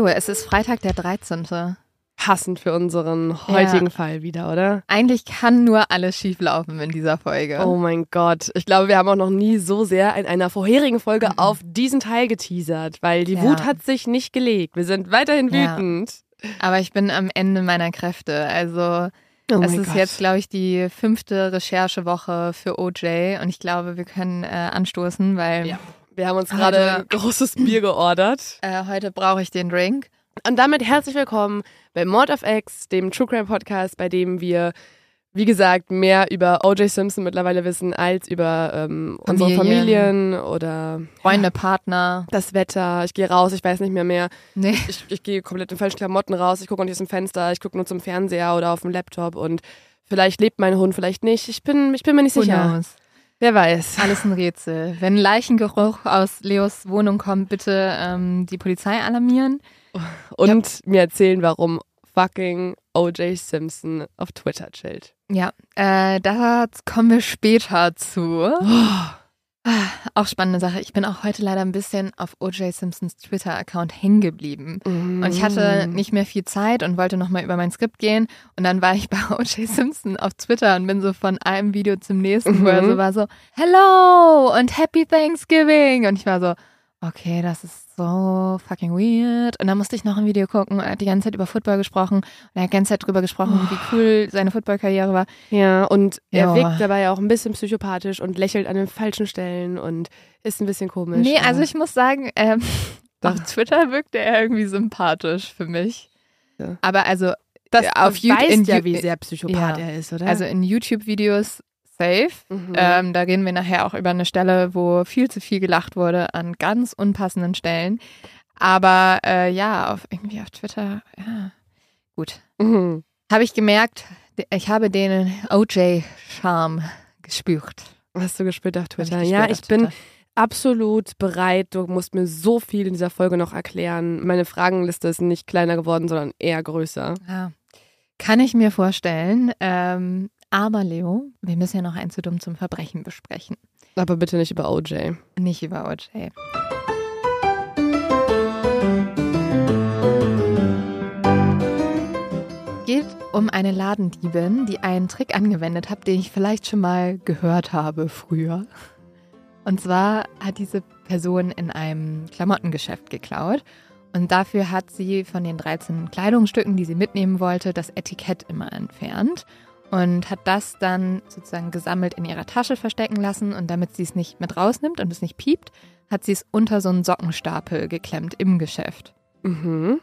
Leo, es ist Freitag der 13. Passend für unseren heutigen Ja. Fall wieder, oder? Eigentlich kann nur alles schieflaufen in dieser Folge. Oh mein Gott. Ich glaube, wir haben auch noch nie so sehr in einer vorherigen Folge auf diesen Teil geteasert, weil die Ja. Wut hat sich nicht gelegt. Wir sind weiterhin Ja. wütend. Aber ich bin am Ende meiner Kräfte. Also Oh es ist Gott. jetzt, glaube ich, die fünfte Recherchewoche für OJ und ich glaube, wir können äh, anstoßen, weil Ja. Wir haben uns gerade ein großes Bier geordert. äh, heute brauche ich den Drink. Und damit herzlich willkommen bei Mord of X, dem True Crime Podcast, bei dem wir, wie gesagt, mehr über O.J. Simpson mittlerweile wissen als über ähm, unsere Familien. Oder Freunde, Partner. das Wetter. Ich gehe raus, ich weiß nicht mehr mehr. Nee. Ich, ich gehe komplett in falschen Klamotten raus. Ich gucke nicht aus dem Fenster. Ich gucke nur zum Fernseher oder auf dem Laptop und vielleicht lebt mein Hund, vielleicht nicht. Ich bin, ich bin mir nicht sicher. Wer weiß. Alles ein Rätsel. Wenn Leichengeruch aus Leos Wohnung kommt, bitte ähm, die Polizei alarmieren. Und mir erzählen, warum fucking O.J. Simpson auf Twitter chillt. Ja, äh, da kommen wir später zu. Ah, Auch spannende Sache. Ich bin auch heute leider ein bisschen auf O.J. Simpsons Twitter-Account hängen geblieben. Und ich hatte Mm. nicht mehr viel Zeit und wollte nochmal über mein Skript gehen. Und dann war ich bei O.J. Simpson auf Twitter und bin so von einem Video zum nächsten, wo er Mhm. so war so, Hello und Happy Thanksgiving. Und ich war so, okay, das ist so fucking weird. Und dann musste ich noch ein Video gucken und er hat die ganze Zeit über Football gesprochen. Und er hat die ganze Zeit drüber gesprochen, wie cool seine Football-Karriere war. Ja, und er Ja. wirkt dabei auch ein bisschen psychopathisch und lächelt an den falschen Stellen und ist ein bisschen komisch. Nee, also ich muss sagen, ähm, auf Twitter wirkte er irgendwie sympathisch für mich. Ja. Aber also das auf YouTube- ja, wie sehr Psychopath ja. er ist, oder? Also in YouTube-Videos safe. Mhm. Ähm, da reden wir nachher auch über eine Stelle, wo viel zu viel gelacht wurde an ganz unpassenden Stellen. Aber äh, ja, auf, irgendwie auf Twitter, ja, gut. Mhm. Habe ich gemerkt, ich habe den OJ-Charme gespürt. Hast du gespürt auf Twitter? gespürt ja, ich bin absolut bereit. Du musst mir so viel in dieser Folge noch erklären. Meine Fragenliste ist nicht kleiner geworden, sondern eher größer. Ja. Kann ich mir vorstellen. Ähm, aber Leo, wir müssen ja noch ein zu dumm zum Verbrechen besprechen. Aber bitte nicht über OJ. Nicht über OJ. Geht um eine Ladendiebin, die einen Trick angewendet hat, den ich vielleicht schon mal gehört habe früher. Und zwar hat diese Person in einem Klamottengeschäft geklaut. Und dafür hat sie von den 13 Kleidungsstücken, die sie mitnehmen wollte, das Etikett immer entfernt und hat das dann sozusagen gesammelt in ihrer Tasche verstecken lassen. Und damit sie es nicht mit rausnimmt und es nicht piept, hat sie es unter so einen Sockenstapel geklemmt im Geschäft. Mhm.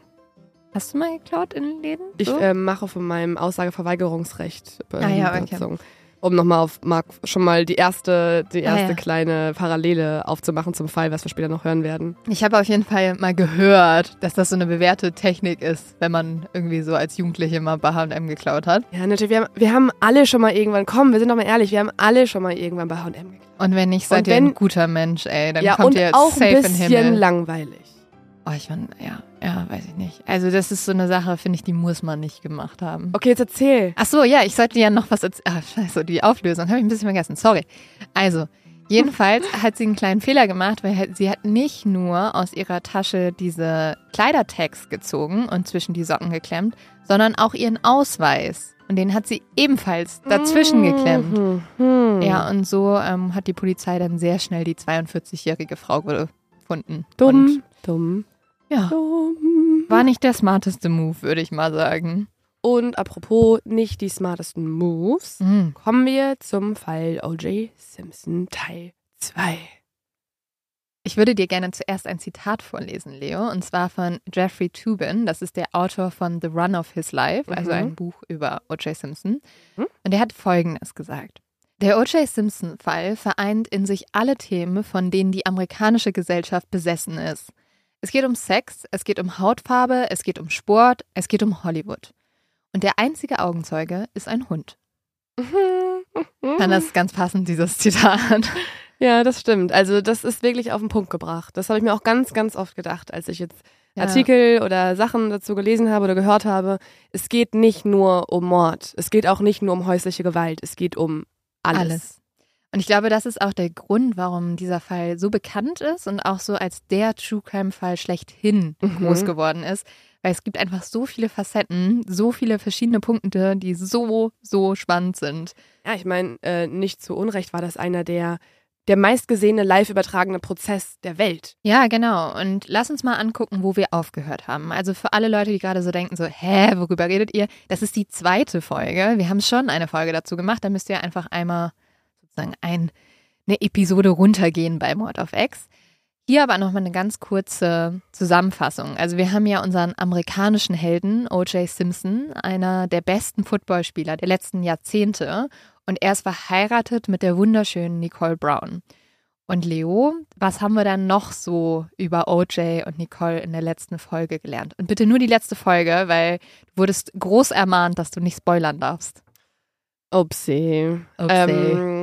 Hast du mal geklaut in den Läden? Ich So? ähm, mache von meinem Aussageverweigerungsrecht äh, Ah ja, okay. Um nochmal auf Marc schon mal die erste, die Ah erste ja. kleine Parallele aufzumachen zum Fall, was wir später noch hören werden. Ich habe auf jeden Fall mal gehört, dass das so eine bewährte Technik ist, wenn man irgendwie so als Jugendliche mal bei H&M geklaut hat. Ja, natürlich, wir haben, wir haben alle schon mal irgendwann, komm, wir sind doch mal ehrlich, wir haben alle schon mal irgendwann bei H&M geklaut. Und wenn nicht, seid Und ihr wenn- ein guter Mensch, ey. Dann ja, kommt ihr auch safe ein in den bisschen Himmel. langweilig. Oh, ich meine, ja, ja, weiß ich nicht. Also das ist so eine Sache, finde ich, die muss man nicht gemacht haben. Okay, jetzt erzähl. Ach so, ja, ich sollte ja noch was erzählen. Ah, scheiße, die Auflösung habe ich ein bisschen vergessen. Sorry. Also, jedenfalls hat sie einen kleinen Fehler gemacht, weil sie hat nicht nur aus ihrer Tasche diese Kleidertags gezogen und zwischen die Socken geklemmt, sondern auch ihren Ausweis. Und den hat sie ebenfalls dazwischen geklemmt. Mhm. Mhm. Ja, und so ähm, hat die Polizei dann sehr schnell die 42-jährige Frau gefunden. Dumm, dumm, ja, dumm. war nicht der smarteste Move, würde ich mal sagen. Und apropos nicht die smartesten Moves, Mhm. kommen wir zum Fall O.J. Simpson Teil 2. Ich würde dir gerne zuerst ein Zitat vorlesen, Leo, und zwar von Jeffrey Tubin. Das ist der Autor von The Run of His Life, also Mhm. ein Buch über O.J. Simpson. Mhm. Und er hat Folgendes gesagt. Der O.J. Simpson-Fall vereint in sich alle Themen, von denen die amerikanische Gesellschaft besessen ist. Es geht um Sex, es geht um Hautfarbe, es geht um Sport, es geht um Hollywood. Und der einzige Augenzeuge ist ein Hund. Mhm. Dann ist ganz passend, dieses Zitat. Ja, das stimmt. Also das ist wirklich auf den Punkt gebracht. Das habe ich mir auch ganz, ganz oft gedacht, als ich jetzt Ja. Artikel oder Sachen dazu gelesen habe oder gehört habe. Es geht nicht nur um Mord. Es geht auch nicht nur um häusliche Gewalt. Es geht um alles. Alles. Und ich glaube, das ist auch der Grund, warum dieser Fall so bekannt ist und auch so als der True Crime-Fall schlechthin Mhm. groß geworden ist. Weil es gibt einfach so viele Facetten, so viele verschiedene Punkte, die so, so spannend sind. Ja, ich meine, äh, nicht zu Unrecht war das einer der, der meistgesehene live übertragene Prozess der Welt. Ja, genau. Und lass uns mal angucken, wo wir aufgehört haben. Also für alle Leute, die gerade so denken, so, hä, worüber redet ihr? Das ist die zweite Folge. Wir haben schon eine Folge dazu gemacht. Da müsst ihr einfach einmal sozusagen ein, eine Episode runtergehen bei Mord of X. Hier aber nochmal eine ganz kurze Zusammenfassung. Also wir haben ja unseren amerikanischen Helden, O.J. Simpson, einer der besten Footballspieler der letzten Jahrzehnte. Und er ist verheiratet mit der wunderschönen Nicole Brown. Und Leo, was haben wir dann noch so über OJ und Nicole in der letzten Folge gelernt? Und bitte nur die letzte Folge, weil du wurdest groß ermahnt, dass du nicht spoilern darfst. Upsi. Upsi. Ähm,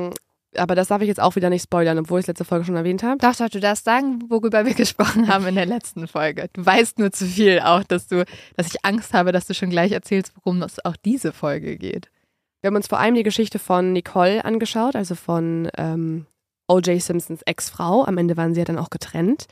aber das darf ich jetzt auch wieder nicht spoilern, obwohl ich es letzte Folge schon erwähnt habe. Doch, doch, du darfst sagen, worüber wir gesprochen haben in der letzten Folge. Du weißt nur zu viel auch, dass du, dass ich Angst habe, dass du schon gleich erzählst, worum es auch diese Folge geht. Wir haben uns vor allem die Geschichte von Nicole angeschaut, also von ähm, O.J. Simpsons Ex-Frau. Am Ende waren sie ja dann auch getrennt.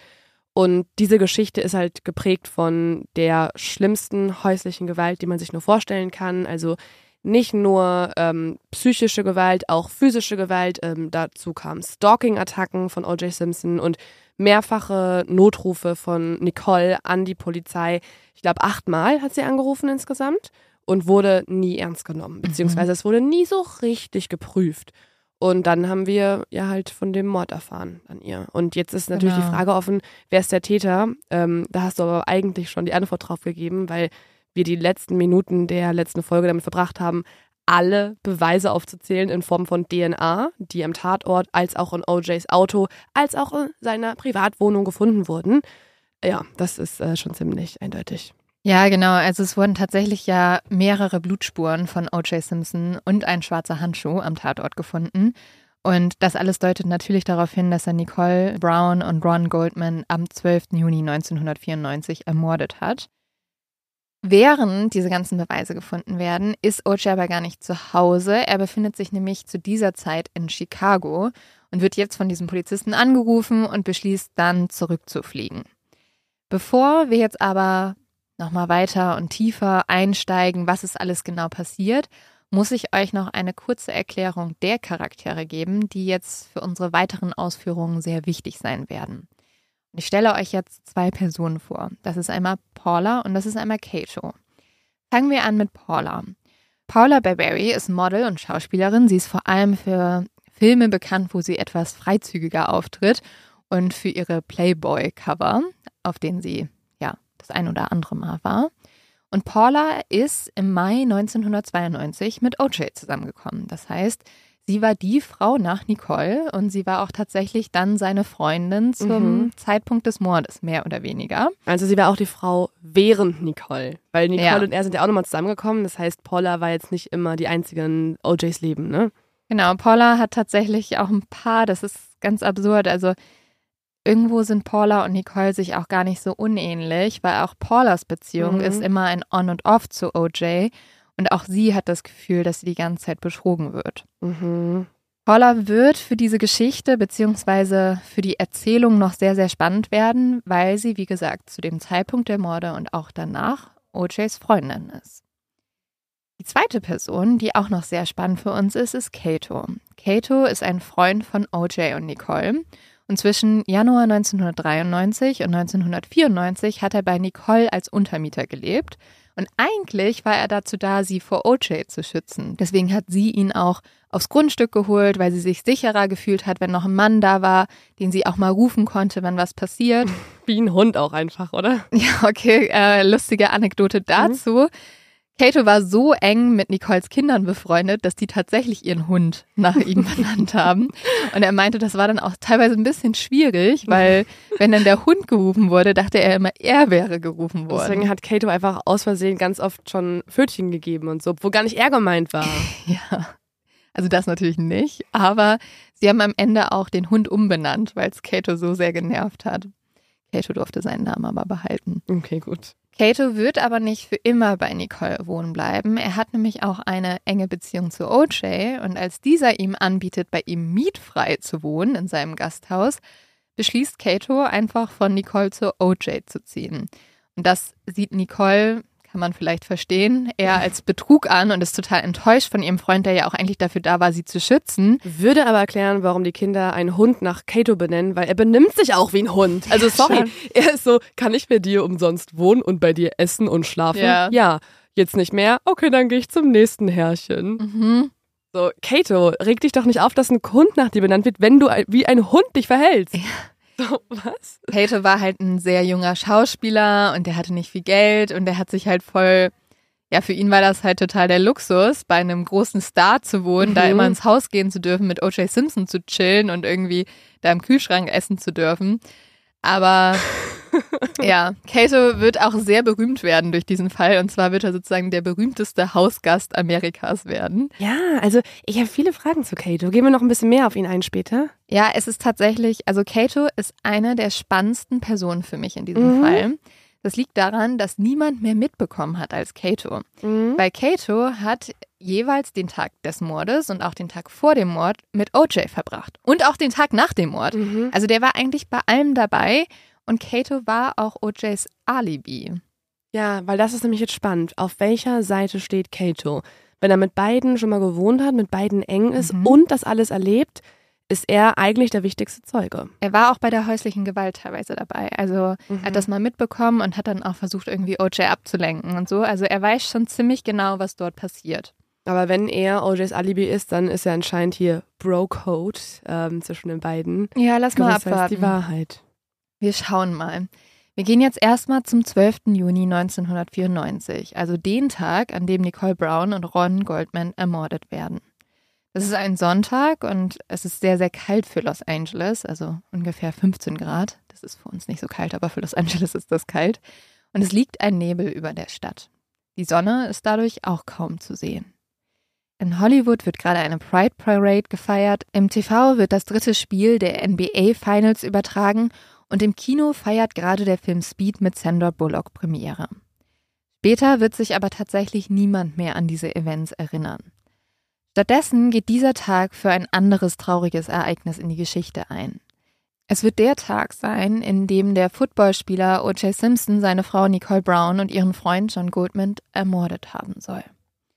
Und diese Geschichte ist halt geprägt von der schlimmsten häuslichen Gewalt, die man sich nur vorstellen kann. Also nicht nur ähm, psychische Gewalt, auch physische Gewalt. Ähm, dazu kamen Stalking-Attacken von O.J. Simpson und mehrfache Notrufe von Nicole an die Polizei. Ich glaube, achtmal hat sie angerufen insgesamt und wurde nie ernst genommen, beziehungsweise es wurde nie so richtig geprüft. Und dann haben wir ja halt von dem Mord erfahren an ihr. Und jetzt ist natürlich Genau. die Frage offen, wer ist der Täter? Ähm, da hast du aber eigentlich schon die Antwort drauf gegeben, weil wir die letzten Minuten der letzten Folge damit verbracht haben, alle Beweise aufzuzählen in Form von DNA, die am Tatort als auch in OJs Auto, als auch in seiner Privatwohnung gefunden wurden. Ja, das ist äh, schon ziemlich eindeutig. Ja, genau. Also es wurden tatsächlich ja mehrere Blutspuren von O.J. Simpson und ein schwarzer Handschuh am Tatort gefunden. Und das alles deutet natürlich darauf hin, dass er Nicole Brown und Ron Goldman am 12. Juni 1994 ermordet hat. Während diese ganzen Beweise gefunden werden, ist O.J. aber gar nicht zu Hause. Er befindet sich nämlich zu dieser Zeit in Chicago und wird jetzt von diesem Polizisten angerufen und beschließt dann zurückzufliegen. Bevor wir jetzt aber nochmal weiter und tiefer einsteigen, was ist alles genau passiert, muss ich euch noch eine kurze Erklärung der Charaktere geben, die jetzt für unsere weiteren Ausführungen sehr wichtig sein werden. Ich stelle euch jetzt zwei Personen vor. Das ist einmal Paula und das ist einmal Kato. Fangen wir an mit Paula. Paula Barberry ist Model und Schauspielerin. Sie ist vor allem für Filme bekannt, wo sie etwas freizügiger auftritt und für ihre Playboy-Cover, auf denen sie ja das ein oder andere Mal war. Und Paula ist im Mai 1992 mit OJ zusammengekommen. Das heißt, sie war die Frau nach Nicole und sie war auch tatsächlich dann seine Freundin zum Mhm. Zeitpunkt des Mordes, mehr oder weniger. Also sie war auch die Frau während Nicole, weil Nicole Ja. und er sind ja auch nochmal zusammengekommen. Das heißt, Paula war jetzt nicht immer die einzige in OJs Leben, ne? Genau, Paula hat tatsächlich auch ein paar, das ist ganz absurd. Also irgendwo sind Paula und Nicole sich auch gar nicht so unähnlich, weil auch Paulas Beziehung Mhm. ist immer ein On und Off zu OJ und auch sie hat das Gefühl, dass sie die ganze Zeit betrogen wird. Mhm. Paula wird für diese Geschichte beziehungsweise für die Erzählung noch sehr, sehr spannend werden, weil sie, wie gesagt, zu dem Zeitpunkt der Morde und auch danach OJs Freundin ist. Die zweite Person, die auch noch sehr spannend für uns ist, ist Kato. Kato ist ein Freund von OJ und Nicole. Und zwischen Januar 1993 und 1994 hat er bei Nicole als Untermieter gelebt. Und eigentlich war er dazu da, sie vor OJ zu schützen. Deswegen hat sie ihn auch aufs Grundstück geholt, weil sie sich sicherer gefühlt hat, wenn noch ein Mann da war, den sie auch mal rufen konnte, wenn was passiert. Wie ein Hund auch einfach, oder? Ja, okay, äh, lustige Anekdote dazu. Kato war so eng mit Nicoles Kindern befreundet, dass die tatsächlich ihren Hund nach ihm benannt haben. Und er meinte, das war dann auch teilweise ein bisschen schwierig, weil wenn dann der Hund gerufen wurde, dachte er immer, er wäre gerufen worden. Deswegen hat Kato einfach aus Versehen ganz oft schon Pfötchen gegeben und so, obwohl gar nicht er gemeint war. Ja, also das natürlich nicht. Aber sie haben am Ende auch den Hund umbenannt, weil es Kato so sehr genervt hat. Kato durfte seinen Namen aber behalten. Okay, gut. Kato wird aber nicht für immer bei Nicole wohnen bleiben. Er hat nämlich auch eine enge Beziehung zu OJ und als dieser ihm anbietet, bei ihm mietfrei zu wohnen in seinem Gasthaus, beschließt Kato einfach von Nicole zu OJ zu ziehen. Und das sieht Nicole kann man vielleicht verstehen, eher als Betrug an und ist total enttäuscht von ihrem Freund, der ja auch eigentlich dafür da war, sie zu schützen. Würde aber erklären, warum die Kinder einen Hund nach Kato benennen, weil er benimmt sich auch wie ein Hund. Also sorry, schon. er ist so, kann ich bei dir umsonst wohnen und bei dir essen und schlafen? Ja. ja. Jetzt nicht mehr? Okay, dann gehe ich zum nächsten Herrchen. Mhm. So, Kato, reg dich doch nicht auf, dass ein Hund nach dir benannt wird, wenn du wie ein Hund dich verhältst. Ja. So, was? Pate war halt ein sehr junger Schauspieler und der hatte nicht viel Geld und der hat sich halt voll, ja, für ihn war das halt total der Luxus, bei einem großen Star zu wohnen, mhm. da immer ins Haus gehen zu dürfen, mit O.J. Simpson zu chillen und irgendwie da im Kühlschrank essen zu dürfen. Aber ja, Kato wird auch sehr berühmt werden durch diesen Fall. Und zwar wird er sozusagen der berühmteste Hausgast Amerikas werden. Ja, also ich habe viele Fragen zu Kato. Gehen wir noch ein bisschen mehr auf ihn ein später? Ja, es ist tatsächlich, also Kato ist eine der spannendsten Personen für mich in diesem mhm. Fall. Das liegt daran, dass niemand mehr mitbekommen hat als Kato. Mhm. Weil Kato hat jeweils den Tag des Mordes und auch den Tag vor dem Mord mit OJ verbracht. Und auch den Tag nach dem Mord. Mhm. Also der war eigentlich bei allem dabei und Kato war auch OJs Alibi. Ja, weil das ist nämlich jetzt spannend. Auf welcher Seite steht Kato? Wenn er mit beiden schon mal gewohnt hat, mit beiden eng ist mhm. und das alles erlebt, ist er eigentlich der wichtigste Zeuge. Er war auch bei der häuslichen Gewalt teilweise dabei. Also mhm. hat das mal mitbekommen und hat dann auch versucht, irgendwie OJ abzulenken und so. Also er weiß schon ziemlich genau, was dort passiert. Aber wenn er OJs Alibi ist, dann ist er anscheinend hier Bro-Code ähm, zwischen den beiden. Ja, lass mal abwarten. die Wahrheit. Wir schauen mal. Wir gehen jetzt erstmal zum 12. Juni 1994, also den Tag, an dem Nicole Brown und Ron Goldman ermordet werden. Es ist ein Sonntag und es ist sehr, sehr kalt für Los Angeles, also ungefähr 15 Grad. Das ist für uns nicht so kalt, aber für Los Angeles ist das kalt. Und es liegt ein Nebel über der Stadt. Die Sonne ist dadurch auch kaum zu sehen. In Hollywood wird gerade eine Pride Parade gefeiert, im TV wird das dritte Spiel der NBA Finals übertragen und im Kino feiert gerade der Film Speed mit Sandra Bullock Premiere. Später wird sich aber tatsächlich niemand mehr an diese Events erinnern. Stattdessen geht dieser Tag für ein anderes trauriges Ereignis in die Geschichte ein. Es wird der Tag sein, in dem der Footballspieler O.J. Simpson seine Frau Nicole Brown und ihren Freund John Goldman ermordet haben soll.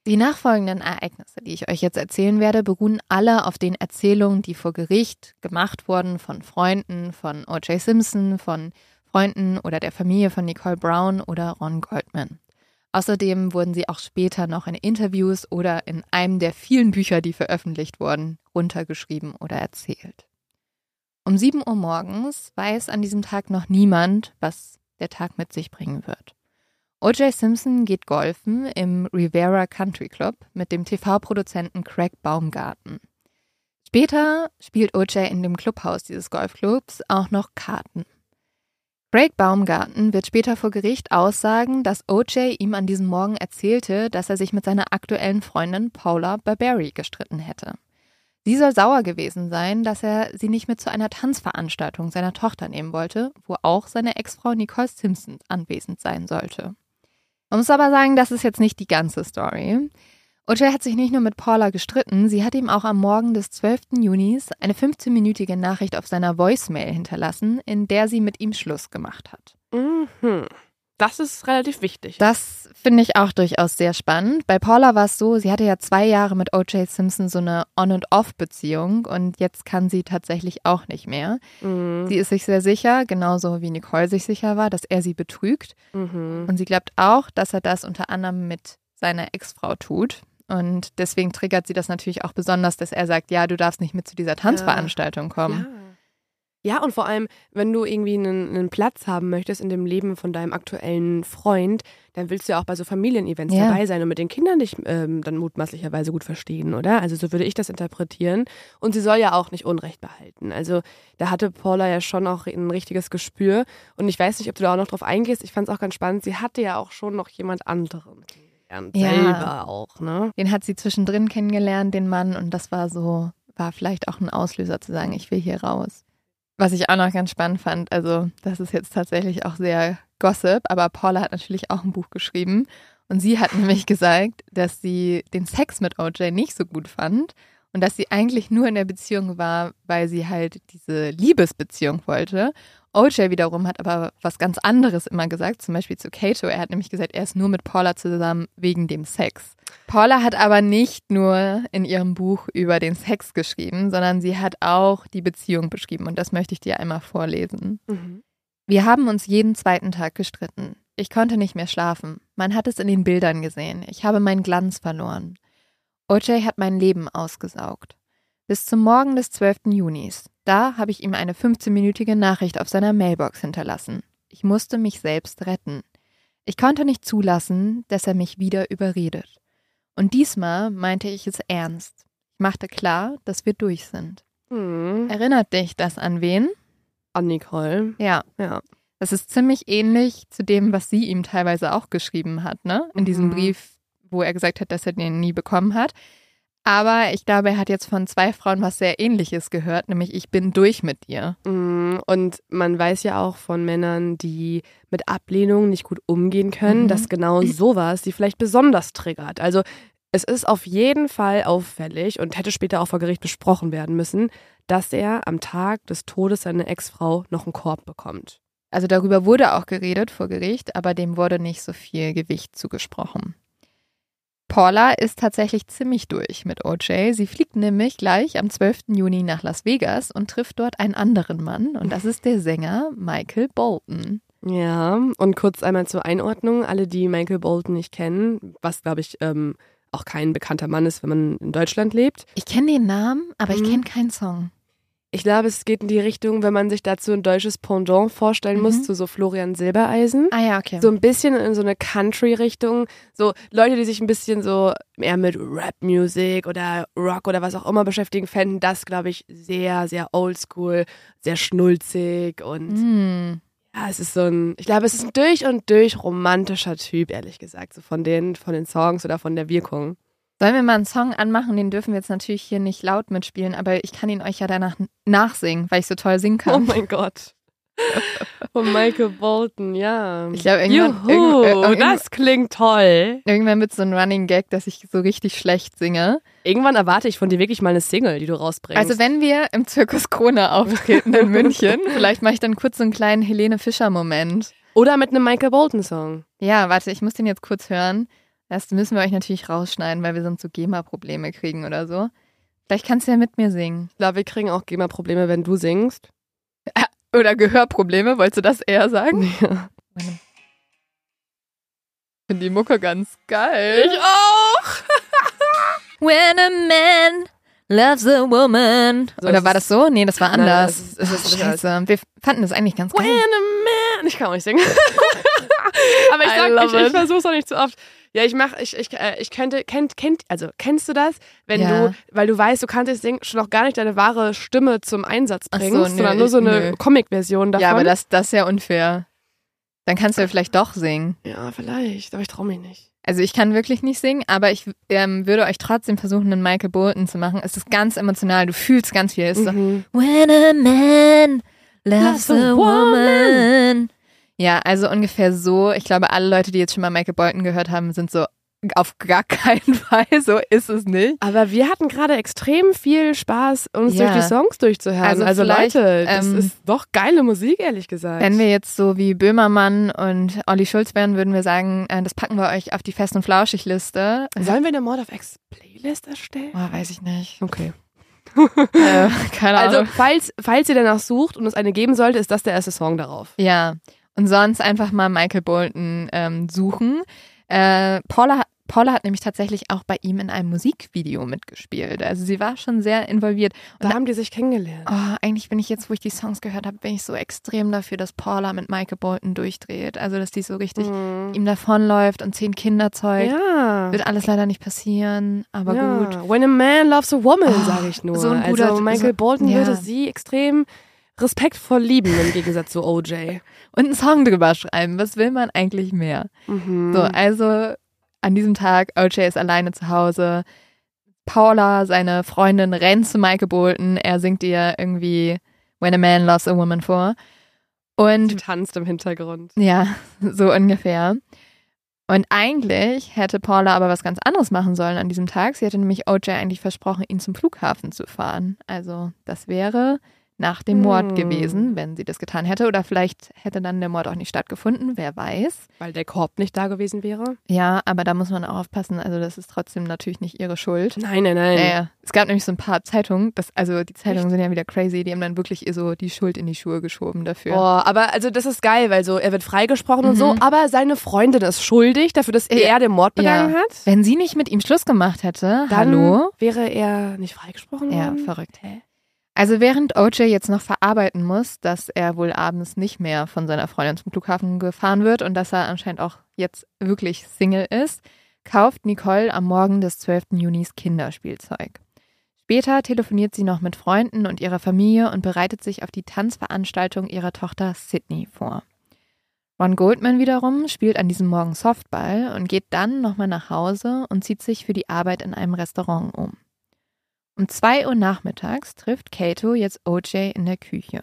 Die nachfolgenden Ereignisse, die ich euch jetzt erzählen werde, beruhen alle auf den Erzählungen, die vor Gericht gemacht wurden von Freunden von O.J. Simpson, von Freunden oder der Familie von Nicole Brown oder Ron Goldman. Außerdem wurden sie auch später noch in Interviews oder in einem der vielen Bücher, die veröffentlicht wurden, runtergeschrieben oder erzählt. Um 7 Uhr morgens weiß an diesem Tag noch niemand, was der Tag mit sich bringen wird. O.J. Simpson geht golfen im Rivera Country Club mit dem TV-Produzenten Craig Baumgarten. Später spielt O.J. in dem Clubhaus dieses Golfclubs auch noch Karten. Craig Baumgarten wird später vor Gericht aussagen, dass O.J. ihm an diesem Morgen erzählte, dass er sich mit seiner aktuellen Freundin Paula Barberi gestritten hätte. Sie soll sauer gewesen sein, dass er sie nicht mit zu einer Tanzveranstaltung seiner Tochter nehmen wollte, wo auch seine Ex-Frau Nicole Simpson anwesend sein sollte. Man muss aber sagen, das ist jetzt nicht die ganze Story. OJ hat sich nicht nur mit Paula gestritten, sie hat ihm auch am Morgen des 12. Junis eine 15-minütige Nachricht auf seiner Voicemail hinterlassen, in der sie mit ihm Schluss gemacht hat. Mhm. Das ist relativ wichtig. Das finde ich auch durchaus sehr spannend. Bei Paula war es so, sie hatte ja zwei Jahre mit O.J. Simpson so eine On- und Off-Beziehung und jetzt kann sie tatsächlich auch nicht mehr. Mhm. Sie ist sich sehr sicher, genauso wie Nicole sich sicher war, dass er sie betrügt. Mhm. Und sie glaubt auch, dass er das unter anderem mit seiner Ex-Frau tut. Und deswegen triggert sie das natürlich auch besonders, dass er sagt, ja, du darfst nicht mit zu dieser Tanzveranstaltung kommen. Ja. Ja, und vor allem, wenn du irgendwie einen, einen, Platz haben möchtest in dem Leben von deinem aktuellen Freund, dann willst du ja auch bei so Familienevents ja. dabei sein und mit den Kindern dich ähm, dann mutmaßlicherweise gut verstehen, oder? Also so würde ich das interpretieren. Und sie soll ja auch nicht Unrecht behalten. Also da hatte Paula ja schon auch ein richtiges Gespür. Und ich weiß nicht, ob du da auch noch drauf eingehst. Ich fand es auch ganz spannend. Sie hatte ja auch schon noch jemand anderen kennengelernt. Ja. Selber auch, ne? Den hat sie zwischendrin kennengelernt, den Mann. Und das war so, war vielleicht auch ein Auslöser zu sagen, ich will hier raus. Was ich auch noch ganz spannend fand, also das ist jetzt tatsächlich auch sehr Gossip, aber Paula hat natürlich auch ein Buch geschrieben. Und sie hat nämlich gesagt, dass sie den Sex mit OJ nicht so gut fand und dass sie eigentlich nur in der Beziehung war, weil sie halt diese Liebesbeziehung wollte. OJ wiederum hat aber was ganz anderes immer gesagt, zum Beispiel zu Kato. Er hat nämlich gesagt, er ist nur mit Paula zusammen wegen dem Sex. Paula hat aber nicht nur in ihrem Buch über den Sex geschrieben, sondern sie hat auch die Beziehung beschrieben und das möchte ich dir einmal vorlesen. Mhm. Wir haben uns jeden zweiten Tag gestritten. Ich konnte nicht mehr schlafen. Man hat es in den Bildern gesehen. Ich habe meinen Glanz verloren. OJ hat mein Leben ausgesaugt. Bis zum Morgen des 12. Junis. Da habe ich ihm eine 15-minütige Nachricht auf seiner Mailbox hinterlassen. Ich musste mich selbst retten. Ich konnte nicht zulassen, dass er mich wieder überredet. Und diesmal meinte ich es ernst. Ich machte klar, dass wir durch sind. Mhm. Erinnert dich das an wen? An Nicole. Ja, Ja. das ist ziemlich ähnlich zu dem, was sie ihm teilweise auch geschrieben hat, ne? In diesem Mhm. Brief, wo er gesagt hat, dass er den nie bekommen hat. Aber ich glaube, er hat jetzt von zwei Frauen was sehr ähnliches gehört, nämlich ich bin durch mit dir. Mhm. Und man weiß ja auch von Männern, die mit Ablehnung nicht gut umgehen können, Mhm. dass genau sowas sie vielleicht besonders triggert. Also es ist auf jeden Fall auffällig und hätte später auch vor Gericht besprochen werden müssen, dass er am Tag des Todes seiner Ex-Frau noch einen Korb bekommt. Also darüber wurde auch geredet vor Gericht, aber dem wurde nicht so viel Gewicht zugesprochen. Paula ist tatsächlich ziemlich durch mit OJ. Sie fliegt nämlich gleich am 12. Juni nach Las Vegas und trifft dort einen anderen Mann und das ist der Sänger Michael Bolton. Ja, und kurz einmal zur Einordnung, alle, die Michael Bolton nicht kennen, was glaube ich ähm, auch kein bekannter Mann ist, wenn man in Deutschland lebt. Ich kenne den Namen, aber ich Mhm. kenne keinen Song. Ich glaube, es geht in die Richtung, wenn man sich dazu ein deutsches Pendant vorstellen muss, Mhm. zu so Florian Silbereisen. Ah ja, okay. So ein bisschen in so eine Country-Richtung. So Leute, die sich ein bisschen so eher mit Rap-Music oder Rock oder was auch immer beschäftigen, fänden das, glaube ich, sehr, sehr oldschool, sehr schnulzig und Hm. ja, es ist so ein, ich glaube, es ist ein durch und durch romantischer Typ, ehrlich gesagt, so von den, von den Songs oder von der Wirkung. Sollen wir mal einen Song anmachen? Den dürfen wir jetzt natürlich hier nicht laut mitspielen, aber ich kann ihn euch ja danach nachsingen, weil ich so toll singen Oh kann. mein Gott. Von Michael Bolton, ja. Ich glaube, irgendwann, Juhu, irgend- äh, irgendwann, das klingt toll. irgendwann wird so ein Running Gag, dass ich so richtig schlecht singe. Irgendwann erwarte ich von dir wirklich mal eine Single, die du rausbringst. Also wenn wir im Zirkus Krone auftreten in München, vielleicht mache ich dann kurz so einen kleinen Helene Fischer Moment. Oder mit einem Michael Bolton Song. Ja, warte, ich muss den jetzt kurz hören. Das müssen wir euch natürlich rausschneiden, weil wir sonst so GEMA-Probleme kriegen oder so. Vielleicht kannst du ja mit mir singen. Ich glaube, wir kriegen auch GEMA-Probleme, wenn du singst. Oder Gehörprobleme, wolltest du das eher sagen? Ja. Ich finde die Mucke ganz geil. auch. When a man loves a woman. So, Oder war ist- das so? Nee, das war Nein, anders. ist- es ist Ach, nicht scheiße. Wir fanden das eigentlich ganz When geil. a man. Ich kann auch nicht singen. Aber ich I sag, ich, ich versuch's auch nicht zu oft. Ja, ich mach, ich, ich, äh, ich könnte, kennt, kennt, also kennst du das, wenn Ja. du, weil du weißt, du kannst jetzt singen, schon noch gar nicht deine wahre Stimme zum Einsatz Ach so, sondern nur so eine. Comic-Version davon. Ja, aber das, das ist ja unfair. Dann kannst du ja vielleicht doch singen. Ja, vielleicht, aber ich traue mich nicht. Also ich kann wirklich nicht singen, aber ich ähm, würde euch trotzdem versuchen, einen Michael Bolton zu machen. Es ist ganz emotional, du fühlst ganz viel. Es ist so, Mhm. When a man loves a woman. Ja, also ungefähr so. Ich glaube, alle Leute, die jetzt schon mal Michael Bolton gehört haben, sind so auf gar keinen Fall. So ist es nicht. Aber wir hatten gerade extrem viel Spaß, uns Ja. durch die Songs durchzuhören. Also Also, Leute, das ähm, ist doch geile Musik, ehrlich gesagt. Wenn wir jetzt so wie Böhmermann und Olli Schulz wären, würden wir sagen, äh, das packen wir euch auf die Fest- und Flauschig-Liste. Sollen wir eine Mord of X Playlist erstellen? Oh, weiß ich nicht. Okay. Äh, keine Ahnung. Also, falls, falls ihr danach sucht und es eine geben sollte, ist das der erste Song darauf. Ja, und sonst einfach mal Michael Bolton ähm, suchen. Äh, Paula, Paula hat nämlich tatsächlich auch bei ihm in einem Musikvideo mitgespielt. Also sie war schon sehr involviert. Da haben die sich kennengelernt. Oh, eigentlich bin ich jetzt, wo ich die Songs gehört habe, bin ich so extrem dafür, dass Paula mit Michael Bolton durchdreht. Also dass die so richtig Mhm. ihm davonläuft und zehn Kinder zeugt. Ja. Wird alles leider nicht passieren, aber ja. gut. When a man loves a woman, Oh, sage ich nur. so ein guter- also Michael so- Bolton ja. würde sie extrem respektvoll lieben im Gegensatz zu OJ. Und einen Song drüber schreiben. Was will man eigentlich mehr? Mhm. So, also an diesem Tag, OJ ist alleine zu Hause. Paula, seine Freundin, rennt zu Michael Bolton. Er singt ihr irgendwie When a Man Loves a Woman vor. Und Sie tanzt im Hintergrund. ja, so ungefähr. Und eigentlich hätte Paula aber was ganz anderes machen sollen an diesem Tag. Sie hätte nämlich OJ eigentlich versprochen, ihn zum Flughafen zu fahren. Also das wäre nach dem Mord Hm. gewesen, wenn sie das getan hätte. Oder vielleicht hätte dann der Mord auch nicht stattgefunden, wer weiß. Weil der Korb nicht da gewesen wäre? Ja, aber da muss man auch aufpassen. Also das ist trotzdem natürlich nicht ihre Schuld. Nein, nein, nein. Naja, es gab nämlich so ein paar Zeitungen, das, also die Zeitungen sind ja wieder crazy, die haben dann wirklich so die Schuld in die Schuhe geschoben dafür. Oh, aber also das ist geil, weil so er wird freigesprochen und so, Mhm. aber seine Freundin ist schuldig dafür, dass Ja. er den Mord begangen Ja. hat. Wenn sie nicht mit ihm Schluss gemacht hätte, Dann hallo? wäre er nicht freigesprochen Ja, worden. verrückt. Also während OJ jetzt noch verarbeiten muss, dass er wohl abends nicht mehr von seiner Freundin zum Flughafen gefahren wird und dass er anscheinend auch jetzt wirklich Single ist, kauft Nicole am Morgen des 12. Junis Kinderspielzeug. Später telefoniert sie noch mit Freunden und ihrer Familie und bereitet sich auf die Tanzveranstaltung ihrer Tochter Sydney vor. Ron Goldman wiederum spielt an diesem Morgen Softball und geht dann nochmal nach Hause und zieht sich für die Arbeit in einem Restaurant um. Um 2 Uhr nachmittags trifft Kato jetzt OJ in der Küche.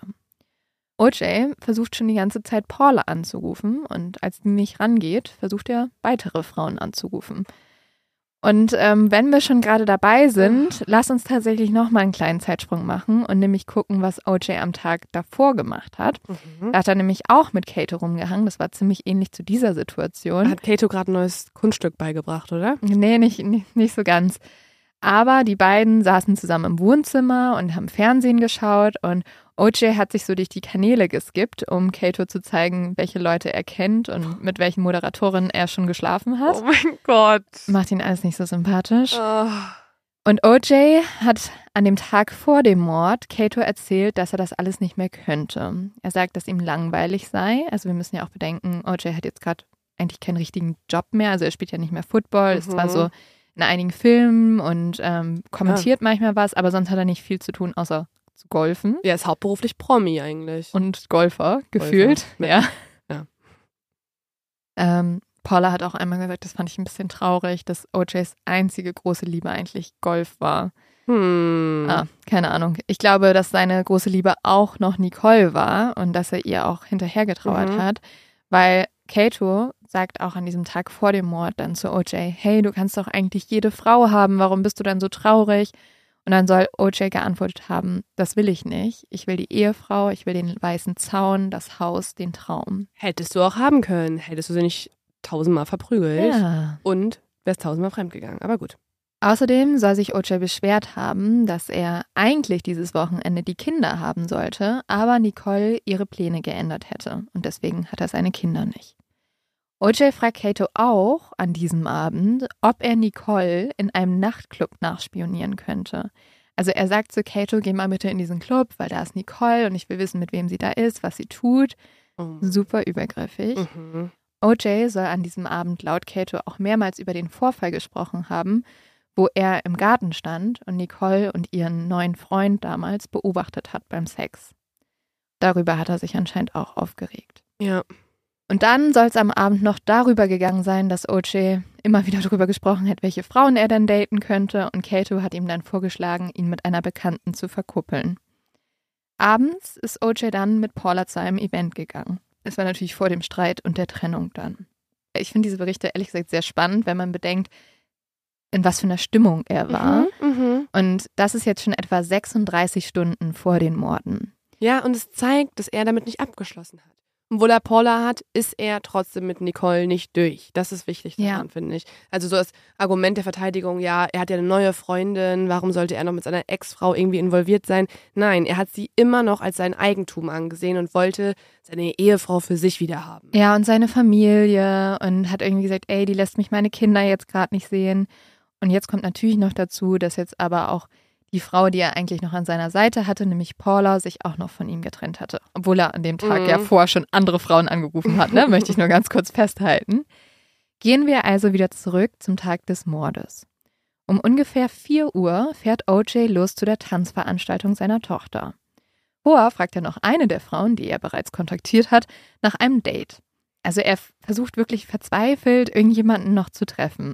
OJ versucht schon die ganze Zeit Paula anzurufen und als die nicht rangeht, versucht er weitere Frauen anzurufen. Und ähm, wenn wir schon gerade dabei sind, lass uns tatsächlich nochmal einen kleinen Zeitsprung machen und nämlich gucken, was OJ am Tag davor gemacht hat. Mhm. Da hat er nämlich auch mit Kato rumgehangen. Das war ziemlich ähnlich zu dieser Situation. Hat Kato gerade ein neues Kunststück beigebracht, oder? Nee, nicht, nicht, nicht so ganz. Aber die beiden saßen zusammen im Wohnzimmer und haben Fernsehen geschaut und OJ hat sich so durch die Kanäle geskippt, um Kato zu zeigen, welche Leute er kennt und mit welchen Moderatorinnen er schon geschlafen hat. Oh mein Gott. Macht ihn alles nicht so sympathisch. Oh. Und OJ hat an dem Tag vor dem Mord Kato erzählt, dass er das alles nicht mehr könnte. Er sagt, dass ihm langweilig sei. Also wir müssen ja auch bedenken, OJ hat jetzt gerade eigentlich keinen richtigen Job mehr. Also er spielt ja nicht mehr Football, ist Mhm. zwar so in einigen Filmen und ähm, kommentiert manchmal was, aber sonst hat er nicht viel zu tun, außer zu golfen. Er ist hauptberuflich Promi eigentlich. Und Golfer, gefühlt. Ja. Ja. Ja. Ähm, Paula hat auch einmal gesagt, das fand ich ein bisschen traurig, dass OJs einzige große Liebe eigentlich Golf war. Hm. Ah, keine Ahnung. Ich glaube, dass seine große Liebe auch noch Nicole war und dass er ihr auch hinterhergetrauert Mhm. hat, weil Kato sagt auch an diesem Tag vor dem Mord dann zu OJ, hey, du kannst doch eigentlich jede Frau haben, warum bist du dann so traurig? Und dann soll OJ geantwortet haben, das will ich nicht. Ich will die Ehefrau, ich will den weißen Zaun, das Haus, den Traum. Hättest du auch haben können. Hättest du sie nicht tausendmal verprügelt. Ja. Und wärst tausendmal fremdgegangen. Aber gut. Außerdem soll sich OJ beschwert haben, dass er eigentlich dieses Wochenende die Kinder haben sollte, aber Nicole ihre Pläne geändert hätte und deswegen hat er seine Kinder nicht. OJ fragt Kato auch an diesem Abend, ob er Nicole in einem Nachtclub nachspionieren könnte. Also er sagt zu Kato, geh mal bitte in diesen Club, weil da ist Nicole und ich will wissen, mit wem sie da ist, was sie tut. Oh. Super übergriffig. Mhm. OJ soll an diesem Abend laut Kato auch mehrmals über den Vorfall gesprochen haben, wo er im Garten stand und Nicole und ihren neuen Freund damals beobachtet hat beim Sex. Darüber hat er sich anscheinend auch aufgeregt. Ja. Und dann soll es am Abend noch darüber gegangen sein, dass OJ immer wieder darüber gesprochen hat, welche Frauen er denn daten könnte und Kato hat ihm dann vorgeschlagen, ihn mit einer Bekannten zu verkuppeln. Abends ist OJ dann mit Paula zu einem Event gegangen. Es war natürlich vor dem Streit und der Trennung dann. Ich finde diese Berichte ehrlich gesagt sehr spannend, wenn man bedenkt, in was für einer Stimmung er war. Mhm. Mhm. Und das ist jetzt schon etwa 36 Stunden vor den Morden. Ja, und es zeigt, dass er damit nicht abgeschlossen hat. Obwohl er Paula hat, ist er trotzdem mit Nicole nicht durch. Das ist wichtig daran, Ja. finde ich. Also so das Argument der Verteidigung, ja, er hat ja eine neue Freundin, warum sollte er noch mit seiner Ex-Frau irgendwie involviert sein? Nein, er hat sie immer noch als sein Eigentum angesehen und wollte seine Ehefrau für sich wieder haben. Ja, und seine Familie und hat irgendwie gesagt, ey, die lässt mich meine Kinder jetzt gerade nicht sehen. Und jetzt kommt natürlich noch dazu, dass jetzt aber auch die Frau, die er eigentlich noch an seiner Seite hatte, nämlich Paula, sich auch noch von ihm getrennt hatte. Obwohl er an dem Tag Mhm. ja vorher schon andere Frauen angerufen hat, ne? möchte ich nur ganz kurz festhalten. Gehen wir also wieder zurück zum Tag des Mordes. Um ungefähr 4 Uhr fährt OJ los zu der Tanzveranstaltung seiner Tochter. Vorher fragt er noch eine der Frauen, die er bereits kontaktiert hat, nach einem Date. Also er versucht wirklich verzweifelt, irgendjemanden noch zu treffen.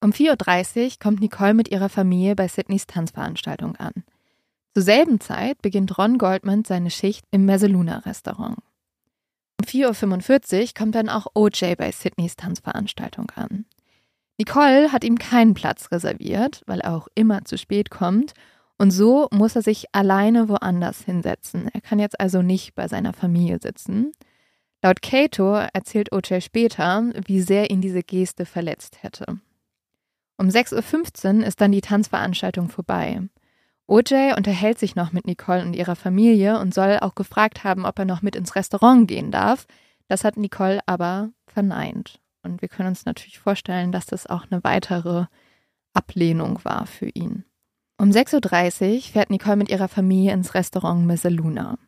Um 4.30 Uhr kommt Nicole mit ihrer Familie bei Sydneys Tanzveranstaltung an. Zur selben Zeit beginnt Ron Goldman seine Schicht im Mezzaluna-Restaurant. Um 4.45 Uhr kommt dann auch OJ bei Sydneys Tanzveranstaltung an. Nicole hat ihm keinen Platz reserviert, weil er auch immer zu spät kommt, und so muss er sich alleine woanders hinsetzen. Er kann jetzt also nicht bei seiner Familie sitzen. Laut Cato erzählt OJ später, wie sehr ihn diese Geste verletzt hätte. Um 6.15 Uhr ist dann die Tanzveranstaltung vorbei. OJ unterhält sich noch mit Nicole und ihrer Familie und soll auch gefragt haben, ob er noch mit ins Restaurant gehen darf. Das hat Nicole aber verneint. Und wir können uns natürlich vorstellen, dass das auch eine weitere Ablehnung war für ihn. Um 6.30 Uhr fährt Nicole mit ihrer Familie ins Restaurant Messaluna.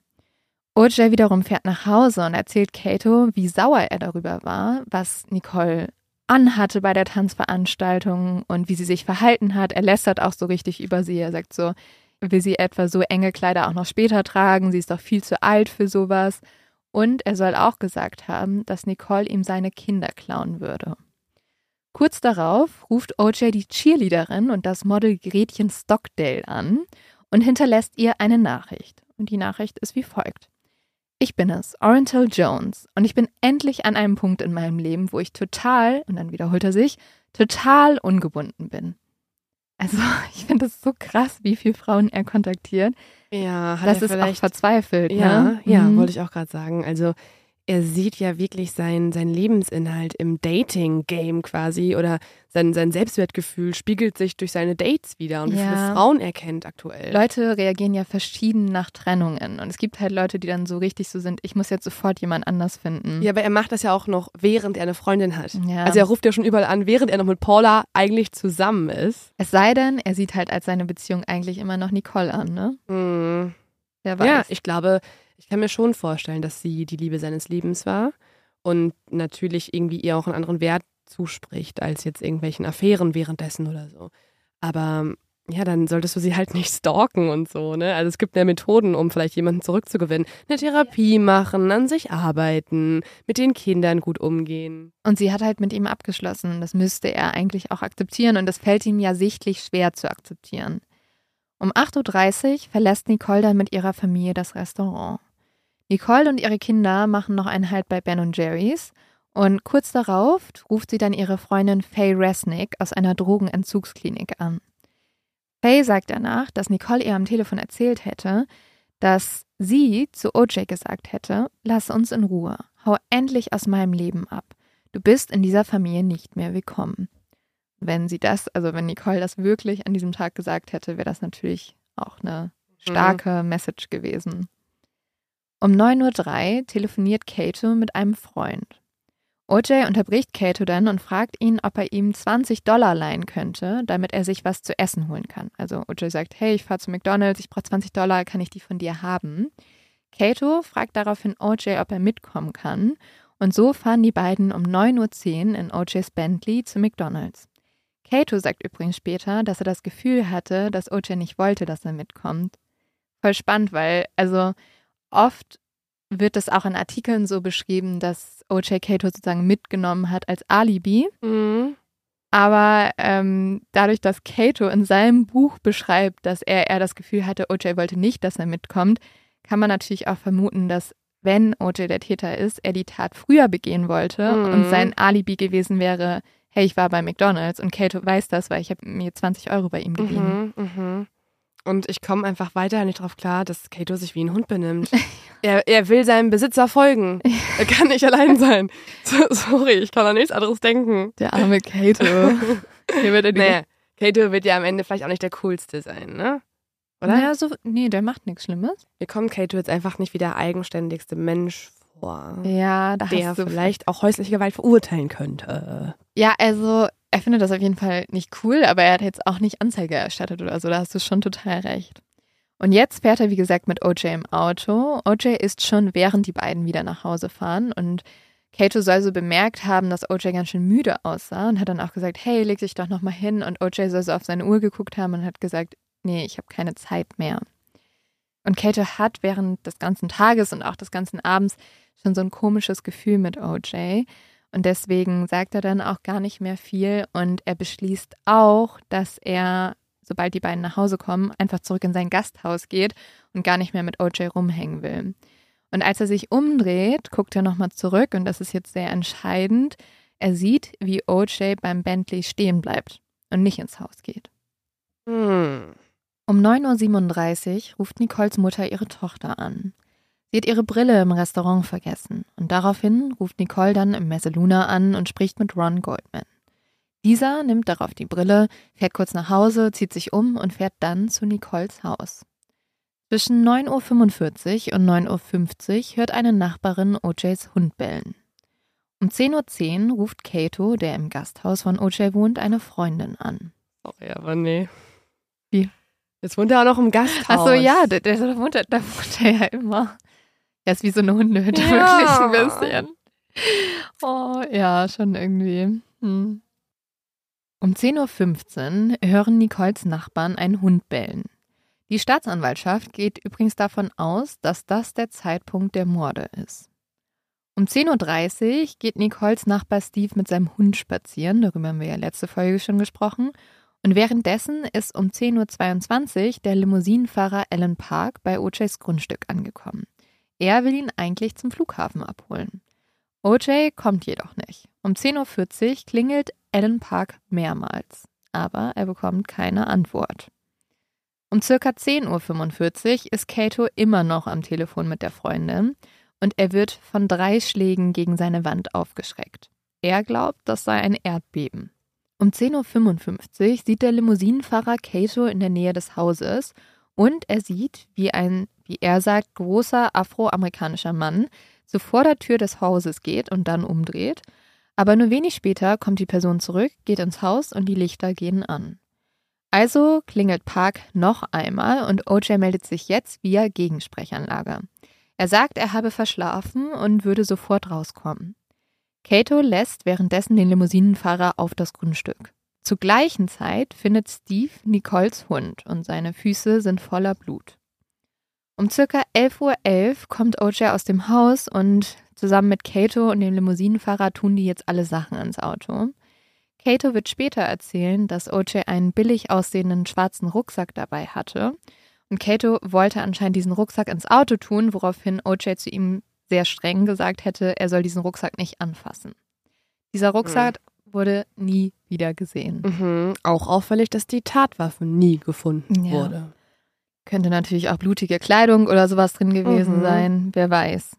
OJ wiederum fährt nach Hause und erzählt Kato, wie sauer er darüber war, was Nicole anhatte bei der Tanzveranstaltung und wie sie sich verhalten hat. Er lästert auch so richtig über sie. Er sagt so, will sie etwa so enge Kleider auch noch später tragen? Sie ist doch viel zu alt für sowas. Und er soll auch gesagt haben, dass Nicole ihm seine Kinder klauen würde. Kurz darauf ruft OJ die Cheerleaderin und das Model Gretchen Stockdale an und hinterlässt ihr eine Nachricht. Und die Nachricht ist wie folgt. Ich bin es, Oriental Jones, und ich bin endlich an einem Punkt in meinem Leben, wo ich total, und dann wiederholt er sich, total ungebunden bin. Also, ich finde es so krass, wie viele Frauen er kontaktiert. Ja, hat das er ist vielleicht auch verzweifelt. Ja, ne? ja, Mhm. wollte ich auch gerade sagen. Also er sieht ja wirklich sein, sein Lebensinhalt im Dating-Game quasi oder sein, sein Selbstwertgefühl spiegelt sich durch seine Dates wieder und wie Ja. viele Frauen er kennt aktuell. Leute reagieren ja verschieden nach Trennungen. Und es gibt halt Leute, die dann so richtig so sind, ich muss jetzt sofort jemand anders finden. Ja, aber er macht das ja auch noch, während er eine Freundin hat. Ja. Also er ruft ja schon überall an, während er noch mit Paula eigentlich zusammen ist. Es sei denn, er sieht halt als seine Beziehung eigentlich immer noch Nicole an, ne? Hm. Wer weiß. Ja, ich glaube, ich kann mir schon vorstellen, dass sie die Liebe seines Lebens war und natürlich irgendwie ihr auch einen anderen Wert zuspricht als jetzt irgendwelchen Affären währenddessen oder so. Aber ja, dann solltest du sie halt nicht stalken und so, ne? Also es gibt ja Methoden, um vielleicht jemanden zurückzugewinnen. Eine Therapie machen, an sich arbeiten, mit den Kindern gut umgehen. Und sie hat halt mit ihm abgeschlossen. Das müsste er eigentlich auch akzeptieren. Und das fällt ihm ja sichtlich schwer zu akzeptieren. Um 8.30 Uhr verlässt Nicole dann mit ihrer Familie das Restaurant. Nicole und ihre Kinder machen noch einen Halt bei Ben und Jerry's. Und kurz darauf ruft sie dann ihre Freundin Faye Resnick aus einer Drogenentzugsklinik an. Faye sagt danach, dass Nicole ihr am Telefon erzählt hätte, dass sie zu OJ gesagt hätte, lass uns in Ruhe, hau endlich aus meinem Leben ab. Du bist in dieser Familie nicht mehr willkommen. Wenn sie das, also wenn Nicole das wirklich an diesem Tag gesagt hätte, wäre das natürlich auch eine starke Message gewesen. Um 9.03 Uhr telefoniert Kato mit einem Freund. OJ unterbricht Kato dann und fragt ihn, ob er ihm 20 Dollar leihen könnte, damit er sich was zu essen holen kann. Also OJ sagt, hey, ich fahre zu McDonald's, ich brauche 20 Dollar, kann ich die von dir haben? Kato fragt daraufhin OJ, ob er mitkommen kann. Und so fahren die beiden um 9.10 Uhr in OJs Bentley zu McDonald's. Kato sagt übrigens später, dass er das Gefühl hatte, dass OJ nicht wollte, dass er mitkommt. Voll spannend, weil, also oft wird es auch in Artikeln so beschrieben, dass OJ Kato sozusagen mitgenommen hat als Alibi. Mhm. Aber ähm, dadurch, dass Kato in seinem Buch beschreibt, dass er eher das Gefühl hatte, OJ wollte nicht, dass er mitkommt, kann man natürlich auch vermuten, dass wenn OJ der Täter ist, er die Tat früher begehen wollte Mhm. und sein Alibi gewesen wäre, hey, ich war bei McDonald's und Kato weiß das, weil ich habe mir 20 Euro bei ihm geliehen. Mhm, mhm. Und ich komme einfach weiter nicht drauf klar, dass Kato sich wie ein Hund benimmt. er, er will seinem Besitzer folgen. Er kann nicht allein sein. So, sorry, ich kann an nichts anderes denken. Der arme Kato. Hier wird er die Naja, Kato wird ja am Ende vielleicht auch nicht der coolste sein, ne? Oder? Naja, so, nee, der macht nichts Schlimmes. Mir kommt Kato jetzt einfach nicht wie der eigenständigste Mensch vor, Ja, da der hast du vielleicht auch häusliche Gewalt verurteilen könnte. Ja, also er findet das auf jeden Fall nicht cool, aber er hat jetzt auch nicht Anzeige erstattet oder so. Da hast du schon total recht. Und jetzt fährt er, wie gesagt, mit OJ im Auto. OJ ist schon, während die beiden wieder nach Hause fahren. Und Kato soll so bemerkt haben, dass OJ ganz schön müde aussah und hat dann auch gesagt, hey, leg dich doch nochmal hin. Und OJ soll so auf seine Uhr geguckt haben und hat gesagt, nee, ich habe keine Zeit mehr. Und Kato hat während des ganzen Tages und auch des ganzen Abends schon so ein komisches Gefühl mit OJ. Und deswegen sagt er dann auch gar nicht mehr viel und er beschließt auch, dass er sobald die beiden nach Hause kommen, einfach zurück in sein Gasthaus geht und gar nicht mehr mit OJ rumhängen will. Und als er sich umdreht, guckt er nochmal zurück und das ist jetzt sehr entscheidend. Er sieht, wie OJ beim Bentley stehen bleibt und nicht ins Haus geht. Hm. Um 9.37 Uhr ruft Nicoles Mutter ihre Tochter an. Sie hat ihre Brille im Restaurant vergessen und daraufhin ruft Nicole dann im Messeluna an und spricht mit Ron Goldman. Dieser nimmt darauf die Brille, fährt kurz nach Hause, zieht sich um und fährt dann zu Nicoles Haus. Zwischen 9.45 Uhr und 9.50 Uhr hört eine Nachbarin OJs Hund bellen. Um 10.10 Uhr ruft Kato, der im Gasthaus von OJ wohnt, eine Freundin an. Sorry, aber nee. Wie? Jetzt wohnt er auch noch im Gasthaus. Achso, ja, der, der, der, wohnt, da wohnt er ja immer. Er ist wie so eine Hundehütte, Ja. wirklich ein bisschen. Oh, ja, schon irgendwie. Hm. Um 10.15 Uhr hören Nicoles Nachbarn einen Hund bellen. Die Staatsanwaltschaft geht übrigens davon aus, dass das der Zeitpunkt der Morde ist. Um 10.30 Uhr geht Nicoles Nachbar Steve mit seinem Hund spazieren, darüber haben wir ja letzte Folge schon gesprochen. Und währenddessen ist um 10.22 Uhr der Limousinenfahrer Alan Park bei OJs Grundstück angekommen. Er will ihn eigentlich zum Flughafen abholen. OJ kommt jedoch nicht. Um 10.40 Uhr klingelt Alan Park mehrmals, aber er bekommt keine Antwort. Um circa 10.45 Uhr ist Kato immer noch am Telefon mit der Freundin und er wird von drei Schlägen gegen seine Wand aufgeschreckt. Er glaubt, das sei ein Erdbeben. Um 10.55 Uhr sieht der Limousinenfahrer Kato in der Nähe des Hauses und er sieht, wie ein, wie er sagt, großer afroamerikanischer Mann so vor der Tür des Hauses geht und dann umdreht. Aber nur wenig später kommt die Person zurück, geht ins Haus und die Lichter gehen an. Also klingelt Park noch einmal und OJ meldet sich jetzt via Gegensprechanlage. Er sagt, er habe verschlafen und würde sofort rauskommen. Kato lässt währenddessen den Limousinenfahrer auf das Grundstück. Zur gleichen Zeit findet Steve Nicoles Hund und seine Füße sind voller Blut. Um circa 11.11 Uhr kommt OJ aus dem Haus und zusammen mit Kato und dem Limousinenfahrer tun die jetzt alle Sachen ins Auto. Kato wird später erzählen, dass OJ einen billig aussehenden schwarzen Rucksack dabei hatte. Und Kato wollte anscheinend diesen Rucksack ins Auto tun, woraufhin OJ zu ihm sehr streng gesagt hätte, er soll diesen Rucksack nicht anfassen. Dieser Rucksack wurde nie wieder gesehen. Mhm. Auch auffällig, dass die Tatwaffe nie gefunden Ja. wurde. Könnte natürlich auch blutige Kleidung oder sowas drin gewesen Mhm. sein, wer weiß.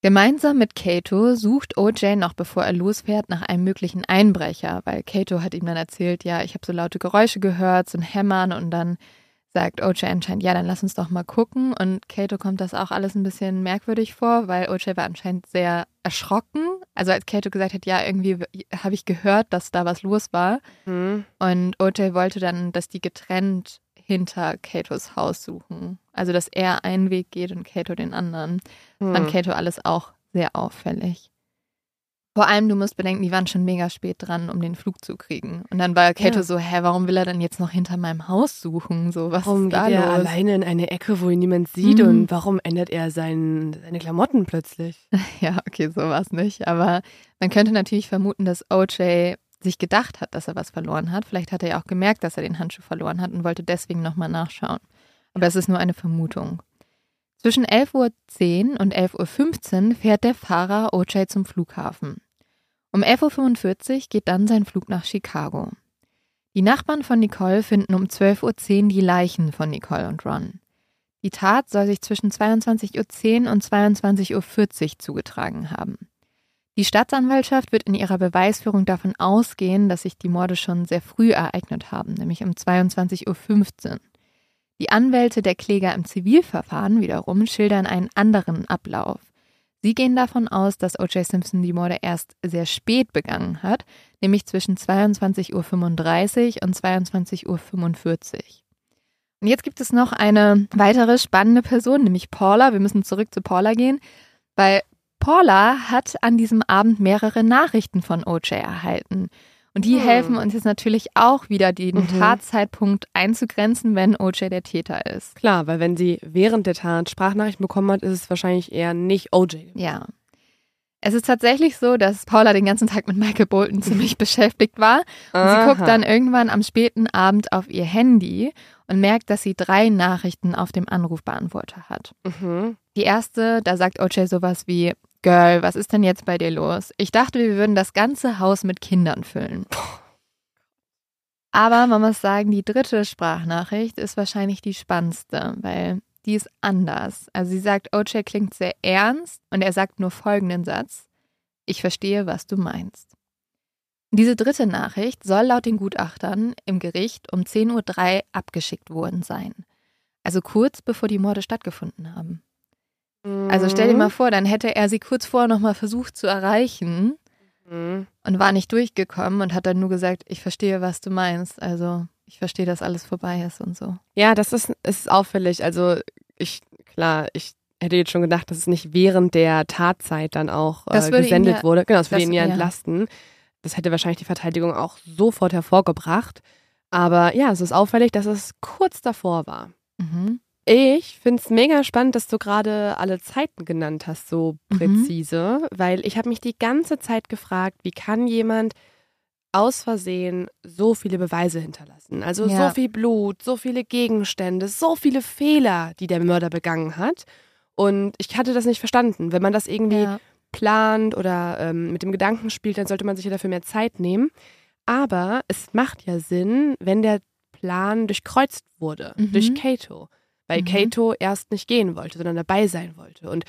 Gemeinsam mit Kato sucht OJ noch bevor er losfährt nach einem möglichen Einbrecher, weil Kato hat ihm dann erzählt, ja, ich habe so laute Geräusche gehört, so ein Hämmern und dann sagt OJ anscheinend, ja, dann lass uns doch mal gucken und Kato kommt das auch alles ein bisschen merkwürdig vor, weil OJ war anscheinend sehr erschrocken. Also als Kato gesagt hat, ja, irgendwie habe ich gehört, dass da was los war Mhm. und OJ wollte dann, dass die getrennt hinter Katos Haus suchen. Also, dass er einen Weg geht und Kato den anderen. Fand Mhm. Kato alles auch sehr auffällig. Vor allem, du musst bedenken, die waren schon mega spät dran, um den Flug zu kriegen. Und dann war Kato Ja. so, hä, warum will er denn jetzt noch hinter meinem Haus suchen? So, was Warum ist da geht er los? alleine in eine Ecke, wo ihn niemand sieht Mhm. und warum ändert er sein, seine Klamotten plötzlich? Ja, okay, so war es nicht. Aber man könnte natürlich vermuten, dass OJ sich gedacht hat, dass er was verloren hat. Vielleicht hat er ja auch gemerkt, dass er den Handschuh verloren hat und wollte deswegen nochmal nachschauen. Aber es ist nur eine Vermutung. Zwischen 11.10 Uhr und 11.15 Uhr fährt der Fahrer OJ zum Flughafen. Um 11.45 Uhr geht dann sein Flug nach Chicago. Die Nachbarn von Nicole finden um 12.10 Uhr die Leichen von Nicole und Ron. Die Tat soll sich zwischen 22.10 Uhr und 22.40 Uhr zugetragen haben. Die Staatsanwaltschaft wird in ihrer Beweisführung davon ausgehen, dass sich die Morde schon sehr früh ereignet haben, nämlich um 22.15 Uhr. Die Anwälte der Kläger im Zivilverfahren wiederum schildern einen anderen Ablauf. Sie gehen davon aus, dass O.J. Simpson die Morde erst sehr spät begangen hat, nämlich zwischen 22.35 Uhr und 22.45 Uhr. Und jetzt gibt es noch eine weitere spannende Person, nämlich Paula. Wir müssen zurück zu Paula gehen, weil Paula hat an diesem Abend mehrere Nachrichten von OJ erhalten. Und die Hm. helfen uns jetzt natürlich auch wieder, den Mhm. Tatzeitpunkt einzugrenzen, wenn OJ der Täter ist. Klar, weil wenn sie während der Tat Sprachnachrichten bekommen hat, ist es wahrscheinlich eher nicht OJ. Ja. Es ist tatsächlich so, dass Paula den ganzen Tag mit Michael Bolton ziemlich beschäftigt war. Und sie guckt dann irgendwann am späten Abend auf ihr Handy und merkt, dass sie drei Nachrichten auf dem Anrufbeantworter hat. Mhm. Die erste, da sagt OJ sowas wie, Girl, was ist denn jetzt bei dir los? Ich dachte, wir würden das ganze Haus mit Kindern füllen. Aber man muss sagen, die dritte Sprachnachricht ist wahrscheinlich die spannendste, weil die ist anders. Also sie sagt, OJ klingt sehr ernst und er sagt nur folgenden Satz. Ich verstehe, was du meinst. Diese dritte Nachricht soll laut den Gutachtern im Gericht um 10.03 Uhr abgeschickt worden sein. Also kurz bevor die Morde stattgefunden haben. Also stell dir mal vor, dann hätte er sie kurz vorher nochmal versucht zu erreichen Mhm. und war nicht durchgekommen und hat dann nur gesagt, ich verstehe, was du meinst. Also ich verstehe, dass alles vorbei ist und so. Ja, das ist, ist auffällig. Also ich, klar, ich hätte jetzt schon gedacht, dass es nicht während der Tatzeit dann auch äh, gesendet ja- wurde. Genau, das würde ihn ja ja. entlasten. Das hätte wahrscheinlich die Verteidigung auch sofort hervorgebracht. Aber ja, es ist auffällig, dass es kurz davor war. Mhm. Ich finde es mega spannend, dass du gerade alle Zeiten genannt hast, so Mhm. präzise, weil ich habe mich die ganze Zeit gefragt, wie kann jemand aus Versehen so viele Beweise hinterlassen? Also Ja. so viel Blut, so viele Gegenstände, so viele Fehler, die der Mörder begangen hat. Und ich hatte das nicht verstanden. Wenn man das irgendwie Ja. plant oder ähm, mit dem Gedanken spielt, dann sollte man sich ja dafür mehr Zeit nehmen. Aber es macht ja Sinn, wenn der Plan durchkreuzt wurde Mhm. durch Kato, weil Mhm. Kato erst nicht gehen wollte, sondern dabei sein wollte. Und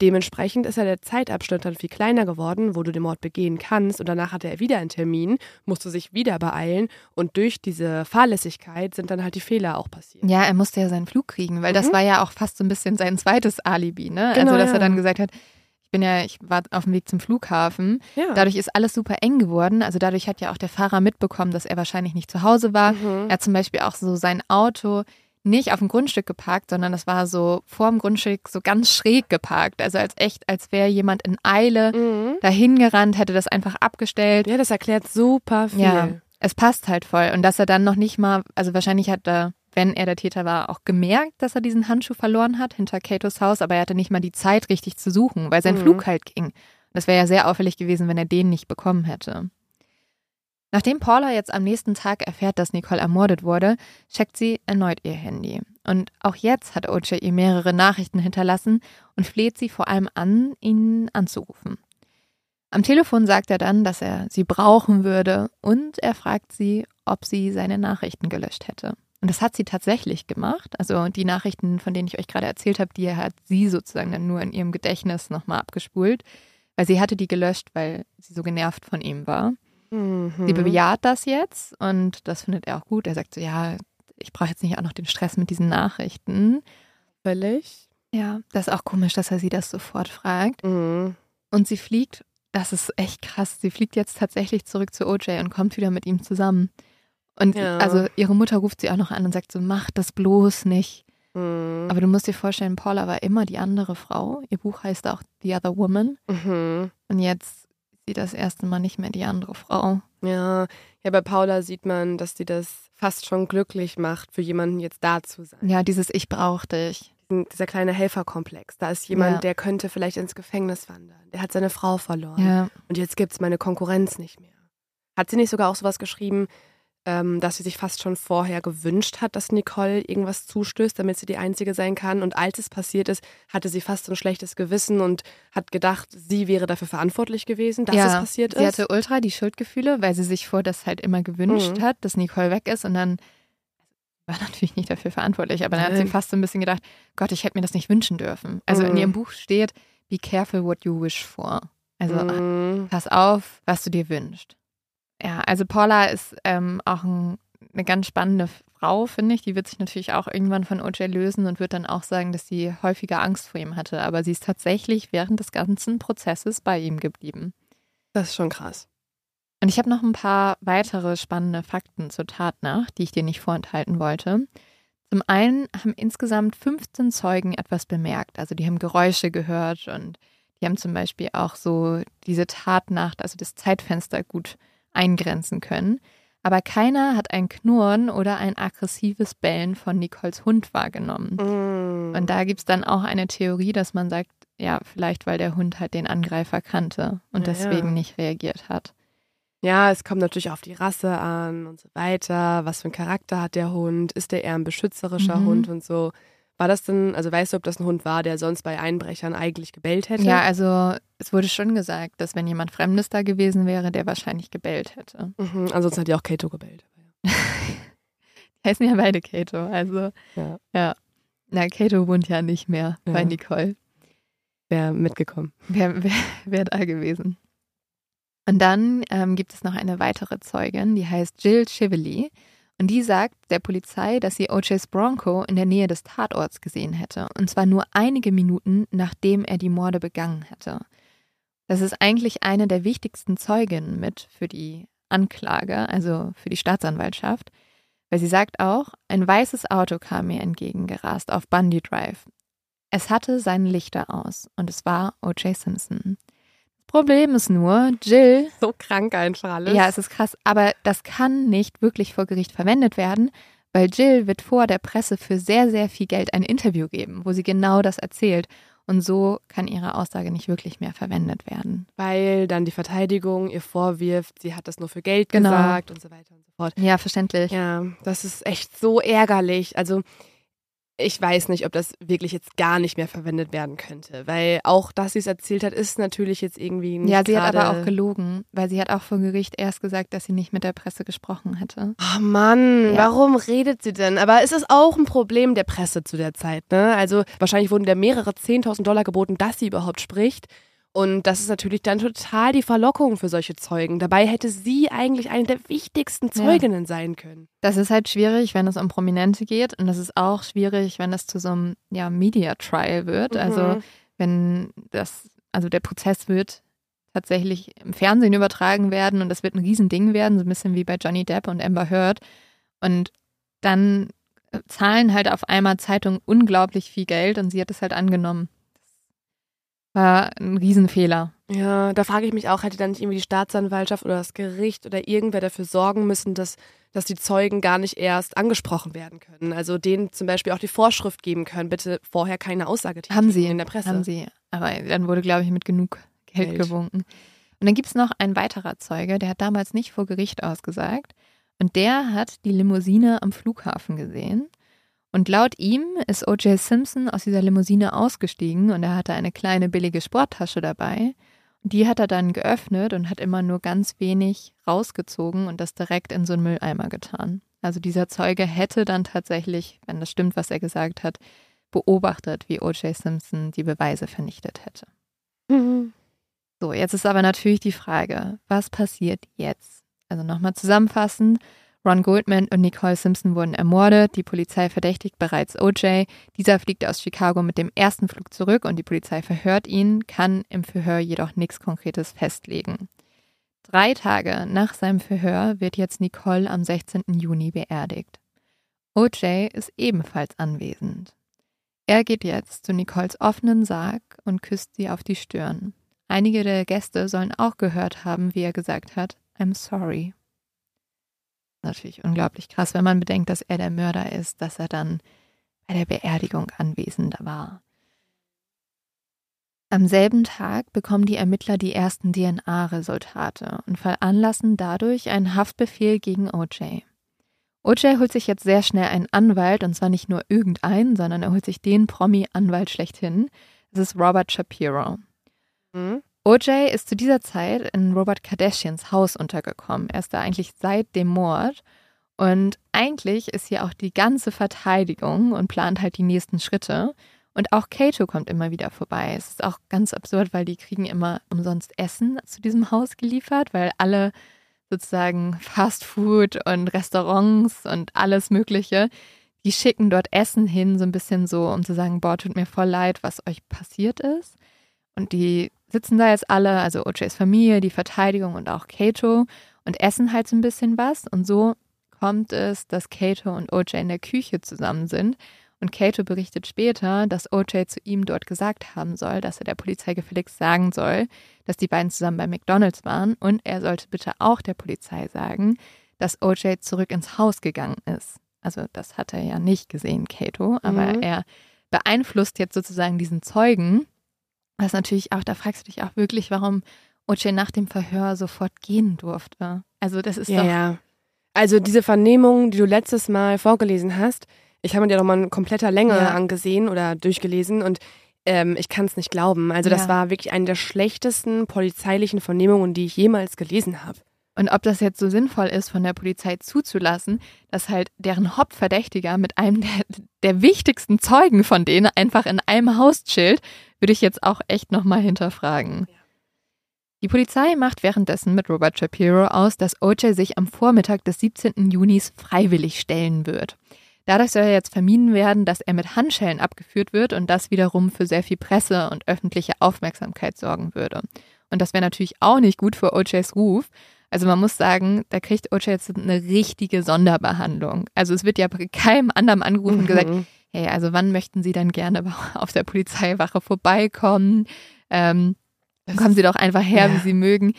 dementsprechend ist ja der Zeitabschnitt dann viel kleiner geworden, wo du den Mord begehen kannst. Und danach hatte er wieder einen Termin, musste sich wieder beeilen. Und durch diese Fahrlässigkeit sind dann halt die Fehler auch passiert. Ja, er musste ja seinen Flug kriegen, weil das Mhm. war ja auch fast so ein bisschen sein zweites Alibi, ne? Genau, also, dass ja. er dann gesagt hat, ich bin ja, ich war auf dem Weg zum Flughafen. Ja. Dadurch ist alles super eng geworden. Also dadurch hat ja auch der Fahrer mitbekommen, dass er wahrscheinlich nicht zu Hause war. Mhm. Er hat zum Beispiel auch so sein Auto nicht auf dem Grundstück geparkt, sondern das war so vorm Grundstück so ganz schräg geparkt. Also als echt, als wäre jemand in Eile Mhm. dahin gerannt, hätte das einfach abgestellt. Ja, das erklärt super viel. Ja, es passt halt voll. Und dass er dann noch nicht mal, also wahrscheinlich hat er, wenn er der Täter war, auch gemerkt, dass er diesen Handschuh verloren hat hinter Katos Haus, aber er hatte nicht mal die Zeit, richtig zu suchen, weil sein Mhm. Flug halt ging. Das wäre ja sehr auffällig gewesen, wenn er den nicht bekommen hätte. Nachdem Paula jetzt am nächsten Tag erfährt, dass Nicole ermordet wurde, checkt sie erneut ihr Handy. Und auch jetzt hat OJ ihr mehrere Nachrichten hinterlassen und fleht sie vor allem an, ihn anzurufen. Am Telefon sagt er dann, dass er sie brauchen würde und er fragt sie, ob sie seine Nachrichten gelöscht hätte. Und das hat sie tatsächlich gemacht. Also die Nachrichten, von denen ich euch gerade erzählt habe, die hat sie sozusagen dann nur in ihrem Gedächtnis nochmal abgespult, weil sie hatte die gelöscht, weil sie so genervt von ihm war. Mhm. Sie bejaht das jetzt und das findet er auch gut. Er sagt so, ja, ich brauche jetzt nicht auch noch den Stress mit diesen Nachrichten. Völlig. Ja, das ist auch komisch, dass er sie das sofort fragt. Mhm. Und sie fliegt, das ist echt krass, sie fliegt jetzt tatsächlich zurück zu OJ und kommt wieder mit ihm zusammen. Und Ja. also ihre Mutter ruft sie auch noch an und sagt so, mach das bloß nicht. Mhm. Aber du musst dir vorstellen, Paula war immer die andere Frau. Ihr Buch heißt auch The Other Woman. Mhm. Und jetzt sie das erste Mal nicht mehr die andere Frau. Ja. ja, bei Paula sieht man, dass sie das fast schon glücklich macht, für jemanden jetzt da zu sein. Ja, dieses Ich brauch dich. Dieser kleine Helferkomplex. Da ist jemand, Ja. der könnte vielleicht ins Gefängnis wandern. Der hat seine Frau verloren. Ja. Und jetzt gibt's meine Konkurrenz nicht mehr. Hat sie nicht sogar auch sowas geschrieben, ähm, dass sie sich fast schon vorher gewünscht hat, dass Nicole irgendwas zustößt, damit sie die Einzige sein kann? Und als es passiert ist, hatte sie fast so ein schlechtes Gewissen und hat gedacht, sie wäre dafür verantwortlich gewesen, dass ja, es passiert sie ist. hatte ultra die Schuldgefühle, weil sie sich vor das halt immer gewünscht Mhm. hat, dass Nicole weg ist und dann war natürlich nicht dafür verantwortlich, aber dann hat sie fast so ein bisschen gedacht, Gott, ich hätte mir das nicht wünschen dürfen. Also in Mhm. ihrem Buch steht, be careful what you wish for. Also Mhm. pass auf, was du dir wünschst. Ja, also Paula ist ähm, auch ein, eine ganz spannende Frau, finde ich. Die wird sich natürlich auch irgendwann von OJ lösen und wird dann auch sagen, dass sie häufiger Angst vor ihm hatte. Aber sie ist tatsächlich während des ganzen Prozesses bei ihm geblieben. Das ist schon krass. Und ich habe noch ein paar weitere spannende Fakten zur Tatnacht, die ich dir nicht vorenthalten wollte. Zum einen haben insgesamt 15 Zeugen etwas bemerkt. Also die haben Geräusche gehört und die haben zum Beispiel auch so diese Tatnacht, also das Zeitfenster gut eingrenzen können. Aber keiner hat ein Knurren oder ein aggressives Bellen von Nicoles Hund wahrgenommen. Mhm. Und da gibt es dann auch eine Theorie, dass man sagt, ja, vielleicht weil der Hund halt den Angreifer kannte und Ja, deswegen ja. nicht reagiert hat. Ja, es kommt natürlich auf die Rasse an und so weiter. Was für einen Charakter hat der Hund? Ist der eher ein beschützerischer Mhm. Hund und so? War das denn, also weißt du, ob das ein Hund war, der sonst bei Einbrechern eigentlich gebellt hätte? Ja, also es wurde schon gesagt, dass wenn jemand Fremdes da gewesen wäre, der wahrscheinlich gebellt hätte. Mhm, ansonsten hat ja auch Kato gebellt. Heißen ja beide Kato, also Ja. ja. Na, Kato wohnt ja nicht mehr bei Ja. Nicole. Wäre mitgekommen. Wer, wer, wer da gewesen? Und dann ähm, gibt es noch eine weitere Zeugin, die heißt Jill Chively. Und die sagt der Polizei, dass sie O.J.'s Bronco in der Nähe des Tatorts gesehen hätte. Und zwar nur einige Minuten, nachdem er die Morde begangen hätte. Das ist eigentlich eine der wichtigsten Zeuginnen mit für die Anklage, also für die Staatsanwaltschaft. Weil sie sagt auch, ein weißes Auto kam mir entgegengerast auf Bundy Drive. Es hatte seine Lichter aus und es war O.J. Simpson. Problem ist nur, Jill, So krank einfach alles. ja, es ist krass, aber das kann nicht wirklich vor Gericht verwendet werden, weil Jill wird vor der Presse für sehr, sehr viel Geld ein Interview geben, wo sie genau das erzählt. Und so kann ihre Aussage nicht wirklich mehr verwendet werden. Weil dann die Verteidigung ihr vorwirft, sie hat das nur für Geld Genau. gesagt und so weiter und so fort. Ja, verständlich. Ja, das ist echt so ärgerlich. Also ich weiß nicht, ob das wirklich jetzt gar nicht mehr verwendet werden könnte, weil auch, dass sie es erzählt hat, ist natürlich jetzt irgendwie nicht Ja, sie hat aber auch gelogen, weil sie hat auch vor Gericht erst gesagt, dass sie nicht mit der Presse gesprochen hätte. Oh Mann, Ja. warum redet sie denn? Aber es ist auch ein Problem der Presse zu der Zeit, ne? Also wahrscheinlich wurden der mehrere 10.000 Dollar geboten, dass sie überhaupt spricht. Und das ist natürlich dann total die Verlockung für solche Zeugen. Dabei hätte sie eigentlich eine der wichtigsten Ja. Zeuginnen sein können. Das ist halt schwierig, wenn es um Prominente geht und das ist auch schwierig, wenn es zu so einem ja, Media Trial wird. Also Mhm. wenn das, also der Prozess wird tatsächlich im Fernsehen übertragen werden und das wird ein Riesending werden, so ein bisschen wie bei Johnny Depp und Amber Heard. Und dann äh, zahlen halt auf einmal Zeitungen unglaublich viel Geld und sie hat es halt angenommen. War ein Riesenfehler. Ja, da frage ich mich auch, hätte dann nicht irgendwie die Staatsanwaltschaft oder das Gericht oder irgendwer dafür sorgen müssen, dass, dass die Zeugen gar nicht erst angesprochen werden können? Also denen zum Beispiel auch die Vorschrift geben können, bitte vorher keine Aussage Haben sie in der Presse. Haben sie. Aber dann wurde, glaube ich, mit genug Geld, Geld. gewunken. Und dann gibt es noch ein weiterer Zeuge, der hat damals nicht vor Gericht ausgesagt. Und der hat die Limousine am Flughafen gesehen. Und laut ihm ist O.J. Simpson aus dieser Limousine ausgestiegen und er hatte eine kleine billige Sporttasche dabei. Und die hat er dann geöffnet und hat immer nur ganz wenig rausgezogen und das direkt in so einen Mülleimer getan. Also dieser Zeuge hätte dann tatsächlich, wenn das stimmt, was er gesagt hat, beobachtet, wie O.J. Simpson die Beweise vernichtet hätte. Mhm. So, jetzt ist aber natürlich die Frage, was passiert jetzt? Also nochmal zusammenfassend, Ron Goldman und Nicole Simpson wurden ermordet, die Polizei verdächtigt bereits O.J., dieser fliegt aus Chicago mit dem ersten Flug zurück und die Polizei verhört ihn, kann im Verhör jedoch nichts Konkretes festlegen. Drei Tage nach seinem Verhör wird jetzt Nicole am 16. Juni beerdigt. O.J. ist ebenfalls anwesend. Er geht jetzt zu Nicoles offenen Sarg und küsst sie auf die Stirn. Einige der Gäste sollen auch gehört haben, wie er gesagt hat, I'm sorry. Natürlich unglaublich krass, wenn man bedenkt, dass er der Mörder ist, dass er dann bei der Beerdigung anwesend war. Am selben Tag bekommen die Ermittler die ersten DNA-Resultate und veranlassen dadurch einen Haftbefehl gegen OJ. OJ holt sich jetzt sehr schnell einen Anwalt und zwar nicht nur irgendeinen, sondern er holt sich den Promi-Anwalt schlechthin. Das ist Robert Shapiro. Mhm. OJ ist zu dieser Zeit in Robert Kardashians Haus untergekommen. Er ist da eigentlich seit dem Mord. Und eigentlich ist hier auch die ganze Verteidigung und plant halt die nächsten Schritte. Und auch Kato kommt immer wieder vorbei. Es ist auch ganz absurd, weil die kriegen immer umsonst Essen zu diesem Haus geliefert, weil alle sozusagen Fast Food und Restaurants und alles Mögliche, die schicken dort Essen hin, so ein bisschen so, um zu sagen, boah, tut mir voll leid, was euch passiert ist. Und die sitzen da jetzt alle, also OJs Familie, die Verteidigung und auch Kato und essen halt so ein bisschen was. Und so kommt es, dass Kato und OJ in der Küche zusammen sind. Und Kato berichtet später, dass OJ zu ihm dort gesagt haben soll, dass er der Polizei gefälligst sagen soll, dass die beiden zusammen bei McDonalds waren und er sollte bitte auch der Polizei sagen, dass OJ zurück ins Haus gegangen ist. Also das hat er ja nicht gesehen, Kato, aber Mhm. er beeinflusst jetzt sozusagen diesen Zeugen, Was natürlich auch, da fragst du dich auch wirklich, warum OJ nach dem Verhör sofort gehen durfte. Also das ist ja, doch. Ja. Also diese Vernehmung, die du letztes Mal vorgelesen hast, ich habe mir die ja nochmal in kompletter Länge ja. angesehen oder durchgelesen und ähm, ich kann es nicht glauben. Also das ja. war wirklich eine der schlechtesten polizeilichen Vernehmungen, die ich jemals gelesen habe. Und ob das jetzt so sinnvoll ist, von der Polizei zuzulassen, dass halt deren Hauptverdächtiger mit einem der, der wichtigsten Zeugen von denen einfach in einem Haus chillt, würde ich jetzt auch echt nochmal hinterfragen. Die Polizei macht währenddessen mit Robert Shapiro aus, dass OJ sich am Vormittag des 17. Junis freiwillig stellen wird. Dadurch soll jetzt vermieden werden, dass er mit Handschellen abgeführt wird und das wiederum für sehr viel Presse und öffentliche Aufmerksamkeit sorgen würde. Und das wäre natürlich auch nicht gut für OJs Ruf, also man muss sagen, da kriegt OJ jetzt eine richtige Sonderbehandlung. Also es wird ja bei keinem anderen angerufen und gesagt, mhm. hey, also wann möchten Sie denn gerne auf der Polizeiwache vorbeikommen? Ähm, dann kommen Sie doch einfach her, ja. wie Sie mögen.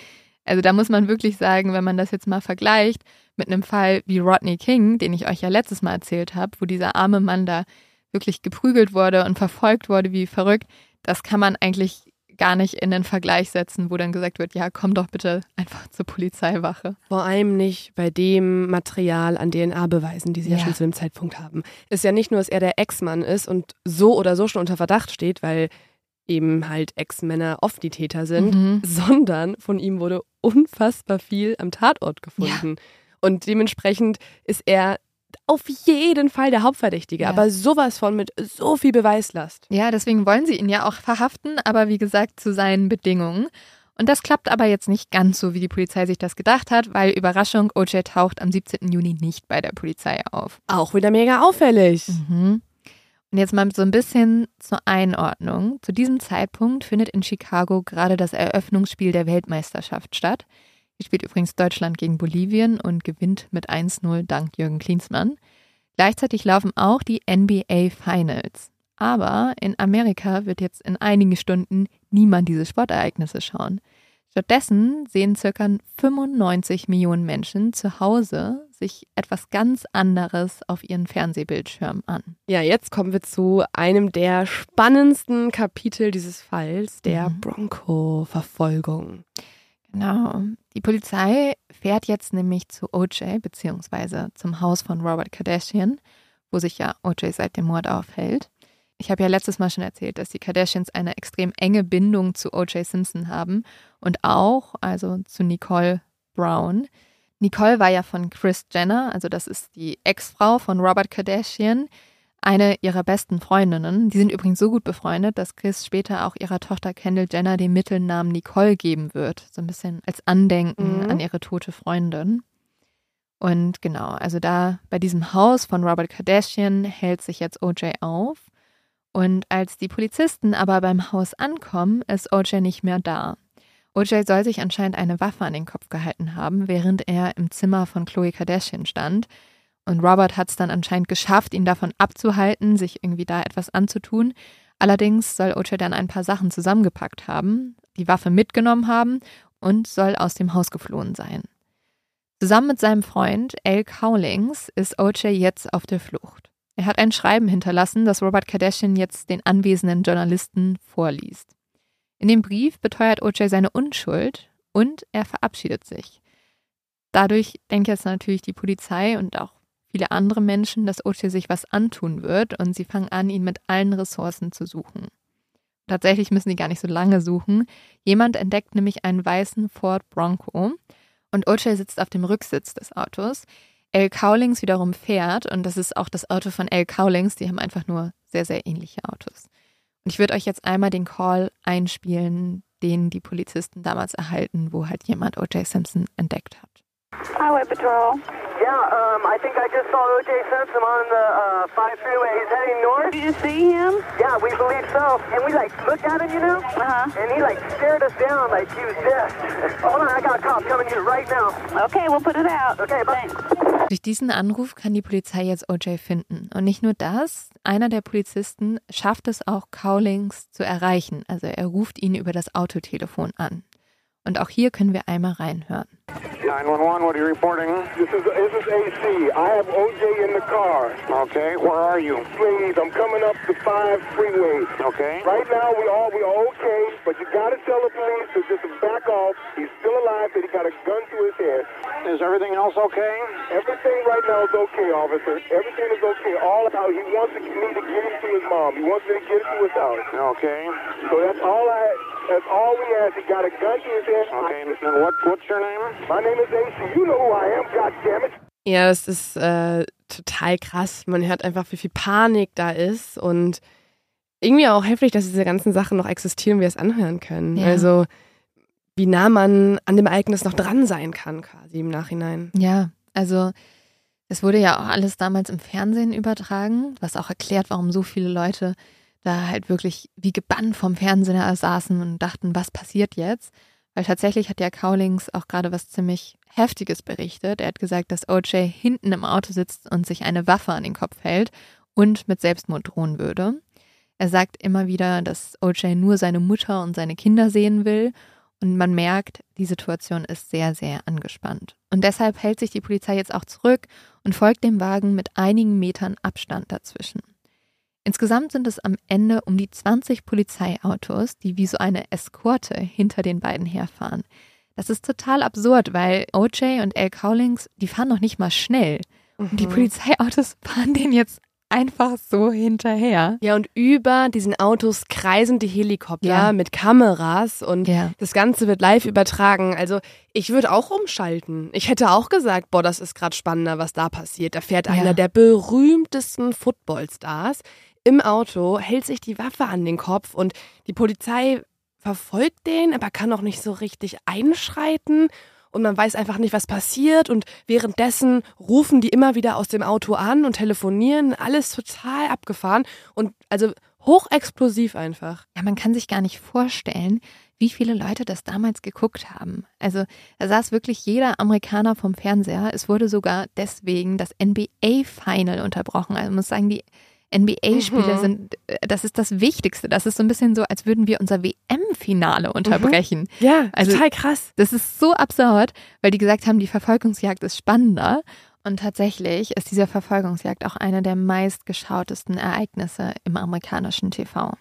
Also da muss man wirklich sagen, wenn man das jetzt mal vergleicht mit einem Fall wie Rodney King, den ich euch ja letztes Mal erzählt habe, wo dieser arme Mann da wirklich geprügelt wurde und verfolgt wurde wie verrückt, das kann man eigentlich gar nicht in den Vergleich setzen, wo dann gesagt wird, ja, komm doch bitte einfach zur Polizeiwache. Vor allem nicht bei dem Material an DNA-Beweisen, die sie ja. ja. schon zu dem Zeitpunkt haben. Ist ja nicht nur, dass er der Ex-Mann ist und so oder so schon unter Verdacht steht, weil eben halt Ex-Männer oft die Täter sind, mhm. sondern von ihm wurde unfassbar viel am Tatort gefunden. Ja. Und dementsprechend ist er auf jeden Fall der Hauptverdächtige, ja. aber sowas von mit so viel Beweislast. Ja, deswegen wollen sie ihn ja auch verhaften, aber wie gesagt zu seinen Bedingungen. Und das klappt aber jetzt nicht ganz so, wie die Polizei sich das gedacht hat, weil Überraschung, OJ taucht am 17. Juni nicht bei der Polizei auf. Auch wieder mega auffällig. Mhm. Und jetzt mal so ein bisschen zur Einordnung. Zu diesem Zeitpunkt findet in Chicago gerade das Eröffnungsspiel der Weltmeisterschaft statt. Hier spielt übrigens Deutschland gegen Bolivien und gewinnt mit 1-0 dank Jürgen Klinsmann. Gleichzeitig laufen auch die NBA Finals. Aber in Amerika wird jetzt in einigen Stunden niemand diese Sportereignisse schauen. Stattdessen sehen circa 95 Millionen Menschen zu Hause sich etwas ganz anderes auf ihren Fernsehbildschirm an. Ja, jetzt kommen wir zu einem der spannendsten Kapitel dieses Falls, der mhm. Bronco-Verfolgung. Genau. Die Polizei fährt jetzt nämlich zu OJ, beziehungsweise zum Haus von Robert Kardashian, wo sich ja OJ seit dem Mord aufhält. Ich habe ja letztes Mal schon erzählt, dass die Kardashians eine extrem enge Bindung zu OJ Simpson haben und auch, also zu Nicole Brown. Nicole war ja von Chris Jenner, also das ist die Ex-Frau von Robert Kardashian, eine ihrer besten Freundinnen. Die sind übrigens so gut befreundet, dass Chris später auch ihrer Tochter Kendall Jenner den Mittelnamen Nicole geben wird. So ein bisschen als Andenken mhm. an ihre tote Freundin. Und genau, also da bei diesem Haus von Robert Kardashian hält sich jetzt OJ auf. Und als die Polizisten aber beim Haus ankommen, ist OJ nicht mehr da. OJ soll sich anscheinend eine Waffe an den Kopf gehalten haben, während er im Zimmer von Chloe Kardashian stand. Und Robert hat es dann anscheinend geschafft, ihn davon abzuhalten, sich irgendwie da etwas anzutun. Allerdings soll Oche dann ein paar Sachen zusammengepackt haben, die Waffe mitgenommen haben und soll aus dem Haus geflohen sein. Zusammen mit seinem Freund Al Cowlings ist Oche jetzt auf der Flucht. Er hat ein Schreiben hinterlassen, das Robert Kardashian jetzt den anwesenden Journalisten vorliest. In dem Brief beteuert Oche seine Unschuld und er verabschiedet sich. Dadurch denkt jetzt natürlich die Polizei und auch viele andere Menschen, dass Oche sich was antun wird und sie fangen an, ihn mit allen Ressourcen zu suchen. Tatsächlich müssen die gar nicht so lange suchen. Jemand entdeckt nämlich einen weißen Ford Bronco und Oche sitzt auf dem Rücksitz des Autos. L. Cowlings wiederum fährt und das ist auch das Auto von L. Cowlings. Die haben einfach nur sehr, sehr ähnliche Autos. Und ich würde euch jetzt einmal den Call einspielen, den die Polizisten damals erhalten, wo halt jemand O.J. Simpson entdeckt hat. Highway Patrol. Yeah, um, I think I just saw O.J. Simpson on the uh, 5 freeway. He's heading north. Did you see him? Yeah, we believe so. And we, like, looked at him, you know? Uh-huh. And he, like, stared us down like he was dead. Hold on, I got a cop coming here right now. Okay, we'll put it out. Okay, bye. Thanks. Durch diesen Anruf kann die Polizei jetzt OJ finden. Und nicht nur das, einer der Polizisten schafft es auch, Cowlings zu erreichen. Also er ruft ihn über das Autotelefon an. Und auch hier können wir einmal reinhören. 911, what are you reporting? This is this is AC. I have OJ in the car. Okay, where are you? Please, I'm coming up the five freeway. Okay. Right now, we all we are okay, but you gotta tell the police to just back off. He's still alive, but he got a gun to his head. Is everything else okay? Everything right now is okay, officer. Everything is okay. All out. He wants to, me to get him to his mom. He wants me to get him to his house. Okay. So that's all I. That's all we ask. He got a gun to his head. Okay, and what, what's your name? My name is AC. You know who I am. God damn it. Ja, es ist äh, total krass. Man hört einfach, wie viel Panik da ist und irgendwie auch heftig, dass diese ganzen Sachen noch existieren, wir es anhören können. Ja. Also wie nah man an dem Ereignis noch dran sein kann, quasi im Nachhinein. Ja, also es wurde ja auch alles damals im Fernsehen übertragen, was auch erklärt, warum so viele Leute da halt wirklich wie gebannt vom Fernseher saßen und dachten, was passiert jetzt? Weil tatsächlich hat ja Cowlings auch gerade was ziemlich Heftiges berichtet. Er hat gesagt, dass OJ hinten im Auto sitzt und sich eine Waffe an den Kopf hält und mit Selbstmord drohen würde. Er sagt immer wieder, dass OJ nur seine Mutter und seine Kinder sehen will und man merkt, die Situation ist sehr, sehr angespannt. Und deshalb hält sich die Polizei jetzt auch zurück und folgt dem Wagen mit einigen Metern Abstand dazwischen. Insgesamt sind es am Ende um die 20 Polizeiautos, die wie so eine Eskorte hinter den beiden herfahren. Das ist total absurd, weil OJ und Al Cowlings, die fahren noch nicht mal schnell. Und die Polizeiautos fahren denen jetzt einfach so hinterher. Ja, und über diesen Autos kreisen die Helikopter Ja. mit Kameras und Ja. das Ganze wird live übertragen. Also ich würde auch umschalten. Ich hätte auch gesagt, boah, das ist gerade spannender, was da passiert. Da fährt Ja. einer der berühmtesten Footballstars im Auto, hält sich die Waffe an den Kopf und die Polizei verfolgt den, aber kann auch nicht so richtig einschreiten. Und man weiß einfach nicht, was passiert. Und währenddessen rufen die immer wieder aus dem Auto an und telefonieren. Alles total abgefahren. Und also hochexplosiv einfach. Ja, man kann sich gar nicht vorstellen, wie viele Leute das damals geguckt haben. Also da saß wirklich jeder Amerikaner vom Fernseher. Es wurde sogar deswegen das NBA-Final unterbrochen. Also man muss sagen, die NBA-Spiele Mhm. sind, äh, das ist das Wichtigste. Das ist so ein bisschen so, als würden wir unser WM-Finale unterbrechen. Ja, Also- total krass. Das ist so absurd, weil die gesagt haben, die Verfolgungsjagd ist spannender. Und tatsächlich ist diese Verfolgungsjagd auch eine der meistgeschautesten Ereignisse im amerikanischen TV.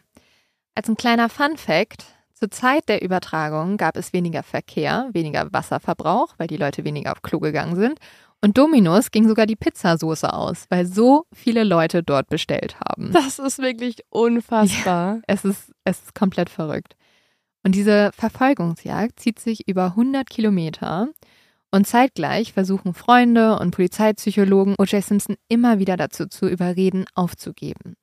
Als ein kleiner Fun-Fact: Zur Zeit der Übertragung gab es weniger Verkehr, weniger Wasserverbrauch, weil die Leute weniger auf Klo gegangen sind. Und Dominos ging sogar die Pizzasoße aus, weil so viele Leute dort bestellt haben. Das ist wirklich unfassbar. Es ist, es ist komplett verrückt. Und diese Verfolgungsjagd zieht sich über 100 Kilometer. Und zeitgleich versuchen Freunde und Polizeipsychologen O.J. Simpson immer wieder dazu zu überreden, aufzugeben.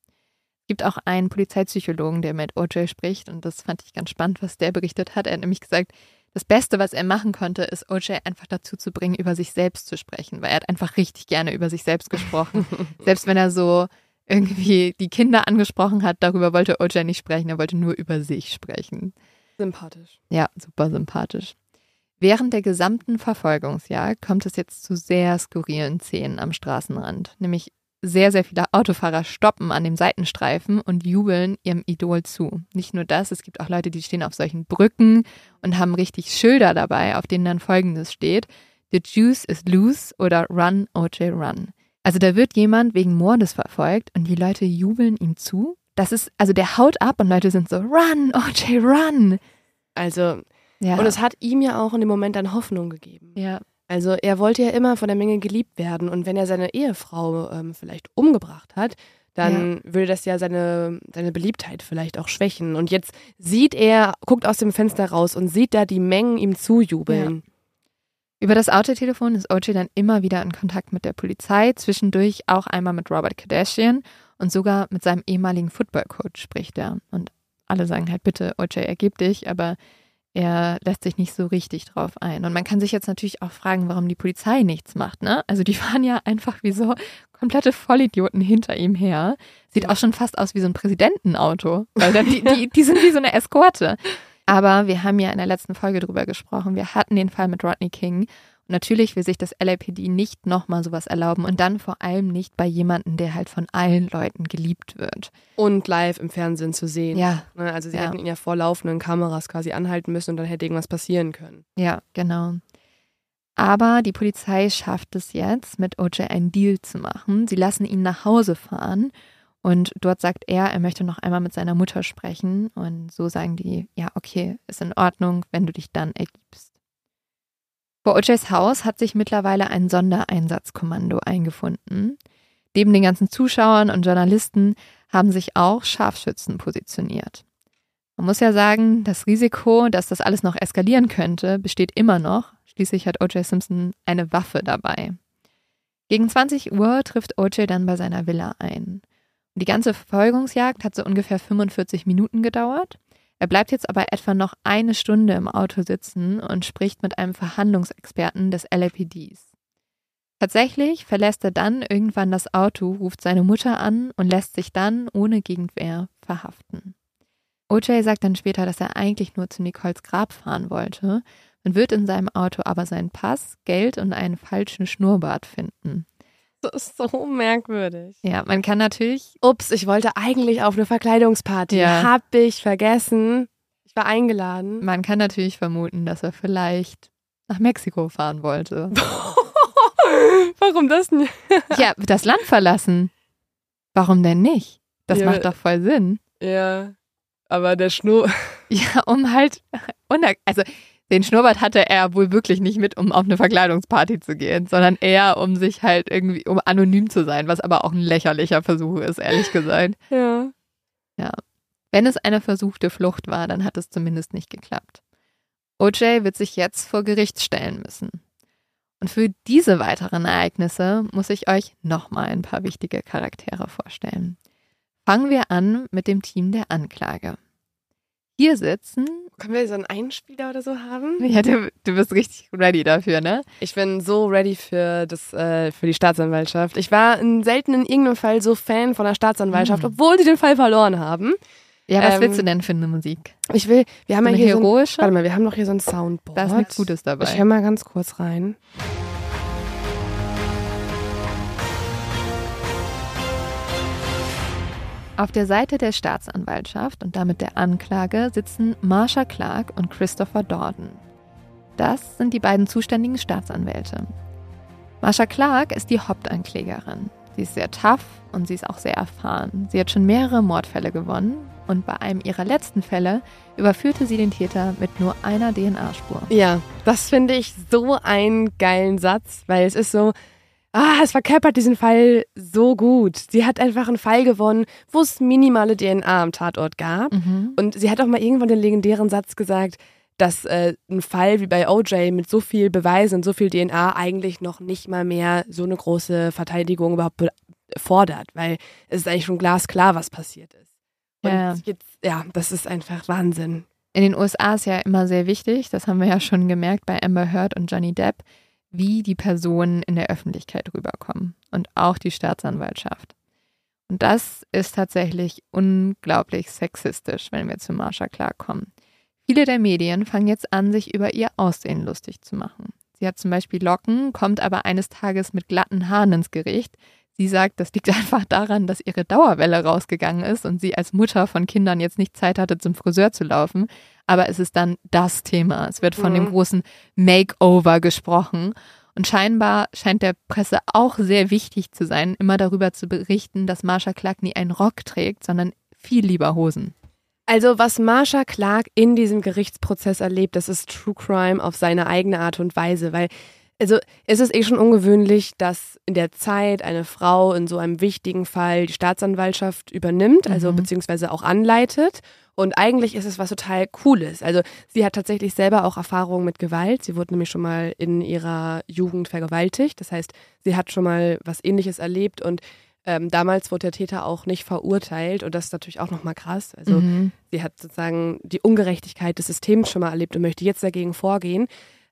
Es gibt auch einen Polizeipsychologen, der mit O.J. spricht. Und das fand ich ganz spannend, was der berichtet hat. Er hat nämlich gesagt, das Beste, was er machen konnte, ist O.J. einfach dazu zu bringen, über sich selbst zu sprechen. Weil er hat einfach richtig gerne über sich selbst gesprochen. Selbst wenn er so irgendwie die Kinder angesprochen hat, darüber wollte OJ nicht sprechen, er wollte nur über sich sprechen. Sympathisch. Ja, super sympathisch. Während der gesamten Verfolgungsjagd kommt es jetzt zu sehr skurrilen Szenen am Straßenrand. Nämlich sehr, sehr viele Autofahrer stoppen an dem Seitenstreifen und jubeln ihrem Idol zu. Nicht nur das, es gibt auch Leute, die stehen auf solchen Brücken und haben richtig Schilder dabei, auf denen dann folgendes steht. The juice is loose oder Run, OJ, run. Also da wird jemand wegen Mordes verfolgt und die Leute jubeln ihm zu. Das ist, also der haut ab und Leute sind so, run, OJ, run. Also, Ja. und es hat ihm ja auch in dem Moment dann Hoffnung gegeben. ja. Also er wollte ja immer von der Menge geliebt werden und wenn er seine Ehefrau ähm, vielleicht umgebracht hat, dann würde das ja seine, seine Beliebtheit vielleicht auch schwächen. Und jetzt sieht er, guckt aus dem Fenster raus und sieht da die Mengen ihm zujubeln. Über das Autotelefon ist OJ dann immer wieder in Kontakt mit der Polizei, zwischendurch auch einmal mit Robert Kardashian und sogar mit seinem ehemaligen Footballcoach spricht er. Und alle sagen halt, bitte, OJ, ergib dich, aber er lässt sich nicht so richtig drauf ein. Und man kann sich jetzt natürlich auch fragen, warum die Polizei nichts macht, ne? Also die fahren ja einfach wie so komplette Vollidioten hinter ihm her. Sieht auch schon fast aus wie so ein Präsidentenauto, weil die, die, die sind wie so eine Eskorte. Aber wir haben ja in der letzten Folge drüber gesprochen. Wir hatten den Fall mit Rodney King natürlich will sich das LAPD nicht nochmal sowas erlauben und dann vor allem nicht bei jemandem, der halt von allen Leuten geliebt wird. Und live im Fernsehen zu sehen. Ja, Ne, Also sie Ja. hätten ihn ja vor laufenden Kameras quasi anhalten müssen und dann hätte irgendwas passieren können. ja, genau. Aber die Polizei schafft es jetzt, mit OJ einen Deal zu machen. Sie lassen ihn nach Hause fahren und dort sagt er, er möchte noch einmal mit seiner Mutter sprechen. Und so sagen die, ja, okay, ist in Ordnung, wenn du dich dann ergibst. Vor OJs Haus hat sich mittlerweile ein Sondereinsatzkommando eingefunden. Neben den ganzen Zuschauern und Journalisten haben sich auch Scharfschützen positioniert. Man muss ja sagen, das Risiko, dass das alles noch eskalieren könnte, besteht immer noch. Schließlich hat O.J. Simpson eine Waffe dabei. Gegen 20 Uhr trifft O.J. dann bei seiner Villa ein. Die ganze Verfolgungsjagd hat so ungefähr 45 Minuten gedauert. Er bleibt jetzt aber etwa noch eine Stunde im Auto sitzen und spricht mit einem Verhandlungsexperten des LAPDs. Tatsächlich verlässt er dann irgendwann das Auto, ruft seine Mutter an und lässt sich dann ohne Gegenwehr verhaften. OJ sagt dann später, dass er eigentlich nur zu Nicoles Grab fahren wollte. Man wird in seinem Auto aber seinen Pass, Geld und einen falschen Schnurrbart finden. Das ist so merkwürdig. Ja, man kann natürlich, Ups, ich wollte eigentlich auf eine Verkleidungsparty. Ja. Hab ich vergessen. Ich war eingeladen. man kann natürlich vermuten, dass er vielleicht nach Mexiko fahren wollte. Warum das nicht? ja, das Land verlassen. Warum denn nicht? Das Ja. macht doch voll Sinn. Ja, aber der Schnur. Ja, um halt, also den Schnurrbart hatte er wohl wirklich nicht mit, um auf eine Verkleidungsparty zu gehen, sondern eher, um sich halt irgendwie, um anonym zu sein, was aber auch ein lächerlicher Versuch ist, ehrlich gesagt. Ja. Wenn es eine versuchte Flucht war, dann hat es zumindest nicht geklappt. OJ wird sich jetzt vor Gericht stellen müssen. Und für diese weiteren Ereignisse muss ich euch nochmal ein paar wichtige Charaktere vorstellen. Fangen wir an mit dem Team der Anklage. Hier sitzen, Können wir so einen Einspieler oder so haben? ja, du, du bist richtig ready dafür, ne? Ich bin so ready für das, äh, für die Staatsanwaltschaft. Ich war in, selten in irgendeinem Fall so Fan von der Staatsanwaltschaft, Mhm. obwohl sie den Fall verloren haben. Ja, was Ähm, willst du denn für eine Musik? Ich will, wir haben So ja hier so ein, heroische? Warte mal, wir haben doch hier so ein Soundboard. Da ist nichts Gutes dabei. Ich höre mal ganz kurz rein. Auf der Seite der Staatsanwaltschaft und damit der Anklage sitzen Marsha Clark und Christopher Dorden. Das sind die beiden zuständigen Staatsanwälte. Marsha Clark ist die Hauptanklägerin. Sie ist sehr tough und sie ist auch sehr erfahren. Sie hat schon mehrere Mordfälle gewonnen und bei einem ihrer letzten Fälle überführte sie den Täter mit nur einer DNA-Spur. Ja, das finde ich so einen geilen Satz, weil es ist so, ah, es verkörpert diesen Fall so gut. Sie hat einfach einen Fall gewonnen, wo es minimale DNA am Tatort gab. Mhm. Und sie hat auch mal irgendwann den legendären Satz gesagt, dass äh, ein Fall wie bei OJ mit so viel Beweisen und so viel DNA eigentlich noch nicht mal mehr so eine große Verteidigung überhaupt be- fordert, weil es ist eigentlich schon glasklar, was passiert ist. Und Ja. jetzt, ja, das ist einfach Wahnsinn. In den USA ist ja immer sehr wichtig, das haben wir ja schon gemerkt bei Amber Heard und Johnny Depp, wie die Personen in der Öffentlichkeit rüberkommen und auch die Staatsanwaltschaft. Und das ist tatsächlich unglaublich sexistisch, wenn wir zu Marsha Clark kommen. Viele der Medien fangen jetzt an, sich über ihr Aussehen lustig zu machen. Sie hat zum Beispiel Locken, kommt aber eines Tages mit glatten Haaren ins Gericht. Sie sagt, das liegt einfach daran, dass ihre Dauerwelle rausgegangen ist und sie als Mutter von Kindern jetzt nicht Zeit hatte, zum Friseur zu laufen. Aber es ist dann das Thema. Es wird von Mhm. dem großen Makeover gesprochen. Und scheinbar scheint der Presse auch sehr wichtig zu sein, immer darüber zu berichten, dass Marsha Clark nie einen Rock trägt, sondern viel lieber Hosen. Also was Marsha Clark in diesem Gerichtsprozess erlebt, das ist True Crime auf seine eigene Art und Weise, weil also es ist eh schon ungewöhnlich, dass in der Zeit eine Frau in so einem wichtigen Fall die Staatsanwaltschaft übernimmt, also Mhm. beziehungsweise auch anleitet. Und eigentlich ist es was total Cooles. Also sie hat tatsächlich selber auch Erfahrungen mit Gewalt. Sie wurde nämlich schon mal in ihrer Jugend vergewaltigt. Das heißt, sie hat schon mal was ähnliches erlebt und ähm, damals wurde der Täter auch nicht verurteilt und das ist natürlich auch nochmal krass. Also Mhm. sie hat sozusagen die Ungerechtigkeit des Systems schon mal erlebt und möchte jetzt dagegen vorgehen.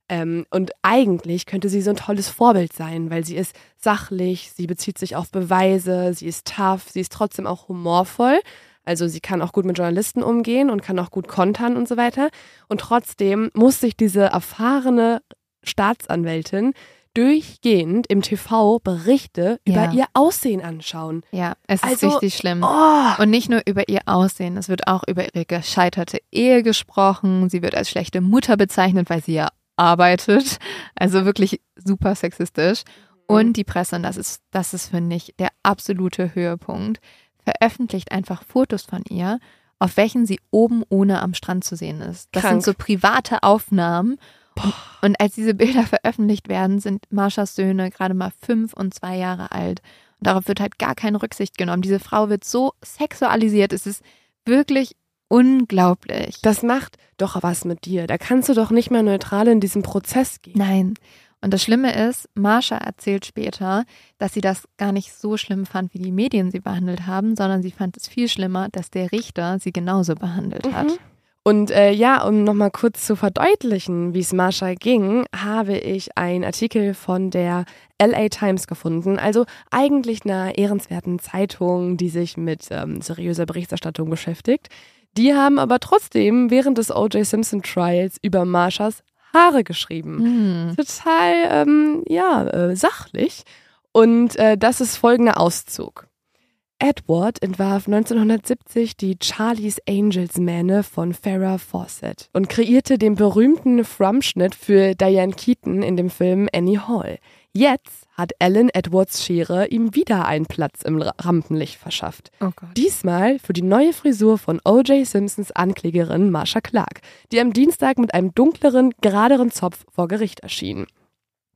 Ähm, und eigentlich könnte sie so ein tolles Vorbild sein, weil sie ist sachlich, sie bezieht sich auf Beweise, sie ist tough, sie ist trotzdem auch humorvoll. Also sie kann auch gut mit Journalisten umgehen und kann auch gut kontern und so weiter. Und trotzdem muss sich diese erfahrene Staatsanwältin durchgehend im TV Berichte Ja. über ihr Aussehen anschauen. Ja, es ist Also, richtig schlimm. Oh, Und nicht nur über ihr Aussehen, es wird auch über ihre gescheiterte Ehe gesprochen. Sie wird als schlechte Mutter bezeichnet, weil sie ja arbeitet. Also wirklich super sexistisch. Und die Presse, und das ist, das ist, finde ich, der absolute Höhepunkt, veröffentlicht einfach Fotos von ihr, auf welchen sie oben ohne am Strand zu sehen ist. Das Krank. sind so private Aufnahmen. Und, und als diese Bilder veröffentlicht werden, sind Marshas Söhne gerade mal fünf und zwei Jahre alt. Und darauf wird halt gar keine Rücksicht genommen. Diese Frau wird so sexualisiert. Es ist wirklich unglaublich. das macht doch was mit dir. Da kannst du doch nicht mehr neutral in diesen Prozess gehen. Nein. Und das Schlimme ist, Marsha erzählt später, dass sie das gar nicht so schlimm fand, wie die Medien sie behandelt haben, sondern sie fand es viel schlimmer, dass der Richter sie genauso behandelt hat. Mhm. Und äh, ja, um nochmal kurz zu verdeutlichen, wie es Marsha ging, habe ich einen Artikel von der LA Times gefunden. Also eigentlich einer ehrenswerten Zeitung, die sich mit ähm, seriöser Berichterstattung beschäftigt. Die haben aber trotzdem während des O.J. Simpson Trials über Marshas Haare geschrieben. Hm. Total, ähm, ja, äh, sachlich. Und äh, das ist folgender Auszug. Edward entwarf 1970 die Charlie's Angels Mähne von Farrah Fawcett und kreierte den berühmten Frum-Schnitt für Diane Keaton in dem Film Annie Hall. Jetzt hat Alan Edwards Schere ihm wieder einen Platz im Ra- Rampenlicht verschafft. Oh. Diesmal für die neue Frisur von O.J. Simpsons Anklägerin Marsha Clark, die am Dienstag mit einem dunkleren, geraderen Zopf vor Gericht erschien.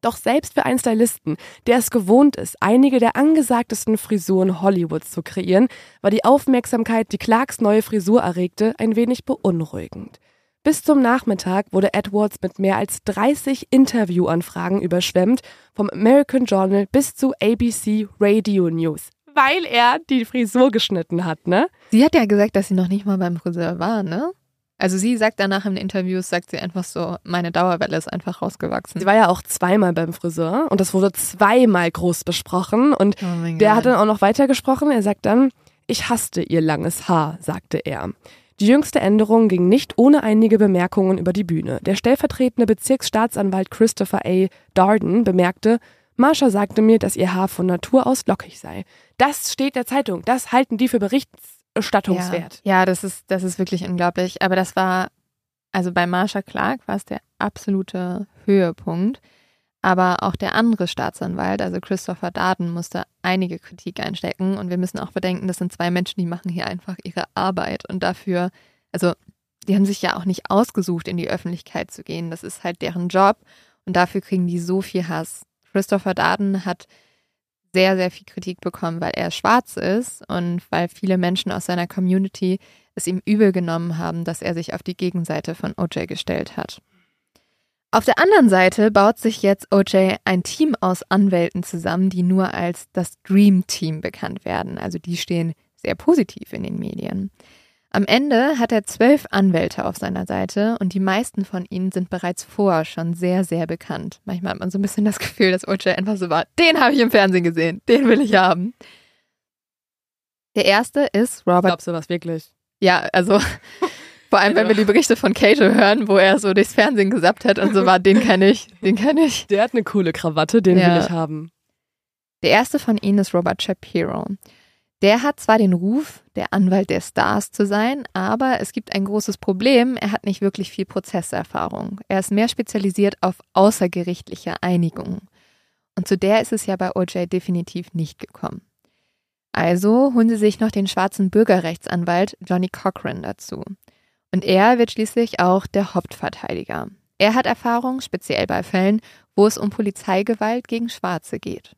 Doch selbst für einen Stylisten, der es gewohnt ist, einige der angesagtesten Frisuren Hollywoods zu kreieren, war die Aufmerksamkeit, die Clarks neue Frisur erregte, ein wenig beunruhigend. Bis zum Nachmittag wurde Edwards mit mehr als 30 Interviewanfragen überschwemmt, vom American Journal bis zu ABC Radio News, weil er die Frisur geschnitten hat, ne? Sie hat ja gesagt, dass sie noch nicht mal beim Friseur war, ne? Also sie sagt danach in Interviews, sagt sie einfach so, meine Dauerwelle ist einfach rausgewachsen. Sie war ja auch zweimal beim Friseur und das wurde zweimal groß besprochen und oh der hat dann auch noch weiter gesprochen. Er sagt dann, ich hasste ihr langes Haar, sagte er. Die jüngste Änderung ging nicht ohne einige Bemerkungen über die Bühne. Der stellvertretende Bezirksstaatsanwalt Christopher A. Darden bemerkte, Marsha sagte mir, dass ihr Haar von Natur aus lockig sei. Das steht der Zeitung. Das halten die für berichterstattungswert. Ja, ja das, ist, das ist wirklich unglaublich. Aber das war, also bei Marsha Clark war es der absolute Höhepunkt. Aber auch der andere Staatsanwalt, also Christopher Darden, musste einige Kritik einstecken. Und wir müssen auch bedenken, das sind zwei Menschen, die machen hier einfach ihre Arbeit. Und dafür, also die haben sich ja auch nicht ausgesucht, in die Öffentlichkeit zu gehen. Das ist halt deren Job. Und dafür kriegen die so viel Hass. Christopher Darden hat sehr, sehr viel Kritik bekommen, weil er schwarz ist und weil viele Menschen aus seiner Community es ihm übel genommen haben, dass er sich auf die Gegenseite von OJ gestellt hat. Auf der anderen Seite baut sich jetzt OJ ein Team aus Anwälten zusammen, die nur als das Dream Team bekannt werden. Also die stehen sehr positiv in den Medien. Am Ende hat er zwölf Anwälte auf seiner Seite und die meisten von ihnen sind bereits vorher schon sehr, sehr bekannt. Manchmal hat man so ein bisschen das Gefühl, dass OJ einfach so war, den habe ich im Fernsehen gesehen, den will ich haben. Der erste ist Robert. Glaubst du was wirklich? Ja, also vor allem, wenn wir die Berichte von Cato hören, wo er so durchs Fernsehen gesappt hat und so war, den kann ich, den kann ich. Der hat eine coole Krawatte, den Ja. will ich haben. Der erste von ihnen ist Robert Shapiro. Der hat zwar den Ruf, der Anwalt der Stars zu sein, aber es gibt ein großes Problem. Er hat nicht wirklich viel Prozesserfahrung. Er ist mehr spezialisiert auf außergerichtliche Einigungen. Und zu der ist es ja bei OJ definitiv nicht gekommen. Also holen sie sich noch den schwarzen Bürgerrechtsanwalt Johnny Cochran dazu. Und er wird schließlich auch der Hauptverteidiger. Er hat Erfahrung, speziell bei Fällen, wo es um Polizeigewalt gegen Schwarze geht.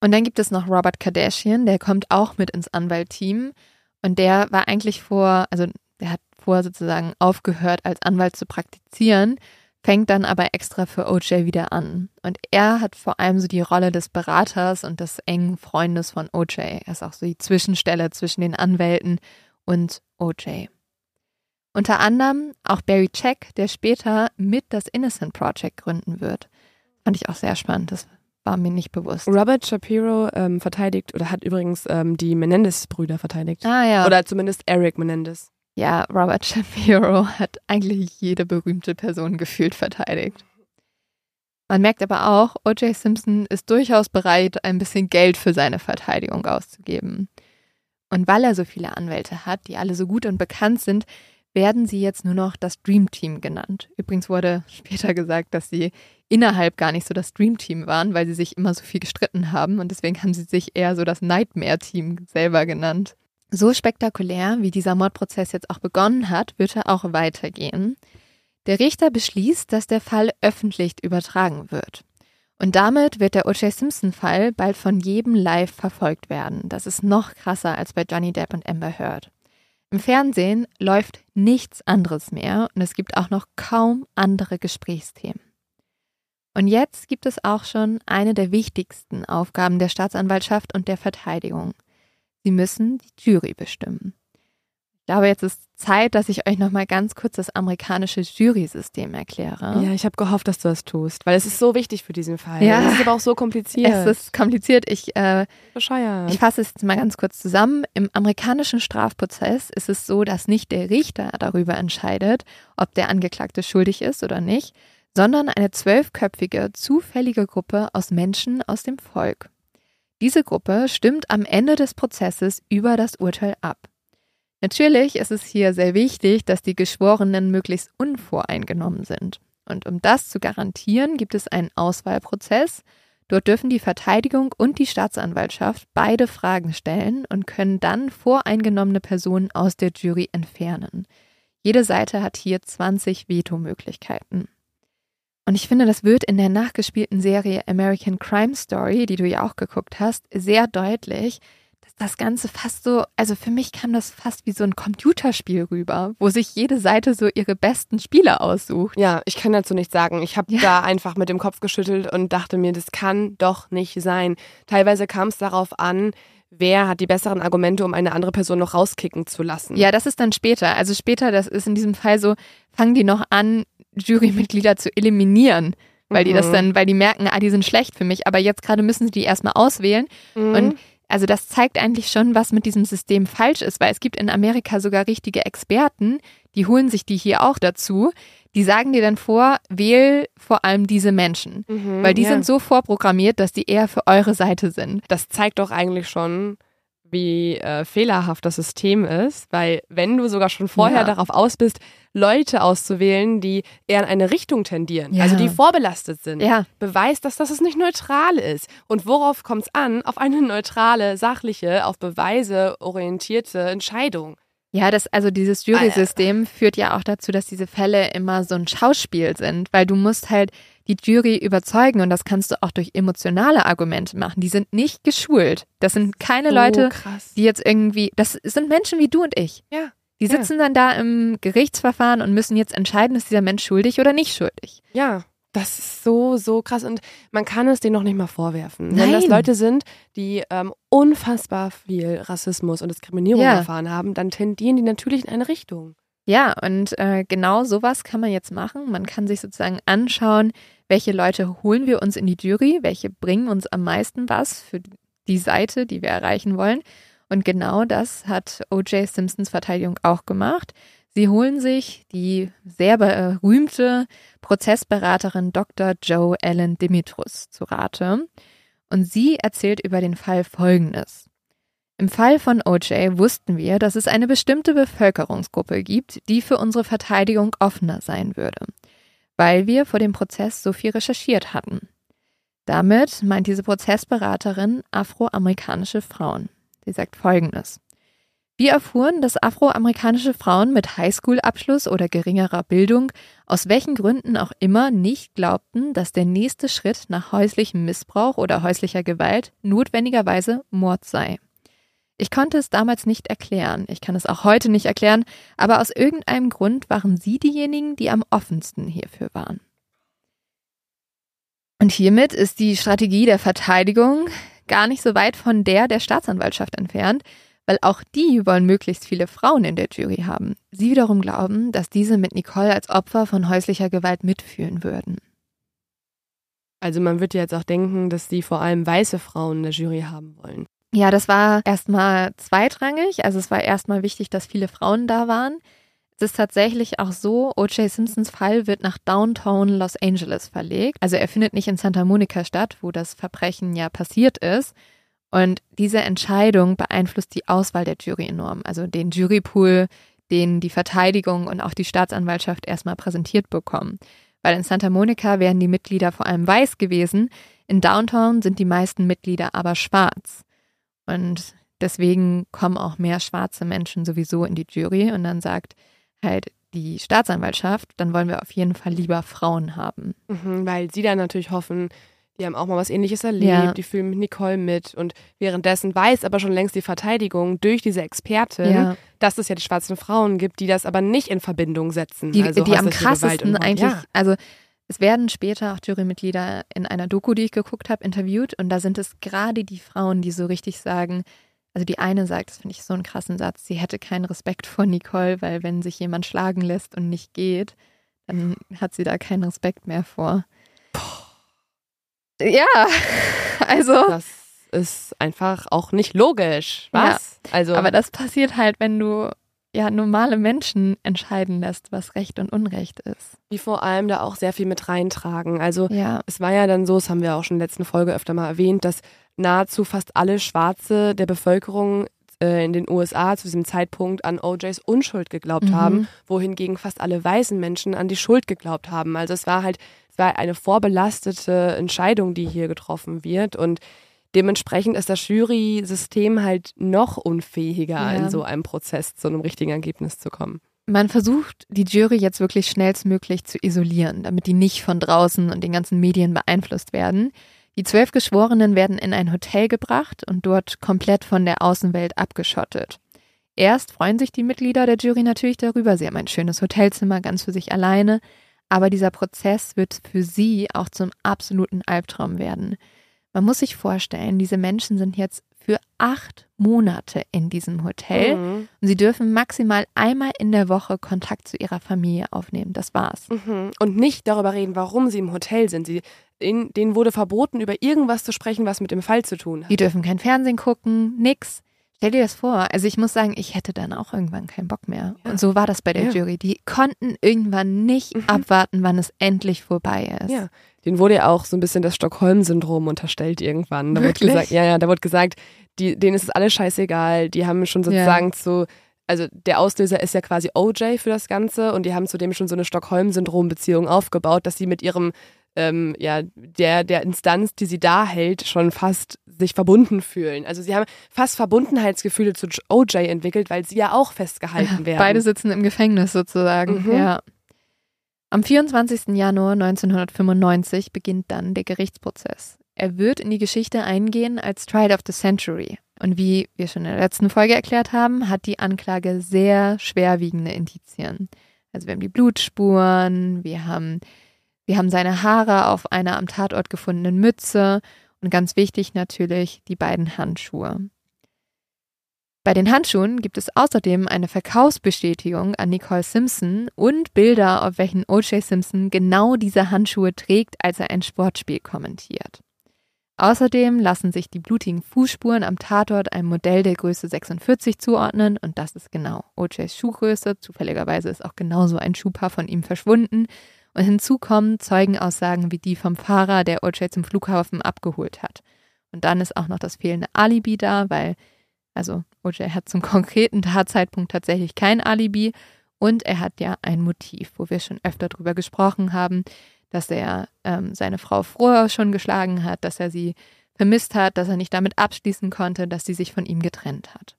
Und dann gibt es noch Robert Kardashian, der kommt auch mit ins Anwaltteam. Und der war eigentlich vor, also der hat vorher sozusagen aufgehört, als Anwalt zu praktizieren, fängt dann aber extra für OJ wieder an. Und er hat vor allem so die Rolle des Beraters und des engen Freundes von OJ. Er ist auch so die Zwischenstelle zwischen den Anwälten und OJ. Unter anderem auch Barry Check, der später mit das Innocent Project gründen wird. Fand ich auch sehr spannend. Das war mir nicht bewusst. Robert Shapiro ähm, verteidigt oder hat übrigens ähm, die Menendez-Brüder verteidigt. Ah ja. Oder zumindest Eric Menendez. ja, Robert Shapiro hat eigentlich jede berühmte Person gefühlt verteidigt. Man merkt aber auch, O.J. Simpson ist durchaus bereit, ein bisschen Geld für seine Verteidigung auszugeben. Und weil er so viele Anwälte hat, die alle so gut und bekannt sind, werden sie jetzt nur noch das Dream Team genannt. Übrigens wurde später gesagt, dass sie innerhalb gar nicht so das Dream Team waren, weil sie sich immer so viel gestritten haben und deswegen haben sie sich eher so das Nightmare Team selber genannt. So spektakulär, wie dieser Mordprozess jetzt auch begonnen hat, wird er auch weitergehen. Der Richter beschließt, dass der Fall öffentlich übertragen wird. Und damit wird der O.J. Simpson-Fall bald von jedem live verfolgt werden. Das ist noch krasser als bei Johnny Depp und Amber Heard. Im Fernsehen läuft nichts anderes mehr und es gibt auch noch kaum andere Gesprächsthemen. Und jetzt gibt es auch schon eine der wichtigsten Aufgaben der Staatsanwaltschaft und der Verteidigung. Sie müssen die Jury bestimmen. Ich glaube, jetzt ist Zeit, dass ich euch nochmal ganz kurz das amerikanische Jury-System erkläre. Ja, ich habe gehofft, dass du das tust, weil es ist so wichtig für diesen Fall. Ja. Es ist aber auch so kompliziert. Es ist kompliziert. Ich, äh, bescheuert. ich fasse es jetzt mal ganz kurz zusammen. Im amerikanischen Strafprozess ist es so, dass nicht der Richter darüber entscheidet, ob der Angeklagte schuldig ist oder nicht, sondern eine zwölfköpfige, zufällige Gruppe aus Menschen aus dem Volk. Diese Gruppe stimmt am Ende des Prozesses über das Urteil ab. Natürlich ist es hier sehr wichtig, dass die Geschworenen möglichst unvoreingenommen sind. Und um das zu garantieren, gibt es einen Auswahlprozess. Dort dürfen die Verteidigung und die Staatsanwaltschaft beide Fragen stellen und können dann voreingenommene Personen aus der Jury entfernen. Jede Seite hat hier 20 Vetomöglichkeiten. Und ich finde, das wird in der nachgespielten Serie American Crime Story, die du ja auch geguckt hast, sehr deutlich, das Ganze fast so, also für mich kam das fast wie so ein Computerspiel rüber, wo sich jede Seite so ihre besten Spieler aussucht. Ja, ich kann dazu nichts sagen. Ich habe Ja. da einfach mit dem Kopf geschüttelt und dachte mir, das kann doch nicht sein. Teilweise kam es darauf an, wer hat die besseren Argumente, um eine andere Person noch rauskicken zu lassen. Ja, das ist dann später. Also später, das ist in diesem Fall so, fangen die noch an, Jurymitglieder zu eliminieren. Weil die das Mhm. dann, weil die merken, ah, die sind schlecht für mich, aber jetzt gerade müssen sie die erstmal auswählen. Mhm. Und also das zeigt eigentlich schon, was mit diesem System falsch ist, weil es gibt in Amerika sogar richtige Experten, die holen sich die hier auch dazu. Die sagen dir dann vor, wähl vor allem diese Menschen. Mhm, Weil die ja. sind so vorprogrammiert, dass die eher für eure Seite sind. Das zeigt doch eigentlich schon, wie äh, fehlerhaft das System ist, weil wenn du sogar schon vorher Ja. darauf aus bist, Leute auszuwählen, die eher in eine Richtung tendieren, Ja. also die vorbelastet sind, Ja. beweist, dass das nicht neutral ist. Und worauf kommt es an? Auf eine neutrale, sachliche, auf Beweise orientierte Entscheidung. Ja, das, also dieses Jury-System führt ja auch dazu, dass diese Fälle immer so ein Schauspiel sind, weil du musst halt die Jury überzeugen und das kannst du auch durch emotionale Argumente machen. Die sind nicht geschult. Das sind keine Leute, krass. die jetzt irgendwie, das sind Menschen wie du und ich. Ja. Die Ja. sitzen dann da im Gerichtsverfahren und müssen jetzt entscheiden, ist dieser Mensch schuldig oder nicht schuldig. Ja, das ist so, so krass. Und man kann es denen noch nicht mal vorwerfen. Wenn das Nein. Leute sind, die ähm, unfassbar viel Rassismus und Diskriminierung Ja. erfahren haben, dann tendieren die natürlich in eine Richtung. Ja, und äh, genau sowas kann man jetzt machen. Man kann sich sozusagen anschauen, welche Leute holen wir uns in die Jury, welche bringen uns am meisten was für die Seite, die wir erreichen wollen. Und genau das hat O.J. Simpsons Verteidigung auch gemacht. Sie holen sich die sehr berühmte Prozessberaterin Dr. Joe Ellen Dimitrus zu Rate. Und sie erzählt über den Fall Folgendes. Im Fall von OJ wussten wir, dass es eine bestimmte Bevölkerungsgruppe gibt, die für unsere Verteidigung offener sein würde, weil wir vor dem Prozess so viel recherchiert hatten. Damit meint diese Prozessberaterin afroamerikanische Frauen. Sie sagt Folgendes. Wir erfuhren, dass afroamerikanische Frauen mit Highschool-Abschluss oder geringerer Bildung aus welchen Gründen auch immer nicht glaubten, dass der nächste Schritt nach häuslichem Missbrauch oder häuslicher Gewalt notwendigerweise Mord sei. Ich konnte es damals nicht erklären, ich kann es auch heute nicht erklären, aber aus irgendeinem Grund waren sie diejenigen, die am offensten hierfür waren. Und hiermit ist die Strategie der Verteidigung gar nicht so weit von der der Staatsanwaltschaft entfernt, weil auch die wollen möglichst viele Frauen in der Jury haben. Sie wiederum glauben, dass diese mit Nicole als Opfer von häuslicher Gewalt mitfühlen würden. Also man würde jetzt auch denken, dass die vor allem weiße Frauen in der Jury haben wollen. Ja, das war erstmal zweitrangig. Also es war erstmal wichtig, dass viele Frauen da waren. Es ist tatsächlich auch so, O.J. Simpsons Fall wird nach Downtown Los Angeles verlegt. Also er findet nicht in Santa Monica statt, wo das Verbrechen ja passiert ist. Und diese Entscheidung beeinflusst die Auswahl der Jury enorm. Also den Jurypool, den die Verteidigung und auch die Staatsanwaltschaft erstmal präsentiert bekommen. Weil in Santa Monica wären die Mitglieder vor allem weiß gewesen, in Downtown sind die meisten Mitglieder aber schwarz. Und deswegen kommen auch mehr schwarze Menschen sowieso in die Jury und dann sagt halt die Staatsanwaltschaft, dann wollen wir auf jeden Fall lieber Frauen haben. Mhm, weil sie dann natürlich hoffen, die haben auch mal was ähnliches erlebt, Ja. die fühlen mit Nicole mit und währenddessen weiß aber schon längst die Verteidigung durch diese Expertin, Ja. dass es ja die schwarzen Frauen gibt, die das aber nicht in Verbindung setzen. Die, also die am krassesten eigentlich, Ja. also es werden später auch Jurymitglieder in einer Doku, die ich geguckt habe, interviewt und da sind es gerade die Frauen, die so richtig sagen, also die eine sagt, das finde ich so einen krassen Satz, sie hätte keinen Respekt vor Nicole, weil wenn sich jemand schlagen lässt und nicht geht, dann hat sie da keinen Respekt mehr vor. Ja, also, Das ist einfach auch nicht logisch. Was? Also, aber das passiert halt, wenn du ja normale Menschen entscheiden lässt, was Recht und Unrecht ist. die vor allem da auch sehr viel mit reintragen. Also Ja, es war ja dann so, das haben wir auch schon in der letzten Folge öfter mal erwähnt, dass nahezu fast alle Schwarze der Bevölkerung äh, in den USA zu diesem Zeitpunkt an OJs Unschuld geglaubt Mhm. haben, wohingegen fast alle weißen Menschen an die Schuld geglaubt haben. Also es war halt, es war eine vorbelastete Entscheidung, die hier getroffen wird und dementsprechend ist das Jury-System halt noch unfähiger, Ja. in so einem Prozess zu einem richtigen Ergebnis zu kommen. Man versucht, die Jury jetzt wirklich schnellstmöglich zu isolieren, damit die nicht von draußen und den ganzen Medien beeinflusst werden. Die zwölf Geschworenen werden in ein Hotel gebracht und dort komplett von der Außenwelt abgeschottet. Erst freuen sich die Mitglieder der Jury natürlich darüber, sie haben ein schönes Hotelzimmer ganz für sich alleine, aber dieser Prozess wird für sie auch zum absoluten Albtraum werden. Man muss sich vorstellen, diese Menschen sind jetzt für acht Monate in diesem Hotel. Mhm. Und sie dürfen maximal einmal in der Woche Kontakt zu ihrer Familie aufnehmen. Das war's. Mhm. Und nicht darüber reden, warum sie im Hotel sind. Sie, in, denen wurde verboten, über irgendwas zu sprechen, was mit dem Fall zu tun hat. Die dürfen kein Fernsehen gucken, nix. Stell dir das vor. Also ich muss sagen, ich hätte dann auch irgendwann keinen Bock mehr. Ja. Und so war das bei der Ja. Jury. Die konnten irgendwann nicht Mhm. abwarten, wann es endlich vorbei ist. Ja, denen wurde ja auch so ein bisschen das Stockholm-Syndrom unterstellt irgendwann. Da wurde gesagt, ja, ja, da wurde gesagt, die, denen ist es alles scheißegal. Die haben schon sozusagen zu, also der Auslöser ist ja quasi OJ für das Ganze und die haben zudem schon so eine Stockholm-Syndrom-Beziehung aufgebaut, dass sie mit ihrem, ähm, ja, der, der Instanz, die sie da hält, schon fast sich verbunden fühlen. Also sie haben fast Verbundenheitsgefühle zu OJ entwickelt, weil sie ja auch festgehalten Ja, werden. Beide sitzen im Gefängnis sozusagen. Mhm. Ja. Am 24. Januar 1995 beginnt dann der Gerichtsprozess. Er wird in die Geschichte eingehen als Trial of the Century. Und wie wir schon in der letzten Folge erklärt haben, hat die Anklage sehr schwerwiegende Indizien. Also wir haben die Blutspuren, wir haben, wir haben seine Haare auf einer am Tatort gefundenen Mütze und ganz wichtig natürlich die beiden Handschuhe. Bei den Handschuhen gibt es außerdem eine Verkaufsbestätigung an Nicole Simpson und Bilder, auf welchen O.J. Simpson genau diese Handschuhe trägt, als er ein Sportspiel kommentiert. Außerdem lassen sich die blutigen Fußspuren am Tatort einem Modell der Größe 46 zuordnen und das ist genau O.J.s Schuhgröße. Zufälligerweise ist auch genauso ein Schuhpaar von ihm verschwunden. Und hinzu kommen Zeugenaussagen wie die vom Fahrer, der O.J. zum Flughafen abgeholt hat. Und dann ist auch noch das fehlende Alibi da, weil also O.J. hat zum konkreten Tatzeitpunkt tatsächlich kein Alibi und er hat ja ein Motiv, wo wir schon öfter drüber gesprochen haben, dass er ähm, seine Frau früher schon geschlagen hat, dass er sie vermisst hat, dass er nicht damit abschließen konnte, dass sie sich von ihm getrennt hat.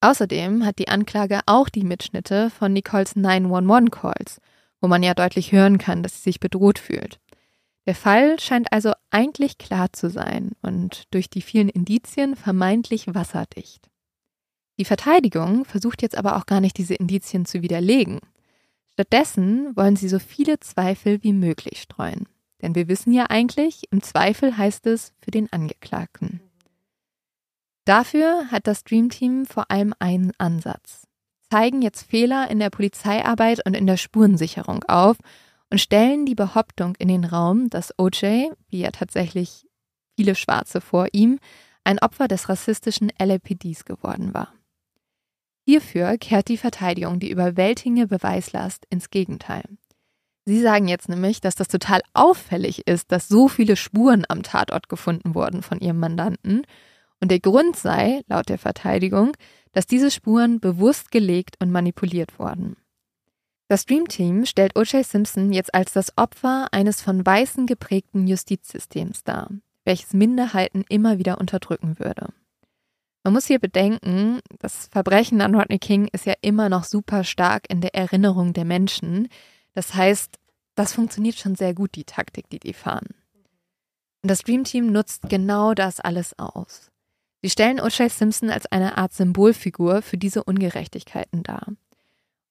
Außerdem hat die Anklage auch die Mitschnitte von Nicoles 911-Calls, wo man ja deutlich hören kann, dass sie sich bedroht fühlt. Der Fall scheint also eigentlich klar zu sein und durch die vielen Indizien vermeintlich wasserdicht. Die Verteidigung versucht jetzt aber auch gar nicht, diese Indizien zu widerlegen. Stattdessen wollen sie so viele Zweifel wie möglich streuen. Denn wir wissen ja eigentlich, im Zweifel heißt es für den Angeklagten. Dafür hat das Dream Team vor allem einen Ansatz. Zeigen jetzt Fehler in der Polizeiarbeit und in der Spurensicherung auf und stellen die Behauptung in den Raum, dass OJ, wie ja tatsächlich viele Schwarze vor ihm, ein Opfer des rassistischen LAPDs geworden war. Hierfür kehrt die Verteidigung die überwältigende Beweislast ins Gegenteil. Sie sagen jetzt nämlich, dass das total auffällig ist, dass so viele Spuren am Tatort gefunden wurden von ihrem Mandanten. Und der Grund sei, laut der Verteidigung, dass diese Spuren bewusst gelegt und manipuliert wurden. Das Dream Team stellt O.J. Simpson jetzt als das Opfer eines von Weißen geprägten Justizsystems dar, welches Minderheiten immer wieder unterdrücken würde. Man muss hier bedenken, das Verbrechen an Rodney King ist ja immer noch super stark in der Erinnerung der Menschen. Das heißt, das funktioniert schon sehr gut, die Taktik, die die fahren. Und das Dream Team nutzt genau das alles aus. Sie stellen O.J. Simpson als eine Art Symbolfigur für diese Ungerechtigkeiten dar.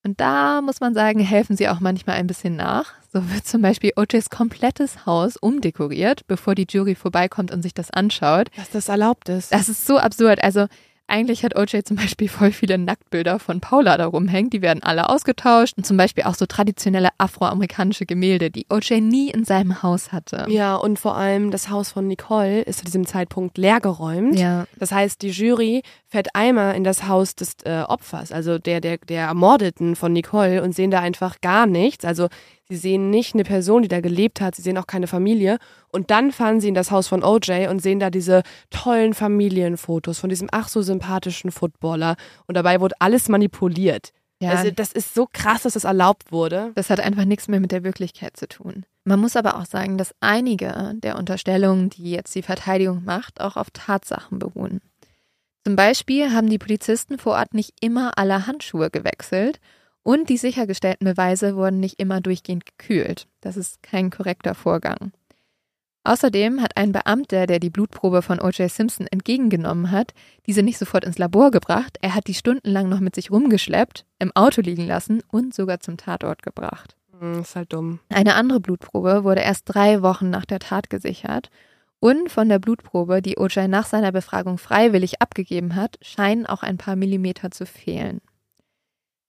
Und da muss man sagen, helfen sie auch manchmal ein bisschen nach. So wird zum Beispiel OJs komplettes Haus umdekoriert, bevor die Jury vorbeikommt und sich das anschaut. Dass das erlaubt ist. Das ist so absurd. Also eigentlich hat OJ zum Beispiel voll viele Nacktbilder von Paula da rumhängen. Die werden alle ausgetauscht. Und zum Beispiel auch so traditionelle afroamerikanische Gemälde, die OJ nie in seinem Haus hatte. Ja, und vor allem das Haus von Nicole ist zu diesem Zeitpunkt leergeräumt. Ja. Das heißt, die Jury fährt einmal in das Haus des äh, Opfers, also der, der, der Ermordeten von Nicole und sehen da einfach gar nichts. Also sie sehen nicht eine Person, die da gelebt hat, sie sehen auch keine Familie. Und dann fahren sie in das Haus von OJ und sehen da diese tollen Familienfotos von diesem ach so sympathischen Footballer. Und dabei wurde alles manipuliert. Ja. Also das ist so krass, dass das erlaubt wurde. Das hat einfach nichts mehr mit der Wirklichkeit zu tun. Man muss aber auch sagen, dass einige der Unterstellungen, die jetzt die Verteidigung macht, auch auf Tatsachen beruhen. Zum Beispiel haben die Polizisten vor Ort nicht immer alle Handschuhe gewechselt und die sichergestellten Beweise wurden nicht immer durchgehend gekühlt. Das ist kein korrekter Vorgang. Außerdem hat ein Beamter, der die Blutprobe von O.J. Simpson entgegengenommen hat, diese nicht sofort ins Labor gebracht, er hat die stundenlang noch mit sich rumgeschleppt, im Auto liegen lassen und sogar zum Tatort gebracht. Hm, ist halt dumm. Eine andere Blutprobe wurde erst drei Wochen nach der Tat gesichert. Und von der Blutprobe, die O.J. nach seiner Befragung freiwillig abgegeben hat, scheinen auch ein paar Millimeter zu fehlen.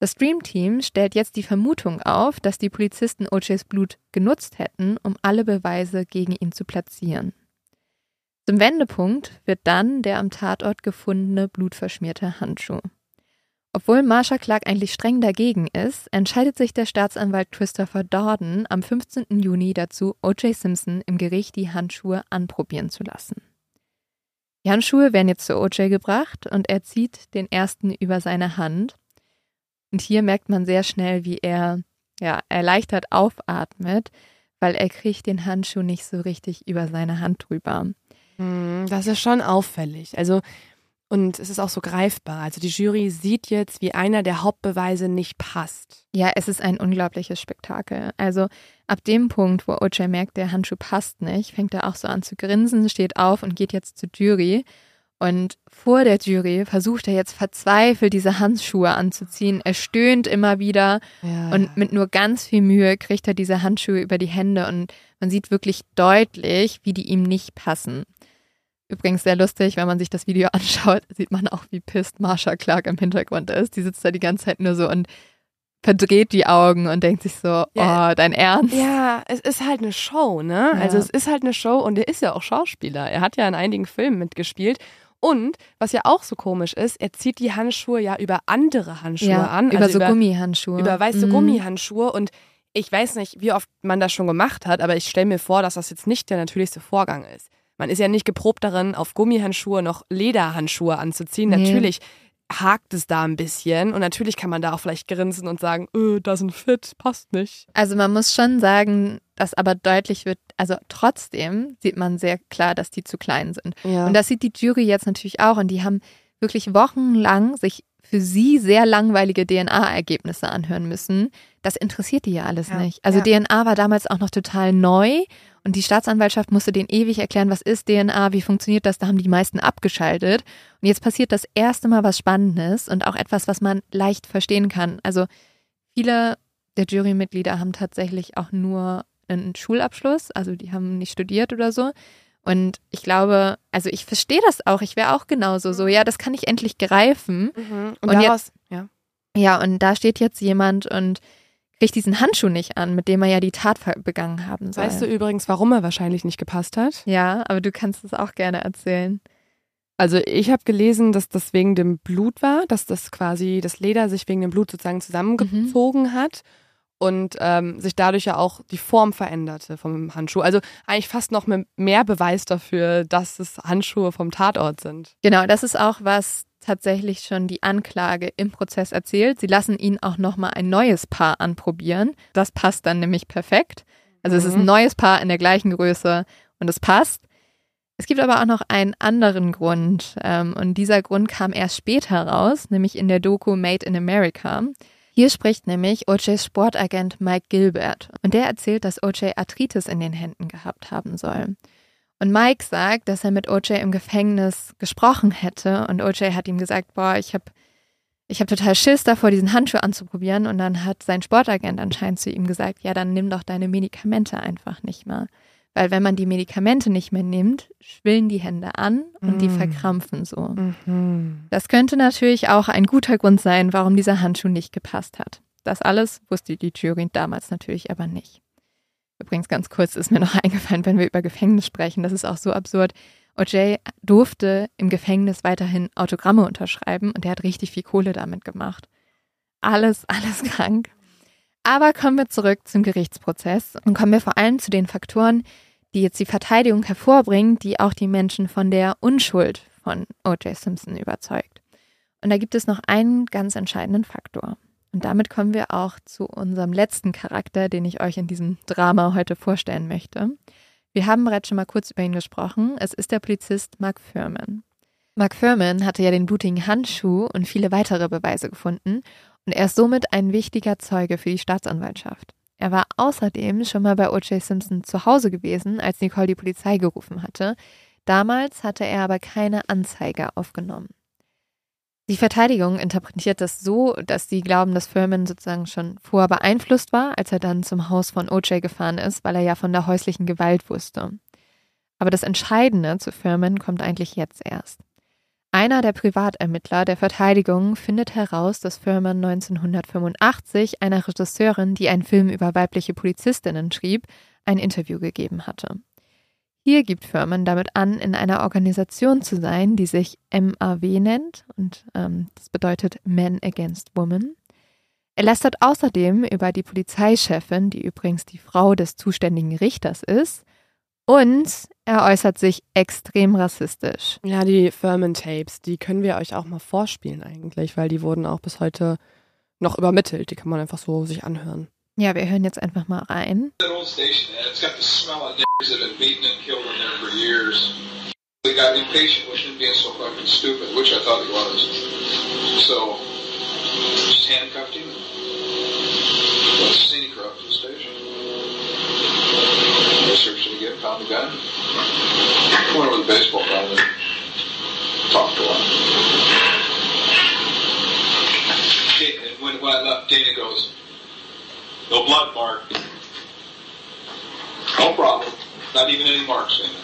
Das Dream Team stellt jetzt die Vermutung auf, dass die Polizisten O.J.s Blut genutzt hätten, um alle Beweise gegen ihn zu platzieren. Zum Wendepunkt wird dann der am Tatort gefundene blutverschmierte Handschuh. Obwohl Marsha Clark eigentlich streng dagegen ist, entscheidet sich der Staatsanwalt Christopher Dorden am 15. Juni dazu, O.J. Simpson im Gericht die Handschuhe anprobieren zu lassen. Die Handschuhe werden jetzt zu O.J. gebracht und er zieht den ersten über seine Hand. Und hier merkt man sehr schnell, wie er ja, erleichtert aufatmet, weil er kriegt den Handschuh nicht so richtig über seine Hand drüber. Hm, Das ist schon auffällig. Also, und es ist auch so greifbar. Also die Jury sieht jetzt, wie einer der Hauptbeweise nicht passt. Ja, es ist ein unglaubliches Spektakel. Also ab dem Punkt, wo OJ merkt, der Handschuh passt nicht, fängt er auch so an zu grinsen, steht auf und geht jetzt zur Jury. Und vor der Jury versucht er jetzt verzweifelt, diese Handschuhe anzuziehen. Er stöhnt immer wieder Ja. und mit nur ganz viel Mühe kriegt er diese Handschuhe über die Hände und man sieht wirklich deutlich, wie die ihm nicht passen. Übrigens sehr lustig, wenn man sich das Video anschaut, sieht man auch, wie pisst Marsha Clark im Hintergrund ist. Die sitzt da die ganze Zeit nur so und verdreht die Augen und denkt sich so, Ja. oh, dein Ernst? Ja, es ist halt eine Show, ne? Ja. Also es ist halt eine Show und er ist ja auch Schauspieler. Er hat ja in einigen Filmen mitgespielt. Und was ja auch so komisch ist, er zieht die Handschuhe ja über andere Handschuhe Ja, an. über also so Gummihandschuhe. Über weiße Mhm. Gummihandschuhe und ich weiß nicht, wie oft man das schon gemacht hat, aber ich stelle mir vor, dass das jetzt nicht der natürlichste Vorgang ist. Man ist ja nicht geprobt darin, auf Gummihandschuhe noch Lederhandschuhe anzuziehen. Nee. Natürlich hakt es da ein bisschen und natürlich kann man da auch vielleicht grinsen und sagen, äh, das ist ein Fit, passt nicht. Also man muss schon sagen, dass aber deutlich wird, also trotzdem sieht man sehr klar, dass die zu klein sind. Ja. Und das sieht die Jury jetzt natürlich auch. Und die haben wirklich wochenlang sich für sie sehr langweilige DNA-Ergebnisse anhören müssen. Das interessiert die ja alles Ja, nicht. Also ja. DNA war damals auch noch total neu und die Staatsanwaltschaft musste denen ewig erklären, was ist DNA, wie funktioniert das. Da haben die meisten abgeschaltet. Und jetzt passiert das erste Mal was Spannendes und auch etwas, was man leicht verstehen kann. Also viele der Jurymitglieder haben tatsächlich auch nur einen Schulabschluss, also die haben nicht studiert oder so. Und ich glaube, also ich verstehe das auch. Ich wäre auch genauso so. Ja, das kann ich endlich greifen. Mhm. Und Und, daraus, ja. Ja, und da steht jetzt jemand und kriegt diesen Handschuh nicht an, mit dem er ja die Tat begangen haben soll. Weißt du übrigens, warum er wahrscheinlich nicht gepasst hat? Ja, aber du kannst es auch gerne erzählen. Also ich habe gelesen, dass das wegen dem Blut war, dass das quasi das Leder sich wegen dem Blut sozusagen zusammengezogen hat und ähm, sich dadurch ja auch die Form veränderte vom Handschuh. Also eigentlich fast noch mehr Beweis dafür, dass es Handschuhe vom Tatort sind. Genau, das ist auch was tatsächlich schon die Anklage im Prozess erzählt. Sie lassen ihn auch nochmal ein neues Paar anprobieren. Das passt dann nämlich perfekt. Also es ist ein Mhm. neues Paar in der gleichen Größe und es passt. Es gibt aber auch noch einen anderen Grund ähm, und dieser Grund kam erst später raus, nämlich in der Doku Made in America. Hier spricht nämlich OJs Sportagent Mike Gilbert und der erzählt, dass OJ Arthritis in den Händen gehabt haben soll. Und Mike sagt, dass er mit OJ im Gefängnis gesprochen hätte und OJ hat ihm gesagt, boah, ich habe ich hab total Schiss davor, diesen Handschuh anzuprobieren und dann hat sein Sportagent anscheinend zu ihm gesagt, ja, dann nimm doch deine Medikamente einfach nicht mehr. Weil wenn man die Medikamente nicht mehr nimmt, schwillen die Hände an und die Mm. verkrampfen so. Mhm. Das könnte natürlich auch ein guter Grund sein, warum dieser Handschuh nicht gepasst hat. Das alles wusste die Jury damals natürlich aber nicht. Übrigens ganz kurz ist mir noch eingefallen, wenn wir über Gefängnis sprechen, das ist auch so absurd. OJ durfte im Gefängnis weiterhin Autogramme unterschreiben und er hat richtig viel Kohle damit gemacht. Alles, alles krank. Aber kommen wir zurück zum Gerichtsprozess und kommen wir vor allem zu den Faktoren, die jetzt die Verteidigung hervorbringen, die auch die Menschen von der Unschuld von O.J. Simpson überzeugt. Und da gibt es noch einen ganz entscheidenden Faktor. Und damit kommen wir auch zu unserem letzten Charakter, den ich euch in diesem Drama heute vorstellen möchte. Wir haben bereits schon mal kurz über ihn gesprochen. Es ist der Polizist Mark Furman. Mark Furman hatte ja den blutigen Handschuh und viele weitere Beweise gefunden und er ist somit ein wichtiger Zeuge für die Staatsanwaltschaft. Er war außerdem schon mal bei O.J. Simpson zu Hause gewesen, als Nicole die Polizei gerufen hatte. Damals hatte er aber keine Anzeige aufgenommen. Die Verteidigung interpretiert das so, dass sie glauben, dass Furman sozusagen schon vorher beeinflusst war, als er dann zum Haus von O.J. gefahren ist, weil er ja von der häuslichen Gewalt wusste. Aber das Entscheidende zu Furman kommt eigentlich jetzt erst. Einer der Privatermittler der Verteidigung findet heraus, dass Furman 1985 einer Regisseurin, die einen Film über weibliche Polizistinnen schrieb, ein Interview gegeben hatte. Hier gibt Furman damit an, in einer Organisation zu sein, die sich MAW nennt und ähm, das bedeutet Men Against Women. Er lästert außerdem über die Polizeichefin, die übrigens die Frau des zuständigen Richters ist, und er äußert sich extrem rassistisch. Ja, die Furman-Tapes, die können wir euch auch mal vorspielen eigentlich, weil die wurden auch bis heute noch übermittelt. Die kann man einfach so sich anhören. Ja, wir hören jetzt einfach mal rein. It's got impatient with him being so fucking stupid, which I thought he was. So, just handcuffed him. Let's see, he corrupted They searched it again, found the gun. Went over the baseball bat and talked a lot. And when, when I left, Dana goes, no blood mark. No problem. Not even any marks in it.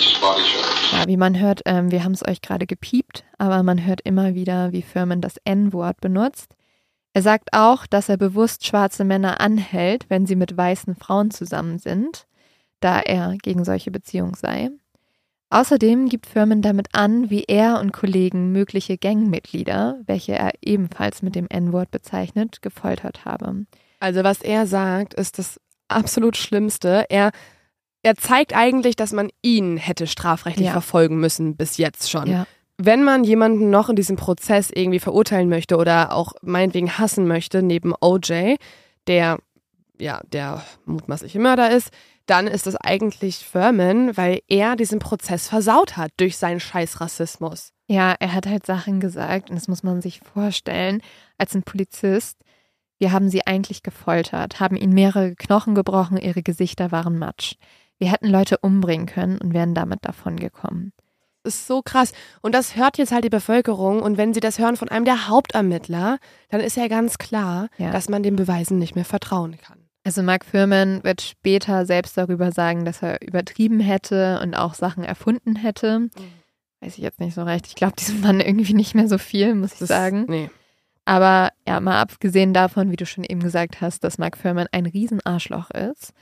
Just body shot. Ja, wie man hört, ähm, wir haben es euch gerade gepiept, aber man hört immer wieder, wie Furman das N-Wort benutzt. Er sagt auch, dass er bewusst schwarze Männer anhält, wenn sie mit weißen Frauen zusammen sind, da er gegen solche Beziehungen sei. Außerdem gibt Furman damit an, wie er und Kollegen mögliche Gangmitglieder, welche er ebenfalls mit dem N-Wort bezeichnet, gefoltert habe. Also was er sagt, ist das absolut Schlimmste. Er, er zeigt eigentlich, dass man ihn hätte strafrechtlich Ja. verfolgen müssen bis jetzt schon. Ja. Wenn man jemanden noch in diesem Prozess irgendwie verurteilen möchte oder auch meinetwegen hassen möchte, neben OJ, der ja der mutmaßliche Mörder ist, dann ist es eigentlich Furman, weil er diesen Prozess versaut hat durch seinen scheiß Rassismus. Ja, er hat halt Sachen gesagt und das muss man sich vorstellen. Als ein Polizist, wir haben sie eigentlich gefoltert, haben ihnen mehrere Knochen gebrochen, ihre Gesichter waren matsch. Wir hätten Leute umbringen können und wären damit davongekommen. Das ist so krass. Und das hört jetzt halt die Bevölkerung. Und wenn sie das hören von einem der Hauptermittler, dann ist ja ganz klar, Ja. dass man den Beweisen nicht mehr vertrauen kann. Also Mark Furman wird später selbst darüber sagen, dass er übertrieben hätte und auch Sachen erfunden hätte. Weiß ich jetzt nicht so recht. Ich glaube diesem Mann irgendwie nicht mehr so viel, muss ich Das- sagen. Nee. Aber ja, mal abgesehen davon, wie du schon eben gesagt hast, dass Mark Furman ein Riesenarschloch ist,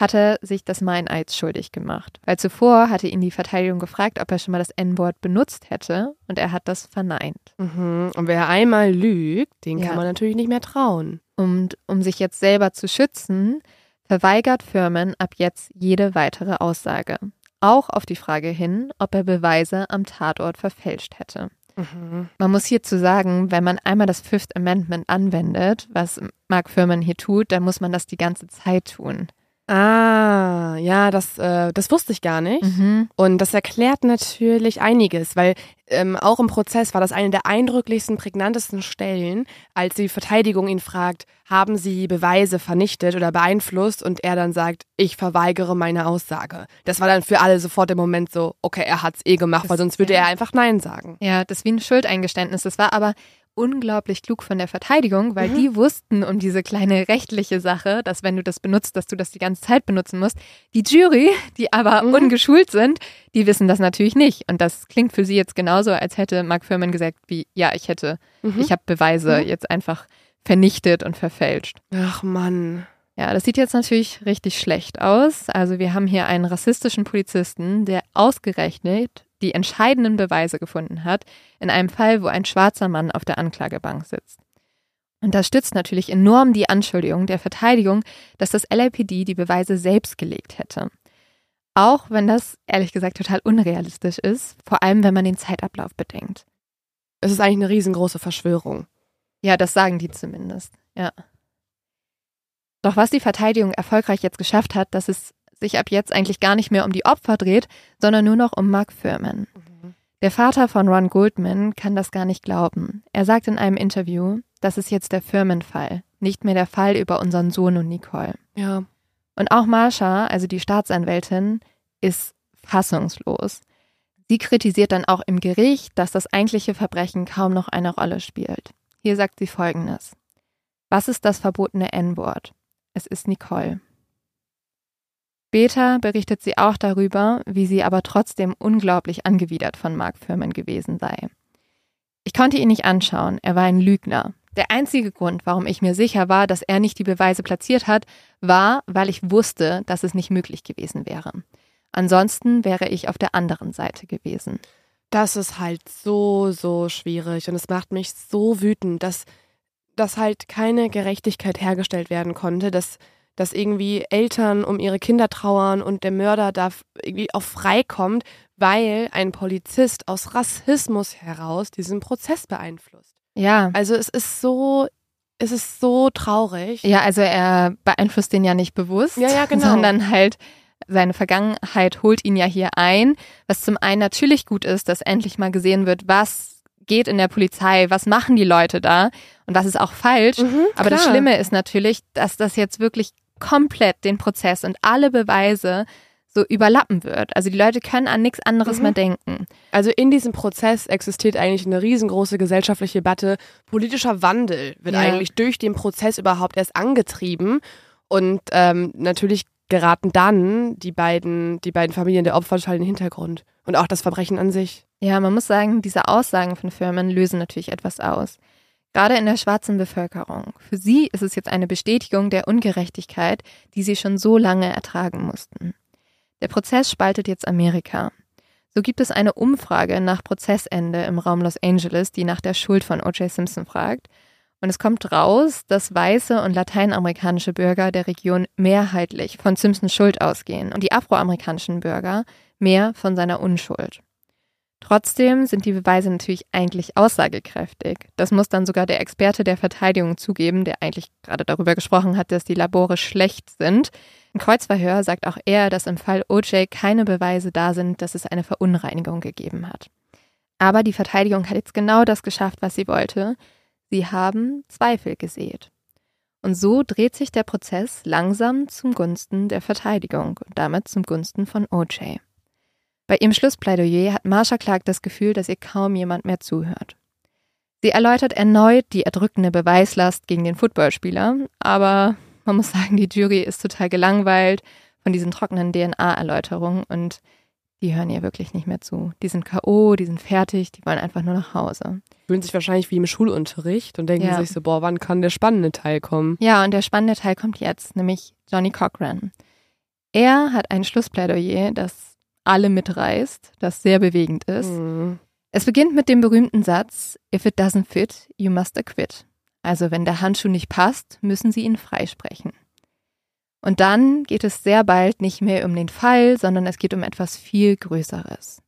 hat er sich des Meineids schuldig gemacht. Weil zuvor hatte ihn die Verteidigung gefragt, ob er schon mal das N-Wort benutzt hätte und er hat das verneint. Mhm. Und wer einmal lügt, den Ja. kann man natürlich nicht mehr trauen. Und um sich jetzt selber zu schützen, verweigert Furman ab jetzt jede weitere Aussage. Auch auf die Frage hin, ob er Beweise am Tatort verfälscht hätte. Mhm. Man muss hierzu sagen, wenn man einmal das Fifth Amendment anwendet, was Mark Furman hier tut, dann muss man das die ganze Zeit tun. Ah, ja, das, äh, das wusste ich gar nicht. Mhm. Und das erklärt natürlich einiges, weil ähm, auch im Prozess war das eine der eindrücklichsten, prägnantesten Stellen, als die Verteidigung ihn fragt, haben Sie Beweise vernichtet oder beeinflusst? Und er dann sagt, ich verweigere meine Aussage. Das war dann für alle sofort im Moment so, okay, er hat's eh gemacht, Das weil sonst würde ja- er einfach Nein sagen. Ja, das ist wie ein Schuldeingeständnis. Das war aber unglaublich klug von der Verteidigung, weil die wussten um diese kleine rechtliche Sache, dass wenn du das benutzt, dass du das die ganze Zeit benutzen musst. Die Jury, die aber Mhm. ungeschult sind, die wissen das natürlich nicht. Und das klingt für sie jetzt genauso, als hätte Mark Furman gesagt, wie, ja, ich hätte, Mhm. ich habe Beweise jetzt einfach vernichtet und verfälscht. Ach Mann. Ja, das sieht jetzt natürlich richtig schlecht aus. Also wir haben hier einen rassistischen Polizisten, der ausgerechnet die entscheidenden Beweise gefunden hat, in einem Fall, wo ein schwarzer Mann auf der Anklagebank sitzt. Und das stützt natürlich enorm die Anschuldigung der Verteidigung, dass das LAPD die Beweise selbst gelegt hätte. Auch wenn das ehrlich gesagt total unrealistisch ist, vor allem wenn man den Zeitablauf bedenkt. Es ist eigentlich eine riesengroße Verschwörung. Ja, das sagen die zumindest. Ja. Doch was die Verteidigung erfolgreich jetzt geschafft hat, dass es sich ab jetzt eigentlich gar nicht mehr um die Opfer dreht, sondern nur noch um Mark Furman. Der Vater von Ron Goldman kann das gar nicht glauben. Er sagt in einem Interview, das ist jetzt der Furman-Fall, nicht mehr der Fall über unseren Sohn und Nicole. Ja. Und auch Marsha, also die Staatsanwältin, ist fassungslos. Sie kritisiert dann auch im Gericht, dass das eigentliche Verbrechen kaum noch eine Rolle spielt. Hier sagt sie Folgendes. Was ist das verbotene N-Wort? Es ist Nicole. Später berichtet sie auch darüber, wie sie aber trotzdem unglaublich angewidert von Mark Furman gewesen sei. Ich konnte ihn nicht anschauen, er war ein Lügner. Der einzige Grund, warum ich mir sicher war, dass er nicht die Beweise platziert hat, war, weil ich wusste, dass es nicht möglich gewesen wäre. Ansonsten wäre ich auf der anderen Seite gewesen. Das ist halt so, so schwierig und es macht mich so wütend, dass, dass halt keine Gerechtigkeit hergestellt werden konnte, dass, dass irgendwie Eltern um ihre Kinder trauern und der Mörder da irgendwie auch freikommt, weil ein Polizist aus Rassismus heraus diesen Prozess beeinflusst. Ja. Also es ist so, es ist so traurig. Ja, also er beeinflusst den ja nicht bewusst, Ja, ja, genau. sondern halt seine Vergangenheit holt ihn ja hier ein, was zum einen natürlich gut ist, dass endlich mal gesehen wird, was geht in der Polizei, was machen die Leute da und was ist auch falsch. Mhm, Aber das. Schlimme ist natürlich, dass das jetzt wirklich komplett den Prozess und alle Beweise so überlappen wird. Also die Leute können an nichts anderes Mhm. mehr denken. Also in diesem Prozess existiert eigentlich eine riesengroße gesellschaftliche Debatte. Politischer Wandel wird Ja. eigentlich durch den Prozess überhaupt erst angetrieben. Und ähm, natürlich geraten dann die beiden, die beiden Familien der Opfer total in den Hintergrund. Und auch das Verbrechen an sich. Ja, man muss sagen, diese Aussagen von Firmen lösen natürlich etwas aus. Gerade in der schwarzen Bevölkerung. Für sie ist es jetzt eine Bestätigung der Ungerechtigkeit, die sie schon so lange ertragen mussten. Der Prozess spaltet jetzt Amerika. So gibt es eine Umfrage nach Prozessende im Raum Los Angeles, die nach der Schuld von O.J. Simpson fragt. Und es kommt raus, dass weiße und lateinamerikanische Bürger der Region mehrheitlich von Simpsons Schuld ausgehen und die afroamerikanischen Bürger mehr von seiner Unschuld. Trotzdem sind die Beweise natürlich eigentlich aussagekräftig. Das muss dann sogar der Experte der Verteidigung zugeben, der eigentlich gerade darüber gesprochen hat, dass die Labore schlecht sind. Im Kreuzverhör sagt auch er, dass im Fall OJ keine Beweise da sind, dass es eine Verunreinigung gegeben hat. Aber die Verteidigung hat jetzt genau das geschafft, was sie wollte. Sie haben Zweifel gesät. Und so dreht sich der Prozess langsam zum Gunsten der Verteidigung und damit zum Gunsten von OJ. Bei ihrem Schlussplädoyer hat Marsha Clark das Gefühl, dass ihr kaum jemand mehr zuhört. Sie erläutert erneut die erdrückende Beweislast gegen den Footballspieler, aber man muss sagen, die Jury ist total gelangweilt von diesen trockenen DNA-Erläuterungen und die hören ihr wirklich nicht mehr zu. Die sind K.O., die sind fertig, die wollen einfach nur nach Hause. Fühlen sich wahrscheinlich wie im Schulunterricht und denken Ja. sich so, boah, wann kann der spannende Teil kommen? Ja, und der spannende Teil kommt jetzt, nämlich Johnny Cochran. Er hat ein Schlussplädoyer, das alle mitreißt, das sehr bewegend ist. Mhm. Es beginnt mit dem berühmten Satz, If it doesn't fit, you must acquit. Also wenn der Handschuh nicht passt, müssen Sie ihn freisprechen. Und dann geht es sehr bald nicht mehr um den Fall, sondern es geht um etwas viel Größeres.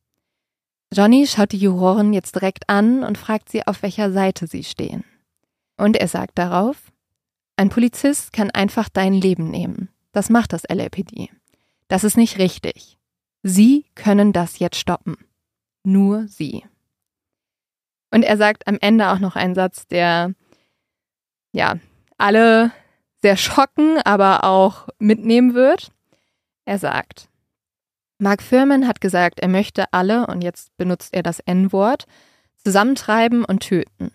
Johnny schaut die Juroren jetzt direkt an und fragt sie, auf welcher Seite sie stehen. Und er sagt darauf, ein Polizist kann einfach dein Leben nehmen. Das macht das LAPD. Das ist nicht richtig. Sie können das jetzt stoppen. Nur Sie. Und er sagt am Ende auch noch einen Satz, der, ja, alle sehr schocken, aber auch mitnehmen wird. Er sagt, Mark Furman hat gesagt, er möchte alle, und jetzt benutzt er das N-Wort, zusammentreiben und töten.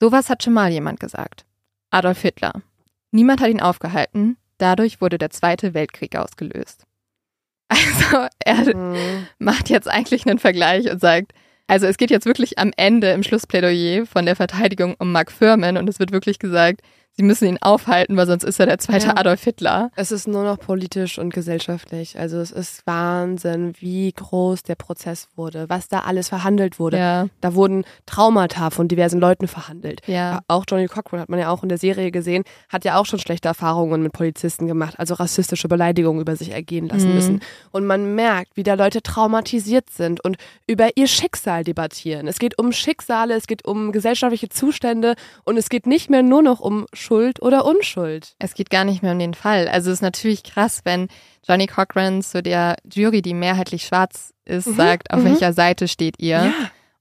Sowas hat schon mal jemand gesagt. Adolf Hitler. Niemand hat ihn aufgehalten, dadurch wurde der Zweite Weltkrieg ausgelöst. Also er Mhm. macht jetzt eigentlich einen Vergleich und sagt, also es geht jetzt wirklich am Ende im Schlussplädoyer von der Verteidigung um Mark Furman und es wird wirklich gesagt, sie müssen ihn aufhalten, weil sonst ist er der zweite Ja. Adolf Hitler. Es ist nur noch politisch und gesellschaftlich. Also es ist Wahnsinn, wie groß der Prozess wurde, was da alles verhandelt wurde. Ja, Da wurden Traumata von diversen Leuten verhandelt. ja. Auch Johnny Cochran hat man ja auch in der Serie gesehen, hat ja auch schon schlechte Erfahrungen mit Polizisten gemacht, also rassistische Beleidigungen über sich ergehen lassen Mhm. müssen. Und man merkt, wie da Leute traumatisiert sind und über ihr Schicksal debattieren. Es geht um Schicksale, es geht um gesellschaftliche Zustände und es geht nicht mehr nur noch um Schuld oder Unschuld. Es geht gar nicht mehr um den Fall. Also es ist natürlich krass, wenn Johnny Cochran zu der Jury, die mehrheitlich schwarz ist, Mhm, sagt, auf mhm. welcher Seite steht ihr? Ja.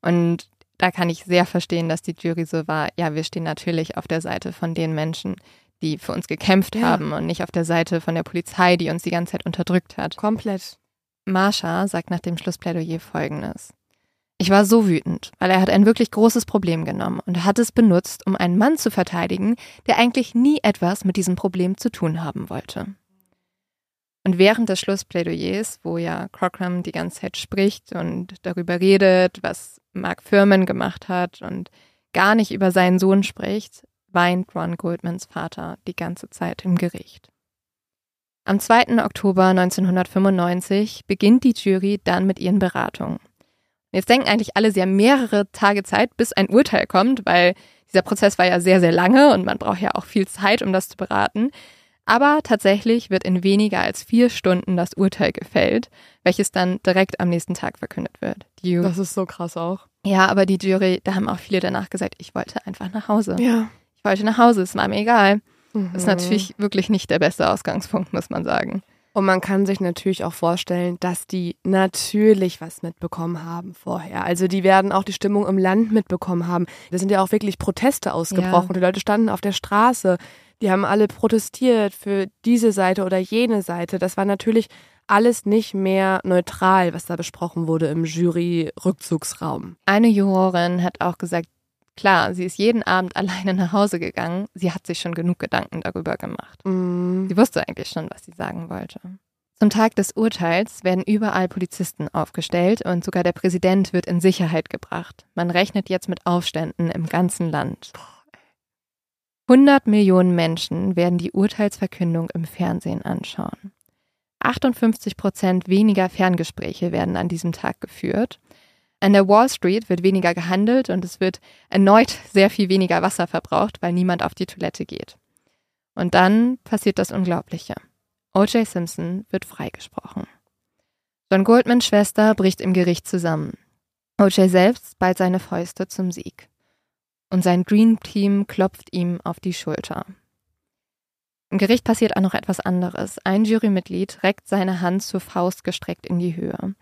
Und da kann ich sehr verstehen, dass die Jury so war, ja, wir stehen natürlich auf der Seite von den Menschen, die für uns gekämpft Ja. haben und nicht auf der Seite von der Polizei, die uns die ganze Zeit unterdrückt hat. Komplett. Marsha sagt nach dem Schlussplädoyer folgendes. Ich war so wütend, weil er hat ein wirklich großes Problem genommen und hat es benutzt, um einen Mann zu verteidigen, der eigentlich nie etwas mit diesem Problem zu tun haben wollte. Und während des Schlussplädoyers, wo ja Cochran die ganze Zeit spricht und darüber redet, was Mark Furman gemacht hat und gar nicht über seinen Sohn spricht, weint Ron Goldmans Vater die ganze Zeit im Gericht. Am 2. Oktober 1995 beginnt die Jury dann mit ihren Beratungen. Jetzt denken eigentlich alle, sie haben mehrere Tage Zeit, bis ein Urteil kommt, weil dieser Prozess war ja sehr, sehr lange und man braucht ja auch viel Zeit, um das zu beraten. Aber tatsächlich wird in weniger als vier Stunden das Urteil gefällt, welches dann direkt am nächsten Tag verkündet wird. Die Das ist so krass auch. ja, aber die Jury, da haben auch viele danach gesagt, ich wollte einfach nach Hause. Ja. Ich wollte nach Hause, es war mir egal. Mhm. Das ist natürlich wirklich nicht der beste Ausgangspunkt, muss man sagen. Und man kann sich natürlich auch vorstellen, dass die natürlich was mitbekommen haben vorher. Also die werden auch die Stimmung im Land mitbekommen haben. Da sind ja auch wirklich Proteste ausgebrochen. Ja. Die Leute standen auf der Straße. Die haben alle protestiert für diese Seite oder jene Seite. Das war natürlich alles nicht mehr neutral, was da besprochen wurde im Jury-Rückzugsraum. Eine Jurorin hat auch gesagt, klar, sie ist jeden Abend alleine nach Hause gegangen. Sie hat sich schon genug Gedanken darüber gemacht. Mhm. Sie wusste eigentlich schon, was sie sagen wollte. Zum Tag des Urteils werden überall Polizisten aufgestellt und sogar der Präsident wird in Sicherheit gebracht. Man rechnet jetzt mit Aufständen im ganzen Land. 100 Millionen Menschen werden die Urteilsverkündung im Fernsehen anschauen. 58 Prozent weniger Ferngespräche werden an diesem Tag geführt. An der Wall Street wird weniger gehandelt und es wird erneut sehr viel weniger Wasser verbraucht, weil niemand auf die Toilette geht. Und dann passiert das Unglaubliche. O.J. Simpson wird freigesprochen. John Goldmans Schwester bricht im Gericht zusammen. O.J. selbst ballt seine Fäuste zum Sieg. Und sein Dream Team klopft ihm auf die Schulter. Im Gericht passiert auch noch etwas anderes. Ein Jurymitglied reckt seine Hand zur Faust gestreckt in die Höhe.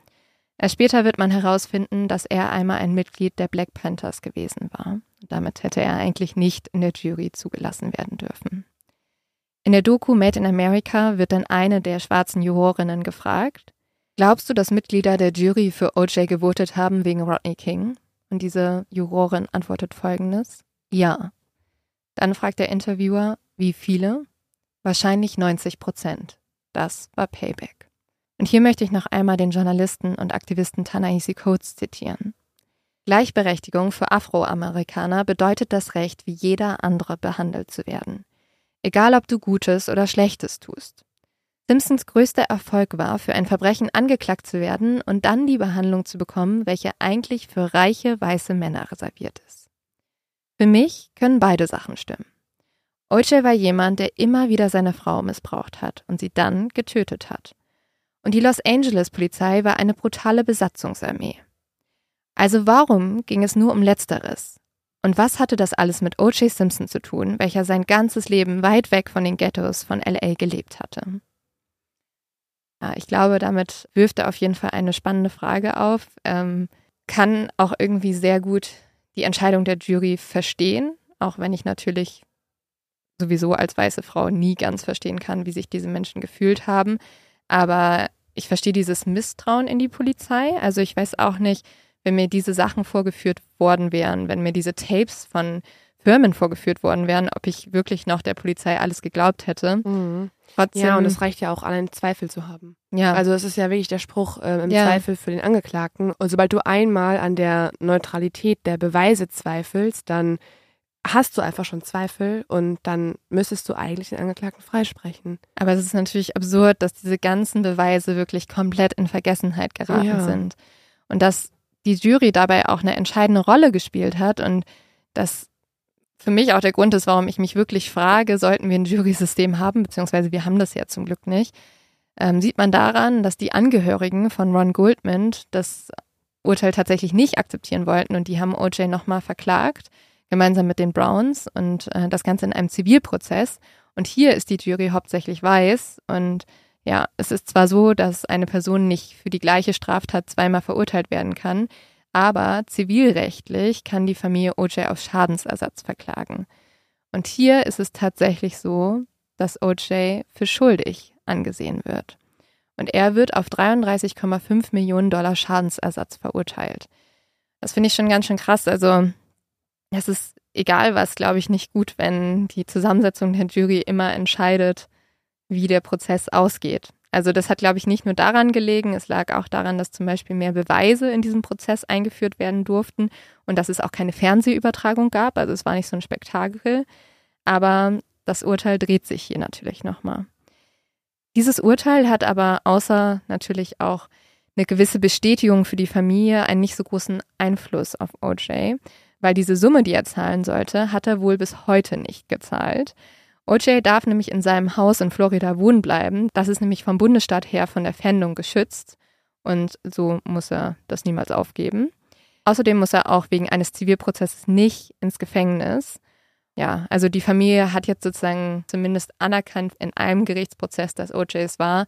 Erst später wird man herausfinden, dass er einmal ein Mitglied der Black Panthers gewesen war. Damit hätte er eigentlich nicht in der Jury zugelassen werden dürfen. In der Doku Made in America wird dann eine der schwarzen Jurorinnen gefragt, glaubst du, dass Mitglieder der Jury für OJ gewotet haben wegen Rodney King? Und diese Jurorin antwortet folgendes, ja. Dann fragt der Interviewer, wie viele? Wahrscheinlich 90 Prozent. Das war Payback. Und hier möchte ich noch einmal den Journalisten und Aktivisten Tanaisi Coates zitieren. Gleichberechtigung für Afroamerikaner bedeutet das Recht, wie jeder andere behandelt zu werden. Egal ob du Gutes oder Schlechtes tust. Simpsons größter Erfolg war, für ein Verbrechen angeklagt zu werden und dann die Behandlung zu bekommen, welche eigentlich für reiche weiße Männer reserviert ist. Für mich können beide Sachen stimmen. OJ war jemand, der immer wieder seine Frau missbraucht hat und sie dann getötet hat. Und die Los Angeles Polizei war eine brutale Besatzungsarmee. Also warum ging es nur um Letzteres? Und was hatte das alles mit O.J. Simpson zu tun, welcher sein ganzes Leben weit weg von den Ghettos von LA gelebt hatte? Ja, ich glaube, damit wirft er auf jeden Fall eine spannende Frage auf, ähm, kann auch irgendwie sehr gut die Entscheidung der Jury verstehen, auch wenn ich natürlich sowieso als weiße Frau nie ganz verstehen kann, wie sich diese Menschen gefühlt haben. Aber ich verstehe dieses Misstrauen in die Polizei. Also ich weiß auch nicht, wenn mir diese Sachen vorgeführt worden wären, wenn mir diese Tapes von Firmen vorgeführt worden wären, ob ich wirklich noch der Polizei alles geglaubt hätte. Mhm. Trotzdem, Ja, und es reicht ja auch, allein Zweifel zu haben. ja, Also es ist ja wirklich der Spruch äh, im Ja. Zweifel für den Angeklagten. Und sobald du einmal an der Neutralität der Beweise zweifelst, dann hast du einfach schon Zweifel und dann müsstest du eigentlich den Angeklagten freisprechen. aber es ist natürlich absurd, dass diese ganzen Beweise wirklich komplett in Vergessenheit geraten Ja. sind. Und dass die Jury dabei auch eine entscheidende Rolle gespielt hat und das für mich auch der Grund ist, warum ich mich wirklich frage, sollten wir ein Jury-System haben, beziehungsweise wir haben das ja zum Glück nicht, ähm, sieht man daran, dass die Angehörigen von Ron Goldman das Urteil tatsächlich nicht akzeptieren wollten und die haben OJ nochmal verklagt, gemeinsam mit den Browns und äh, das Ganze in einem Zivilprozess. Und hier ist die Jury hauptsächlich weiß und ja, es ist zwar so, dass eine Person nicht für die gleiche Straftat zweimal verurteilt werden kann, aber zivilrechtlich kann die Familie OJ auf Schadensersatz verklagen. Und hier ist es tatsächlich so, dass OJ für schuldig angesehen wird. Und er wird auf 33,5 Millionen Dollar Schadensersatz verurteilt. Das finde ich schon ganz schön krass. Also, es ist egal was, glaube ich, nicht gut, wenn die Zusammensetzung der Jury immer entscheidet, wie der Prozess ausgeht. Also das hat, glaube ich, nicht nur daran gelegen, es lag auch daran, dass zum Beispiel mehr Beweise in diesem Prozess eingeführt werden durften und dass es auch keine Fernsehübertragung gab. Also es war nicht so ein Spektakel. Aber das Urteil dreht sich hier natürlich nochmal. Dieses Urteil hat aber außer natürlich auch eine gewisse Bestätigung für die Familie einen nicht so großen Einfluss auf OJ, weil diese Summe, die er zahlen sollte, hat er wohl bis heute nicht gezahlt. OJ darf nämlich in seinem Haus in Florida wohnen bleiben. Das ist nämlich vom Bundesstaat her von der Fändung geschützt und so muss er das niemals aufgeben. Außerdem muss er auch wegen eines Zivilprozesses nicht ins Gefängnis. Ja, also die Familie hat jetzt sozusagen zumindest anerkannt in einem Gerichtsprozess, dass OJ es war.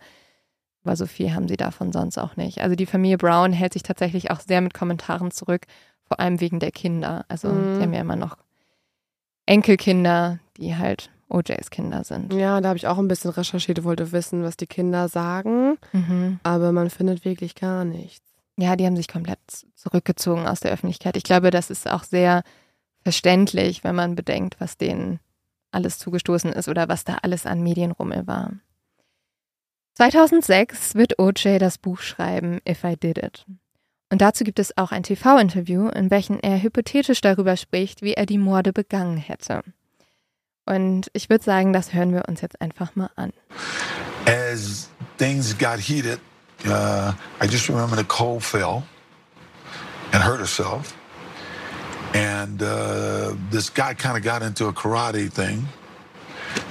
Aber so viel haben sie davon sonst auch nicht. Also die Familie Brown hält sich tatsächlich auch sehr mit Kommentaren zurück, vor allem wegen der Kinder. Also Mhm. die haben ja immer noch Enkelkinder, die halt OJs Kinder sind. Ja, da habe ich auch ein bisschen recherchiert, wollte wissen, was die Kinder sagen, Mhm. aber man findet wirklich gar nichts. Ja, die haben sich komplett zurückgezogen aus der Öffentlichkeit. Ich glaube, das ist auch sehr verständlich, wenn man bedenkt, was denen alles zugestoßen ist oder was da alles an Medienrummel war. 2006 wird OJ das Buch schreiben If I Did It. Und dazu gibt es auch ein TV-Interview, in welchem er hypothetisch darüber spricht, wie er die Morde begangen hätte. Und ich würde sagen, das hören wir uns jetzt einfach mal an. as things got heated, uh, I just remember Nicole fell and hurt herself. And uh, this guy kind of got into a karate thing.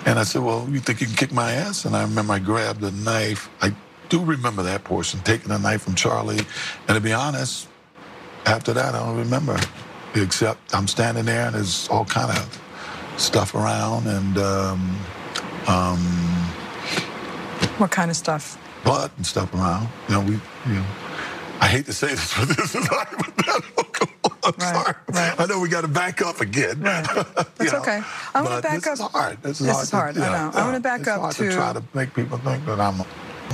And I said, Well, you think you can kick my ass? And I remember I grabbed a knife. I do remember that portion, taking a knife from Charlie. And to be honest, after that, I don't remember. Except I'm standing there and there's all kind of stuff around and um, um, What kind of stuff? blood and stuff around. You know, we, you know, I hate to say this, but this is hypothetical. I'm Right, sorry. right. I know we got to back up again. Right. That's okay. I wanna but back this up- Is hard. This is This hard. is hard, to- I yeah, know. I wanna back it's up hard to- try to make people think that I'm.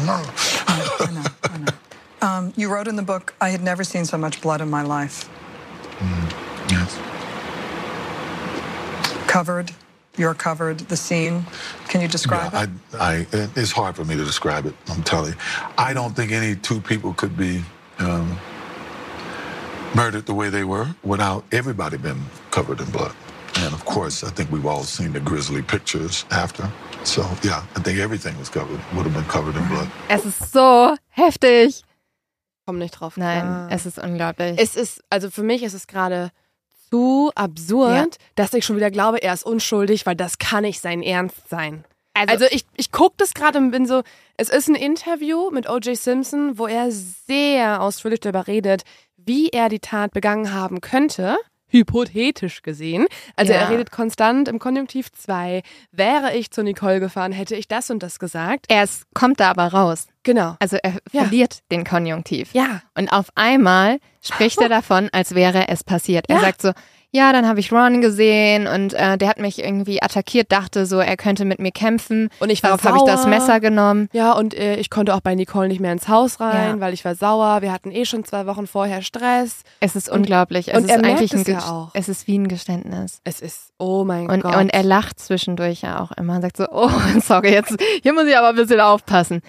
No. I know, I know. Um, you wrote in the book, I had never seen so much blood in my life. Yes. Covered, you're covered, the scene. Can you describe yeah, it? I, I, it's hard for me to describe it. I'm telling you, I don't think any two people could be um, murdered the way they were without everybody being covered in blood. And of course, I think we've all seen the grisly pictures after. So yeah, I think everything was covered, would have been covered in blood. Es ist so heftig. Komm nicht drauf. Nein, klar. es ist unglaublich. Es ist, also für mich ist es gerade zu absurd, Ja. dass ich schon wieder glaube, er ist unschuldig, weil das kann nicht sein Ernst sein. Also- Also, ich, ich gucke das gerade und bin so, es ist ein Interview mit O.J. Simpson, wo er sehr ausführlich darüber redet, wie er die Tat begangen haben könnte, hypothetisch gesehen. Also Ja. er redet konstant im Konjunktiv 2, wäre ich zu Nicole gefahren, hätte ich das und das gesagt. er ist, kommt da aber raus. Genau. Also er Ja. verliert den Konjunktiv. Ja. Und auf einmal spricht er davon, als wäre es passiert. Er Ja. sagt so, ja, dann habe ich Ron gesehen und äh, der hat mich irgendwie attackiert, dachte so, er könnte mit mir kämpfen. Und ich war Darauf habe ich das. Messer genommen. Ja, und äh, ich konnte auch bei Nicole nicht mehr ins Haus rein, Ja. weil ich war sauer. Wir hatten eh schon zwei Wochen vorher Stress. Es ist unglaublich. Es und ist er merkt eigentlich ein es ja auch. Es ist wie ein Geständnis. Es ist, oh mein Und, Gott. und er lacht zwischendurch ja auch immer und sagt so, oh, sorry, jetzt hier muss ich aber ein bisschen aufpassen.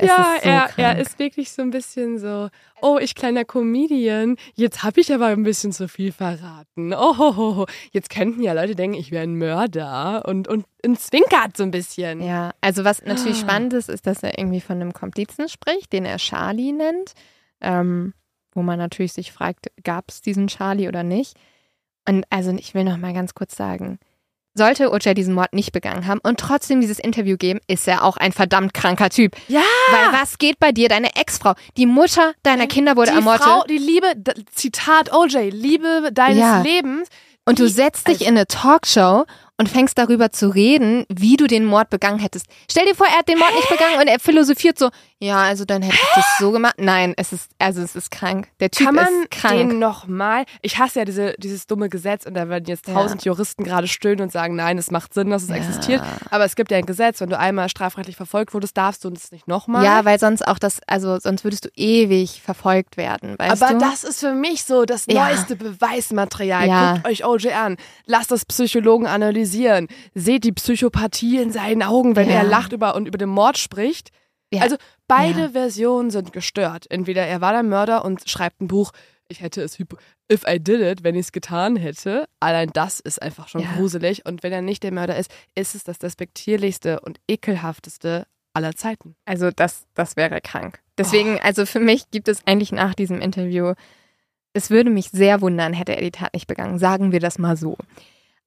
Es ja, so er, krank. er ist wirklich so ein bisschen so, oh, ich kleiner Comedian, jetzt habe ich aber ein bisschen zu viel verraten. Oh, jetzt könnten ja Leute denken, ich wäre ein Mörder und, und ein zwinkert so ein bisschen. Ja, also was natürlich Ah. spannend ist, ist, dass er irgendwie von einem Komplizen spricht, den er Charlie nennt, ähm, wo man natürlich sich fragt, gab es diesen Charlie oder nicht? Und also ich will noch mal ganz kurz sagen, sollte OJ diesen Mord nicht begangen haben und trotzdem dieses Interview geben, ist er auch ein verdammt kranker Typ. Ja! Weil was geht bei dir? Deine Ex-Frau, die Mutter deiner Kinder wurde die ermordet. Frau, die Liebe, Zitat OJ, Liebe deines Ja. Lebens. Und du setzt dich also- in eine Talkshow und fängst darüber zu reden, wie du den Mord begangen hättest. Stell dir vor, er hat den Mord nicht begangen und er philosophiert so, ja, also dann hätte ich das so gemacht. Nein, es ist, also es ist krank. Der Typ Kann man ist krank. den nochmal? Ich hasse ja diese, dieses dumme Gesetz und da werden jetzt Ja. tausend Juristen gerade stöhnen und sagen, nein, es macht Sinn, dass es Ja. existiert. Aber es gibt ja ein Gesetz, wenn du einmal strafrechtlich verfolgt wurdest, darfst du es nicht nochmal. ja, weil sonst auch das, also sonst würdest du ewig verfolgt werden, weißt aber du? das ist für mich so das Ja. neueste Beweismaterial. Ja. Guckt euch OJ an. Lasst das Psychologen analysieren. Seht die Psychopathie in seinen Augen, wenn Ja. er lacht über und über den Mord spricht. Ja. Also beide Ja. Versionen sind gestört. Entweder er war der Mörder und schreibt ein Buch, ich hätte es, if I did it, wenn ich es getan hätte. Allein das ist einfach schon gruselig. Und wenn er nicht der Mörder ist, ist es das despektierlichste und ekelhafteste aller Zeiten. Also das, das wäre krank. Deswegen, also für mich gibt es eigentlich nach diesem Interview, es würde mich sehr wundern, hätte er die Tat nicht begangen. Sagen wir das mal so.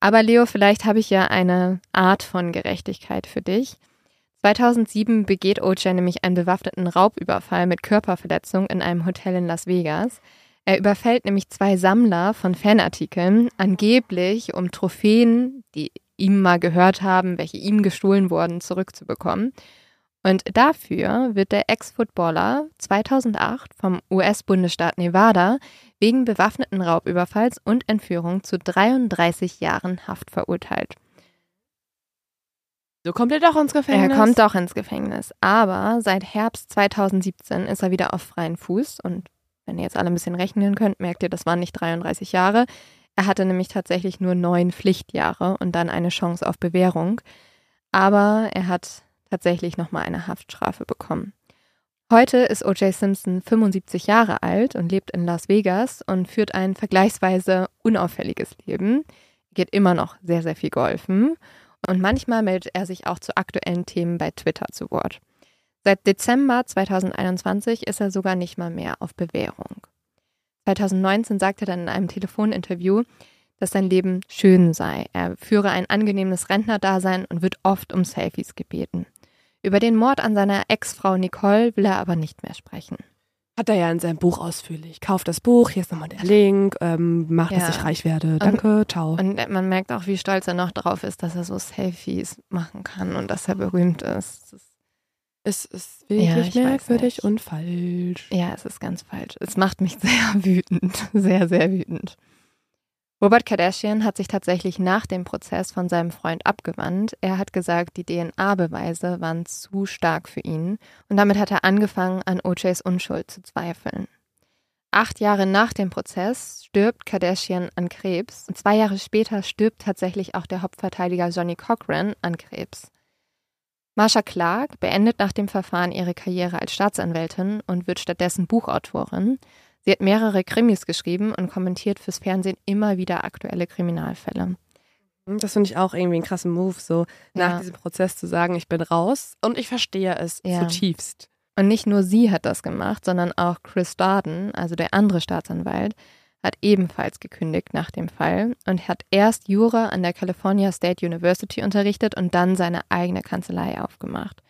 Aber Leo, vielleicht habe ich ja eine Art von Gerechtigkeit für dich. 2007 begeht OJ nämlich einen bewaffneten Raubüberfall mit Körperverletzung in einem Hotel in Las Vegas. Er überfällt nämlich zwei Sammler von Fanartikeln, angeblich um Trophäen, die ihm mal gehört haben, welche ihm gestohlen wurden, zurückzubekommen. Und dafür wird der Ex-Footballer 2008 vom US-Bundesstaat Nevada wegen bewaffneten Raubüberfalls und Entführung zu 33 Jahren Haft verurteilt. So kommt er doch ins Gefängnis. Er kommt doch ins Gefängnis. Aber seit Herbst 2017 ist er wieder auf freien Fuß. Und wenn ihr jetzt alle ein bisschen rechnen könnt, merkt ihr, das waren nicht 33 Jahre. Er hatte nämlich tatsächlich nur neun Pflichtjahre und dann eine Chance auf Bewährung. Aber er hat tatsächlich nochmal eine Haftstrafe bekommen. Heute ist O.J. Simpson 75 Jahre alt und lebt in Las Vegas und führt ein vergleichsweise unauffälliges Leben. Geht immer noch sehr, sehr viel golfen. Und manchmal meldet er sich auch zu aktuellen Themen bei Twitter zu Wort. Seit Dezember 2021 ist er sogar nicht mal mehr auf Bewährung. 2019 sagte er dann in einem Telefoninterview, dass sein Leben schön sei. Er führe ein angenehmes Rentnerdasein und wird oft um Selfies gebeten. Über den Mord an seiner Ex-Frau Nicole will er aber nicht mehr sprechen. Hat er ja in seinem Buch ausführlich. Kauft das Buch, hier ist nochmal der Link, ähm, macht, dass Ja. ich reich werde. Danke, ciao. Und man merkt auch, wie stolz er noch drauf ist, dass er so Selfies machen kann und dass er berühmt ist. Es ist Ja, wirklich ich weiß merkwürdig und falsch. Ja, es ist ganz falsch. Es macht mich sehr wütend. Sehr, sehr wütend. Robert Kardashian hat sich tatsächlich nach dem Prozess von seinem Freund abgewandt. Er hat gesagt, die DNA-Beweise waren zu stark für ihn und damit hat er angefangen, an OJs Unschuld zu zweifeln. Acht Jahre nach dem Prozess stirbt Kardashian an Krebs und zwei Jahre später stirbt tatsächlich auch der Hauptverteidiger Johnny Cochran an Krebs. Marsha Clark beendet nach dem Verfahren ihre Karriere als Staatsanwältin und wird stattdessen Buchautorin. Sie hat mehrere Krimis geschrieben und kommentiert fürs Fernsehen immer wieder aktuelle Kriminalfälle. Das finde ich auch irgendwie einen krassen Move, so Ja. nach diesem Prozess zu sagen, ich bin raus. Und ich verstehe es Ja. zutiefst. Und nicht nur sie hat das gemacht, sondern auch Chris Darden, also der andere Staatsanwalt, hat ebenfalls gekündigt nach dem Fall und hat erst Jura an der California State University unterrichtet und dann seine eigene Kanzlei aufgemacht.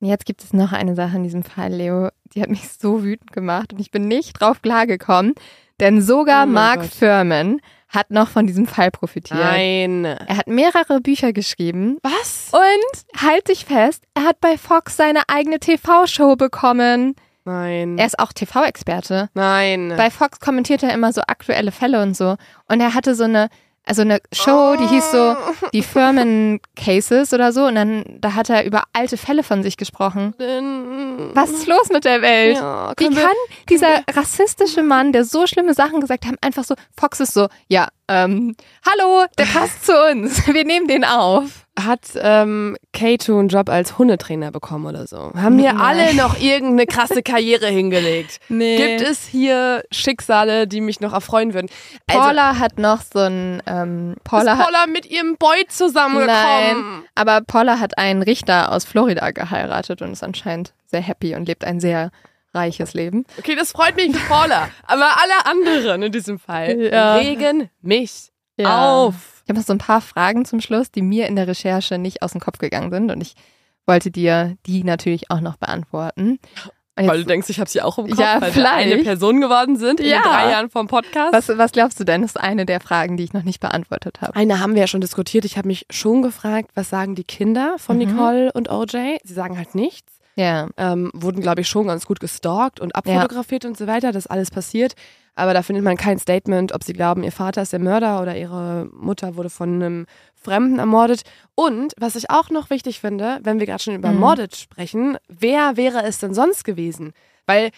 Jetzt gibt es noch eine Sache in diesem Fall, Leo, die hat mich so wütend gemacht und ich bin nicht drauf klargekommen, denn sogar Oh Mark Gott. Furman hat noch von diesem Fall profitiert. Nein. Er hat mehrere Bücher geschrieben Was? und halt dich fest, er hat bei Fox seine eigene TV-Show bekommen. Nein. Er ist auch TV-Experte. Nein. Bei Fox kommentiert er immer so aktuelle Fälle und so. Und er hatte so eine, also eine Show, die hieß so die Firmen Cases oder so. Und dann, da hat er über alte Fälle von sich gesprochen. Was ist los mit der Welt? Ja, Wie können wir- kann dieser rassistische Mann, der so schlimme Sachen gesagt hat, einfach so, Fox ist so, ja, ähm, hallo, der passt zu uns. Wir nehmen den auf. Hat ähm, Kato einen Job als Hundetrainer bekommen oder so? Haben hier Nein. alle noch irgendeine krasse Karriere hingelegt? Nee. Gibt es hier Schicksale, die mich noch erfreuen würden? Also, Paula hat noch so ein, ähm, Paula ist hat, Paula mit ihrem Boy zusammengekommen? Nein, aber Paula hat einen Richter aus Florida geheiratet und ist anscheinend sehr happy und lebt ein sehr reiches Leben. Okay, das freut mich für Paula. Aber alle anderen in diesem Fall Ja. regen mich Ja. auf. Ich habe noch so ein paar Fragen zum Schluss, die mir in der Recherche nicht aus dem Kopf gegangen sind und ich wollte dir die natürlich auch noch beantworten. Und Weil du jetzt, denkst, ich habe sie auch im Kopf, Ja, weil wir vielleicht. eine Person geworden sind in Ja. den drei Jahren vom Podcast. was, was glaubst du denn, ist eine der Fragen, die ich noch nicht beantwortet habe? Eine haben wir ja schon diskutiert. Ich habe mich schon gefragt, was sagen die Kinder von Mhm. Nicole und OJ? Sie sagen halt nichts. Ja. Ähm, wurden, glaube ich, schon ganz gut gestalkt und abfotografiert und so weiter. Das ist alles passiert. Aber da findet man kein Statement, ob sie glauben, ihr Vater ist der Mörder oder ihre Mutter wurde von einem Fremden ermordet. Und was ich auch noch wichtig finde, wenn wir gerade schon über Mhm. Mordet sprechen, wer wäre es denn sonst gewesen? Weil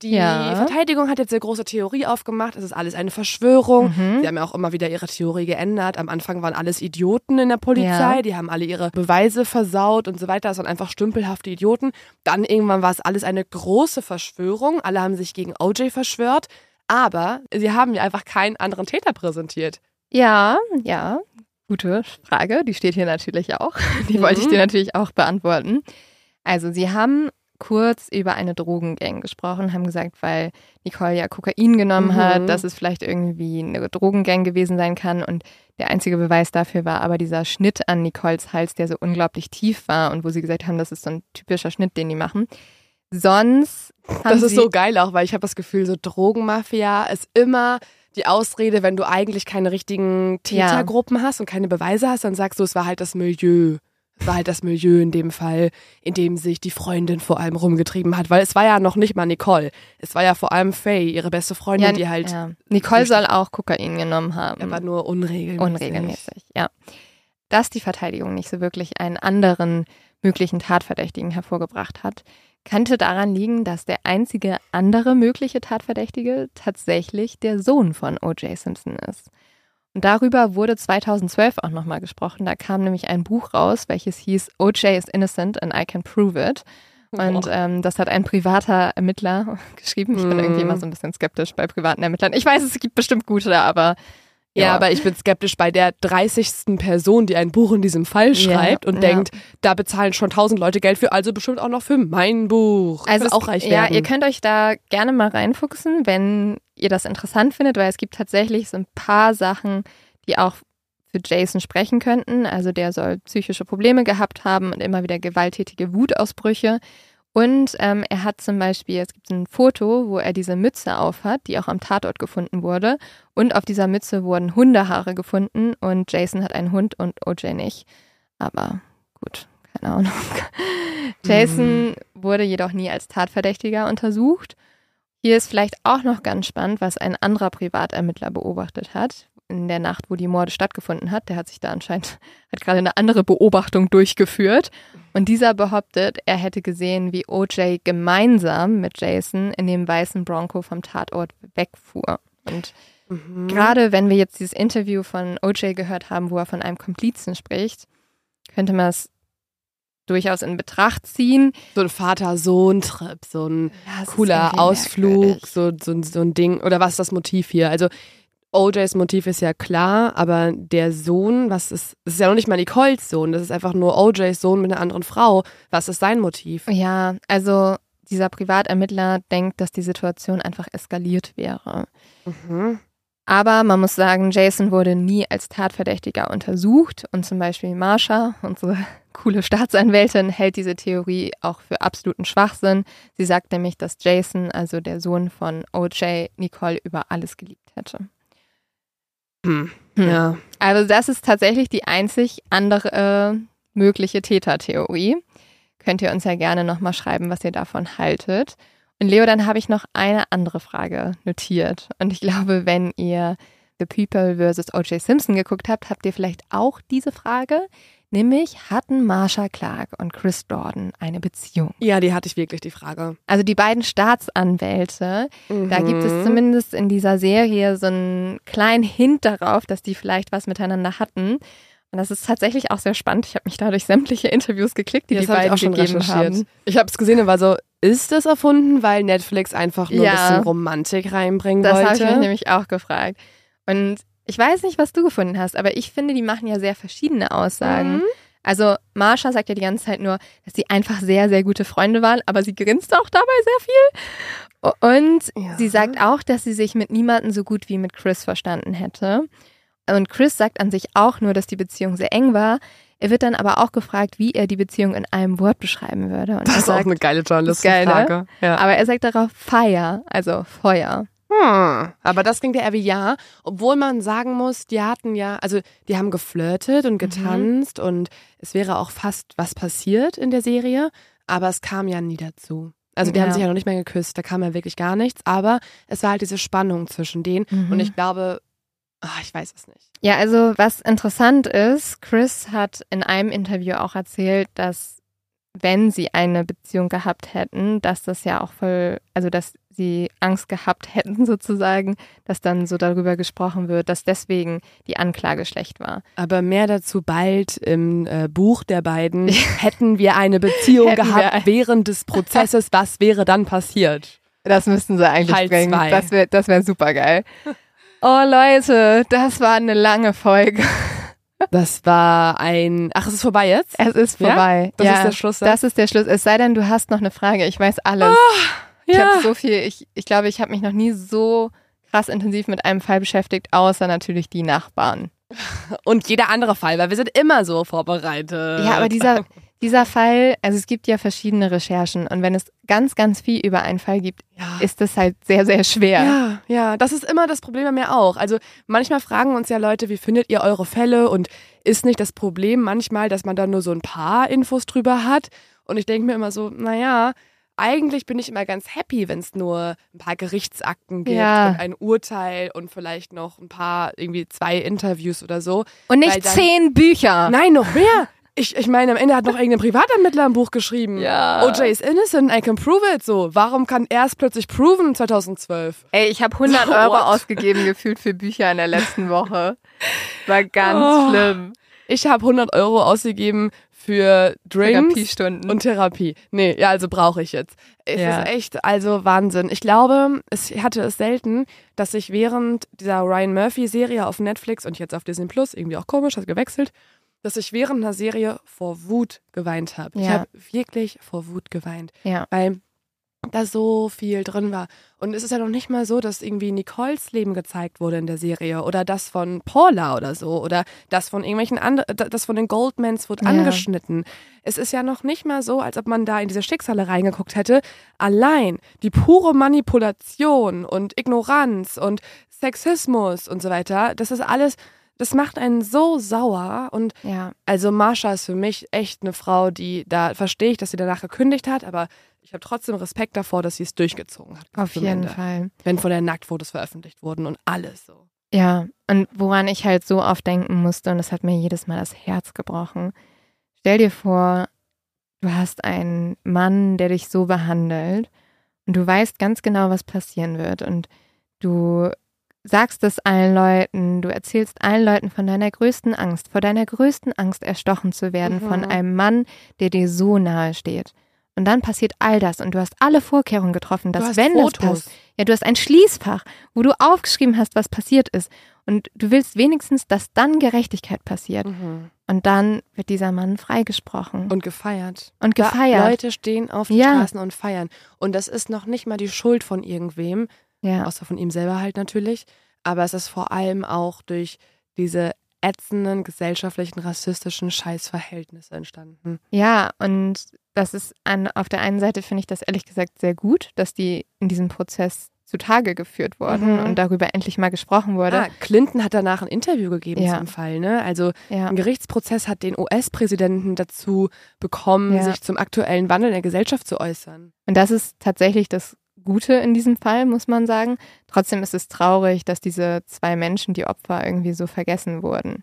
die Ja. Verteidigung hat jetzt eine große Theorie aufgemacht, es ist alles eine Verschwörung. Mhm. Sie haben ja auch immer wieder ihre Theorie geändert. Am Anfang waren alles Idioten in der Polizei, Ja. die haben alle ihre Beweise versaut und so weiter. Das waren einfach stümpelhafte Idioten. Dann irgendwann war es alles eine große Verschwörung. Alle haben sich gegen OJ verschwört. Aber sie haben ja einfach keinen anderen Täter präsentiert. Ja, ja. Gute Frage, die steht hier natürlich auch. Die wollte ich Mhm. dir natürlich auch beantworten. Also, sie haben kurz über eine Drogengang gesprochen, haben gesagt, weil Nicole ja Kokain genommen Mhm. hat, dass es vielleicht irgendwie eine Drogengang gewesen sein kann. Und der einzige Beweis dafür war aber dieser Schnitt an Nicoles Hals, der so unglaublich tief war und wo sie gesagt haben, das ist so ein typischer Schnitt, den die machen. Sonst haben Das ist so geil auch, weil ich habe das Gefühl, so Drogenmafia ist immer die Ausrede, wenn du eigentlich keine richtigen Tätergruppen hast und keine Beweise hast, dann sagst du, es war halt das Milieu. Es war halt das Milieu in dem Fall, in dem sich die Freundin vor allem rumgetrieben hat, weil es war ja noch nicht mal Nicole. Es war ja vor allem Faye, ihre beste Freundin, ja, die halt ja. Nicole soll auch Kokain genommen haben. aber nur unregelmäßig. Unregelmäßig, ja. Dass die Verteidigung nicht so wirklich einen anderen möglichen Tatverdächtigen hervorgebracht hat, könnte daran liegen, dass der einzige andere mögliche Tatverdächtige tatsächlich der Sohn von O.J. Simpson ist. Und darüber wurde 2012 auch nochmal gesprochen. Da kam nämlich ein Buch raus, welches hieß O.J. is innocent and I can prove it. Und ähm, das hat ein privater Ermittler geschrieben. Ich bin Mhm. irgendwie immer so ein bisschen skeptisch bei privaten Ermittlern. Ich weiß, es gibt bestimmt gute, aber Ja, aber ich bin skeptisch bei der 30. Person, die ein Buch in diesem Fall schreibt und ja. denkt, da bezahlen schon tausend Leute Geld für, also bestimmt auch noch für mein Buch. Also es- auch reich ja, werden. ihr könnt euch da gerne mal reinfuchsen, wenn ihr das interessant findet, weil es gibt tatsächlich so ein paar Sachen, die auch für Jason sprechen könnten. Also der soll psychische Probleme gehabt haben und immer wieder gewalttätige Wutausbrüche. Und ähm, er hat zum Beispiel, es gibt ein Foto, wo er diese Mütze aufhat, die auch am Tatort gefunden wurde. Und auf dieser Mütze wurden Hundehaare gefunden und Jason hat einen Hund und OJ nicht. Aber gut, keine Ahnung. Jason wurde jedoch nie als Tatverdächtiger untersucht. Hier ist vielleicht auch noch ganz spannend, was ein anderer Privatermittler beobachtet hat in der Nacht, wo die Morde stattgefunden hat. Der hat sich da anscheinend, hat gerade eine andere Beobachtung durchgeführt. Und dieser behauptet, er hätte gesehen, wie OJ gemeinsam mit Jason in dem weißen Bronco vom Tatort wegfuhr. Und Mhm. gerade wenn wir jetzt dieses Interview von OJ gehört haben, wo er von einem Komplizen spricht, könnte man es durchaus in Betracht ziehen. so ein Vater-Sohn-Trip, so ein Ja, cooler Ausflug, so, so, so ein Ding. Oder was ist das Motiv hier? Also OJs Motiv ist ja klar, aber der Sohn, was ist, das ist ja noch nicht mal Nicoles Sohn, das ist einfach nur OJs Sohn mit einer anderen Frau. Was ist sein Motiv? Ja, also dieser Privatermittler denkt, dass die Situation einfach eskaliert wäre. Mhm. Aber man muss sagen, Jason wurde nie als Tatverdächtiger untersucht und zum Beispiel Marsha, unsere coole Staatsanwältin, hält diese Theorie auch für absoluten Schwachsinn. Sie sagt nämlich, dass Jason, also der Sohn von OJ, Nicole über alles geliebt hätte. Hm. Ja. Also das ist tatsächlich die einzig andere mögliche Tätertheorie. Könnt ihr uns ja gerne nochmal schreiben, was ihr davon haltet. Und Leo, dann habe ich noch eine andere Frage notiert. Und ich glaube, wenn ihr The People vs. O.J. Simpson geguckt habt, habt ihr vielleicht auch diese Frage. Nämlich, hatten Marsha Clark und Chris Jordan eine Beziehung? Ja, die hatte ich wirklich, die Frage. Also die beiden Staatsanwälte, da gibt es Mhm. zumindest in dieser Serie so einen kleinen Hint darauf, dass die vielleicht was miteinander hatten. Und das ist tatsächlich auch sehr spannend. Ich habe mich dadurch sämtliche Interviews geklickt, die die das habe ich beiden auch schon gegeben haben. Ich habe es gesehen und war so, ist das erfunden, weil Netflix einfach nur Ja. ein bisschen Romantik reinbringen Das habe wollte? ich mich nämlich auch gefragt. Und ich weiß nicht, was du gefunden hast, aber ich finde, die machen ja sehr verschiedene Aussagen. Mhm. Also Marsha sagt ja die ganze Zeit nur, dass sie einfach sehr, sehr gute Freunde waren, aber sie grinst auch dabei sehr viel. Und Ja. sie sagt auch, dass sie sich mit niemandem so gut wie mit Chris verstanden hätte. Und Chris sagt an sich auch nur, dass die Beziehung sehr eng war. Er wird dann aber auch gefragt, wie er die Beziehung in einem Wort beschreiben würde. Und Das ist auch sagt, eine geile geil, ne? Journalistenfrage. Ja. aber er sagt darauf Fire, also Feuer. Hm. Aber das klingt ja eher wie ja, obwohl man sagen muss, die hatten ja, also die haben geflirtet und getanzt und es wäre auch fast was passiert in der Serie, aber es kam ja nie dazu. Also die Ja. haben sich ja noch nicht mehr geküsst, da kam ja wirklich gar nichts, aber es war halt diese Spannung zwischen denen Mhm. und ich glaube, ach, ich weiß es nicht. Ja, also was interessant ist, Chris hat in einem Interview auch erzählt, dass wenn sie eine Beziehung gehabt hätten, dass das ja auch voll, also dass sie Angst gehabt hätten sozusagen, dass dann so darüber gesprochen wird, dass deswegen die Anklage schlecht war. Aber mehr dazu bald im äh, Buch der beiden. Hätten wir eine Beziehung gehabt ein- während des Prozesses, was wäre dann passiert? Das müssten sie eigentlich Teil bringen. zwei. Das wäre das wär super geil. Oh Leute, das war eine lange Folge. Das war ein. Ach, es ist vorbei jetzt? Es ist Ja? vorbei. Das ja, ist der Schluss. Das ist der Schluss. Es sei denn, du hast noch eine Frage. Ich weiß alles. Ich ja. habe so viel, ich, ich glaube, ich habe mich noch nie so krass intensiv mit einem Fall beschäftigt, außer natürlich die Nachbarn. Und jeder andere Fall, weil wir sind immer so vorbereitet. Ja, aber dieser, dieser Fall, also es gibt ja verschiedene Recherchen und wenn es ganz, ganz viel über einen Fall gibt, ja. ist das halt sehr, sehr schwer. Ja, ja, das ist immer das Problem bei mir auch. Also manchmal fragen uns ja Leute, wie findet ihr eure Fälle und ist nicht das Problem manchmal, dass man da nur so ein paar Infos drüber hat? Und ich denke mir immer so, naja, eigentlich bin ich immer ganz happy, wenn es nur ein paar Gerichtsakten gibt Ja. und ein Urteil und vielleicht noch ein paar, irgendwie zwei Interviews oder so. Und nicht dann- zehn Bücher. Nein, noch mehr. Ich, ich meine, am Ende hat noch irgendein Privatermittler ein Buch geschrieben. Ja. OJ is innocent, I can prove it. So, warum kann er es plötzlich proven 2012? Ey, ich habe 100 So, Euro what? ausgegeben gefühlt für Bücher in der letzten Woche. War ganz Oh. schlimm. Ich habe 100 Euro ausgegeben für Drinks Therapiestunden. und Therapie. Nee, ja, also brauche ich jetzt. Es Ja. ist echt, also Wahnsinn. Ich glaube, es hatte es selten, dass ich während dieser Ryan Murphy-Serie auf Netflix und jetzt auf Disney Plus, irgendwie auch komisch, hat gewechselt, dass ich während einer Serie vor Wut geweint habe. Ich Ja. habe wirklich vor Wut geweint. ja. weil da so viel drin war. Und es ist ja noch nicht mal so, dass irgendwie Nicoles Leben gezeigt wurde in der Serie oder das von Paula oder so oder das von irgendwelchen anderen, das von den Goldmans wurde Ja. angeschnitten. Es ist ja noch nicht mal so, als ob man da in diese Schicksale reingeguckt hätte. Allein die pure Manipulation und Ignoranz und Sexismus und so weiter, das ist alles, das macht einen so sauer und Ja. also Marsha ist für mich echt eine Frau, die, da verstehe ich, dass sie danach gekündigt hat, aber ich habe trotzdem Respekt davor, dass sie es durchgezogen hat. Auf jeden Ende. Fall. Wenn von der Nacktfotos veröffentlicht wurden und alles so. Ja, und woran ich halt so oft denken musste, und das hat mir jedes Mal das Herz gebrochen. Stell dir vor, du hast einen Mann, der dich so behandelt und du weißt ganz genau, was passieren wird und du sagst es allen Leuten, du erzählst allen Leuten von deiner größten Angst, vor deiner größten Angst erstochen zu werden Mhm. von einem Mann, der dir so nahe steht. und dann passiert all das und du hast alle Vorkehrungen getroffen, dass wenn Fotos. das passt, ja, du hast ein Schließfach, wo du aufgeschrieben hast, was passiert ist und du willst wenigstens, dass dann Gerechtigkeit passiert und dann wird dieser Mann freigesprochen Und gefeiert. und gefeiert. Leute stehen auf den Ja. Straßen und feiern. Und das ist noch nicht mal die Schuld von irgendwem, ja. außer von ihm selber halt natürlich. Aber es ist vor allem auch durch diese ätzenden gesellschaftlichen, rassistischen Scheißverhältnisse entstanden. Ja, und das ist an, auf der einen Seite finde ich das ehrlich gesagt sehr gut, dass die in diesem Prozess zutage geführt wurden Mhm. und darüber endlich mal gesprochen wurde. Ah, Clinton hat danach ein Interview gegeben Ja. zum Fall, ne? Also ja. ein Gerichtsprozess hat den US-Präsidenten dazu bekommen, Ja. sich zum aktuellen Wandel in der Gesellschaft zu äußern. Und das ist tatsächlich das Gute in diesem Fall, muss man sagen. Trotzdem ist es traurig, dass diese zwei Menschen, die Opfer, irgendwie so vergessen wurden.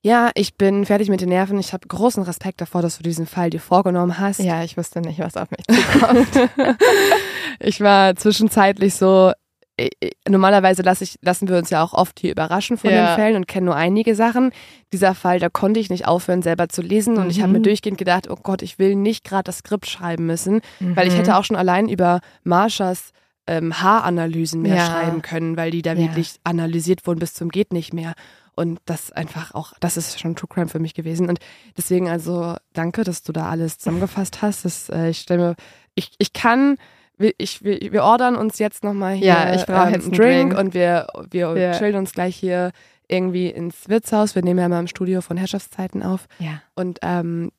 Ja, ich bin fertig mit den Nerven. Ich habe großen Respekt davor, dass du diesen Fall dir vorgenommen hast. Ja, ich wusste nicht, was auf mich zukommt. ich war zwischenzeitlich so. Äh, äh, Normalerweise lass ich, lassen wir uns ja auch oft hier überraschen von Ja. den Fällen und kennen nur einige Sachen. Dieser Fall, da konnte ich nicht aufhören, selber zu lesen. Und ich habe Mhm. mir durchgehend gedacht, oh Gott, ich will nicht gerade das Skript schreiben müssen, weil ich Mhm. hätte auch schon allein über Marshas ähm, Haaranalysen mehr Ja. schreiben können, weil die da Ja. wirklich analysiert wurden bis zum geht nicht mehr. Und das einfach auch, das ist schon True Crime für mich gewesen. Und deswegen also danke, dass du da alles zusammengefasst hast. Das, äh, ich stelle mir, ich, ich kann, ich, wir, wir ordern uns jetzt nochmal hier Ja, ich brauch ähm, jetzt einen Drink, Drink. und wir, wir Ja. chillen uns gleich hier irgendwie ins Wirtshaus. Wir nehmen ja mal im Studio von Herrschaftszeiten auf. ja, Und ähm,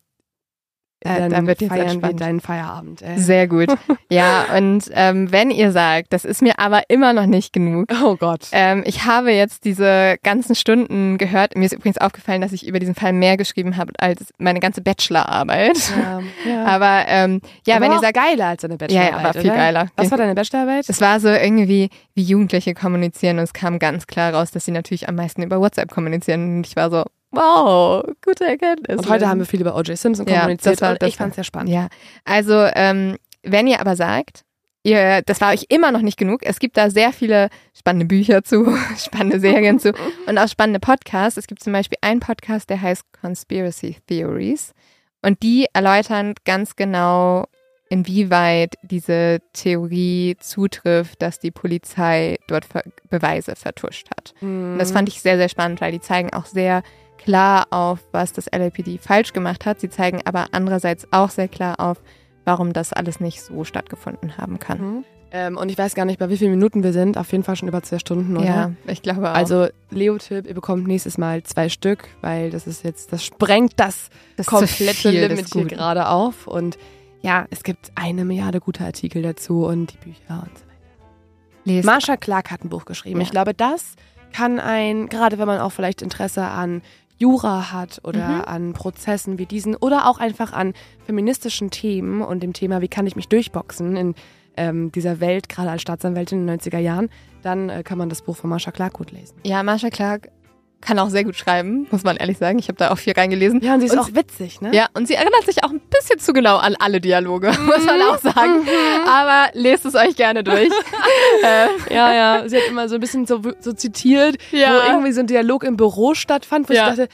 Da- dann da wird feiern wir entspannt. deinen Feierabend. Äh. sehr gut. Ja, und ähm, wenn ihr sagt, das ist mir aber immer noch nicht genug, Oh Gott. Ähm, ich habe jetzt diese ganzen Stunden gehört. Mir ist übrigens aufgefallen, dass ich über diesen Fall mehr geschrieben habe als meine ganze Bachelorarbeit. Ja, ja. Aber ähm, ja, Aber wenn ihr sagt, geiler als deine ja, Bachelorarbeit. ja, aber viel oder? geiler. Was war deine Bachelorarbeit? Es war so irgendwie, wie Jugendliche kommunizieren und es kam ganz klar raus, dass sie natürlich am meisten über WhatsApp kommunizieren. Und ich war so, wow, gute Erkenntnis. Und heute haben wir viel über O.J. Simpson Ja, kommuniziert das war- ich fand es sehr spannend. Ja, also ähm, wenn ihr aber sagt, ihr, das war euch immer noch nicht genug, es gibt da sehr viele spannende Bücher zu, spannende Serien zu und auch spannende Podcasts. Es gibt zum Beispiel einen Podcast, der heißt Conspiracy Theories und die erläutern ganz genau, inwieweit diese Theorie zutrifft, dass die Polizei dort Ver Beweise vertuscht hat. Und das fand ich sehr, sehr spannend, weil die zeigen auch sehr klar auf, was das LAPD falsch gemacht hat. Sie zeigen aber andererseits auch sehr klar auf, warum das alles nicht so stattgefunden haben kann. Mhm. Ähm, und ich weiß gar nicht, bei wie vielen Minuten wir sind. Auf jeden Fall schon über zwei Stunden, oder? Ja, ich glaube auch. Also Leo-Tipp, ihr bekommt nächstes Mal zwei Stück, weil das ist jetzt, das sprengt das, das komplette viel Limit hier gerade auf. Und ja, es gibt eine Milliarde gute Artikel dazu und die Bücher und so weiter. Lest Marsha Clark hat ein Buch geschrieben. Ja. Ich glaube, das kann ein, gerade wenn man auch vielleicht Interesse an Jura hat oder Mhm. an Prozessen wie diesen oder auch einfach an feministischen Themen und dem Thema, wie kann ich mich durchboxen in ähm, dieser Welt, gerade als Staatsanwältin in den 90er Jahren, dann äh, kann man das Buch von Marsha Clark gut lesen. Ja, Marsha Clark kann auch sehr gut schreiben, muss man ehrlich sagen. Ich habe da auch viel reingelesen. Ja, und sie ist Und auch witzig, ne? Ja, und sie erinnert sich auch ein bisschen zu genau an alle Dialoge, muss man auch sagen. Aber lest es euch gerne durch. äh, Ja, ja. Sie hat immer so ein bisschen so, so zitiert, Ja. wo irgendwie so ein Dialog im Büro stattfand, wo Ja. ich dachte,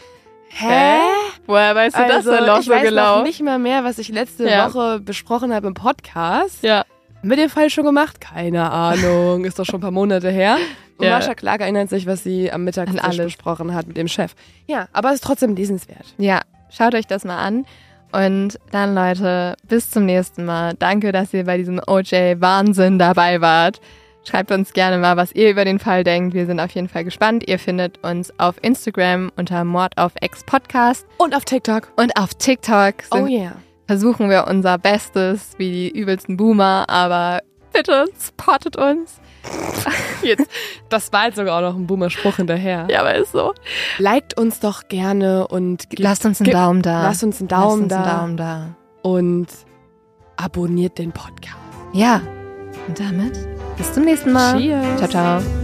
hä? woher weißt du das denn noch ich so weiß genau? noch nicht mal mehr, was ich letzte Ja. Woche besprochen habe im Podcast. Ja. Wir den Fall schon gemacht? Keine Ahnung. Ist doch schon ein paar Monate her. Und Ja. Marsha Clark erinnert sich, was sie am Mittag besprochen hat mit dem Chef. Ja, aber es ist trotzdem lesenswert. Ja, schaut euch das mal an. Und dann, Leute, bis zum nächsten Mal. Danke, dass ihr bei diesem OJ-Wahnsinn dabei wart. Schreibt uns gerne mal, was ihr über den Fall denkt. Wir sind auf jeden Fall gespannt. Ihr findet uns auf Instagram unter Mord auf Ex Podcast Und auf TikTok. und auf TikTok Oh yeah. Versuchen wir unser Bestes wie die übelsten Boomer, aber bitte supportet uns. Jetzt, das war jetzt sogar auch noch ein Boomer-Spruch hinterher. Ja, aber ist so. Liked uns doch gerne und Lasst uns einen Daumen da. lasst uns einen Daumen Lasst uns da. einen Daumen da. und abonniert den Podcast. Ja. Und damit bis zum nächsten Mal. Cheers. Ciao, ciao.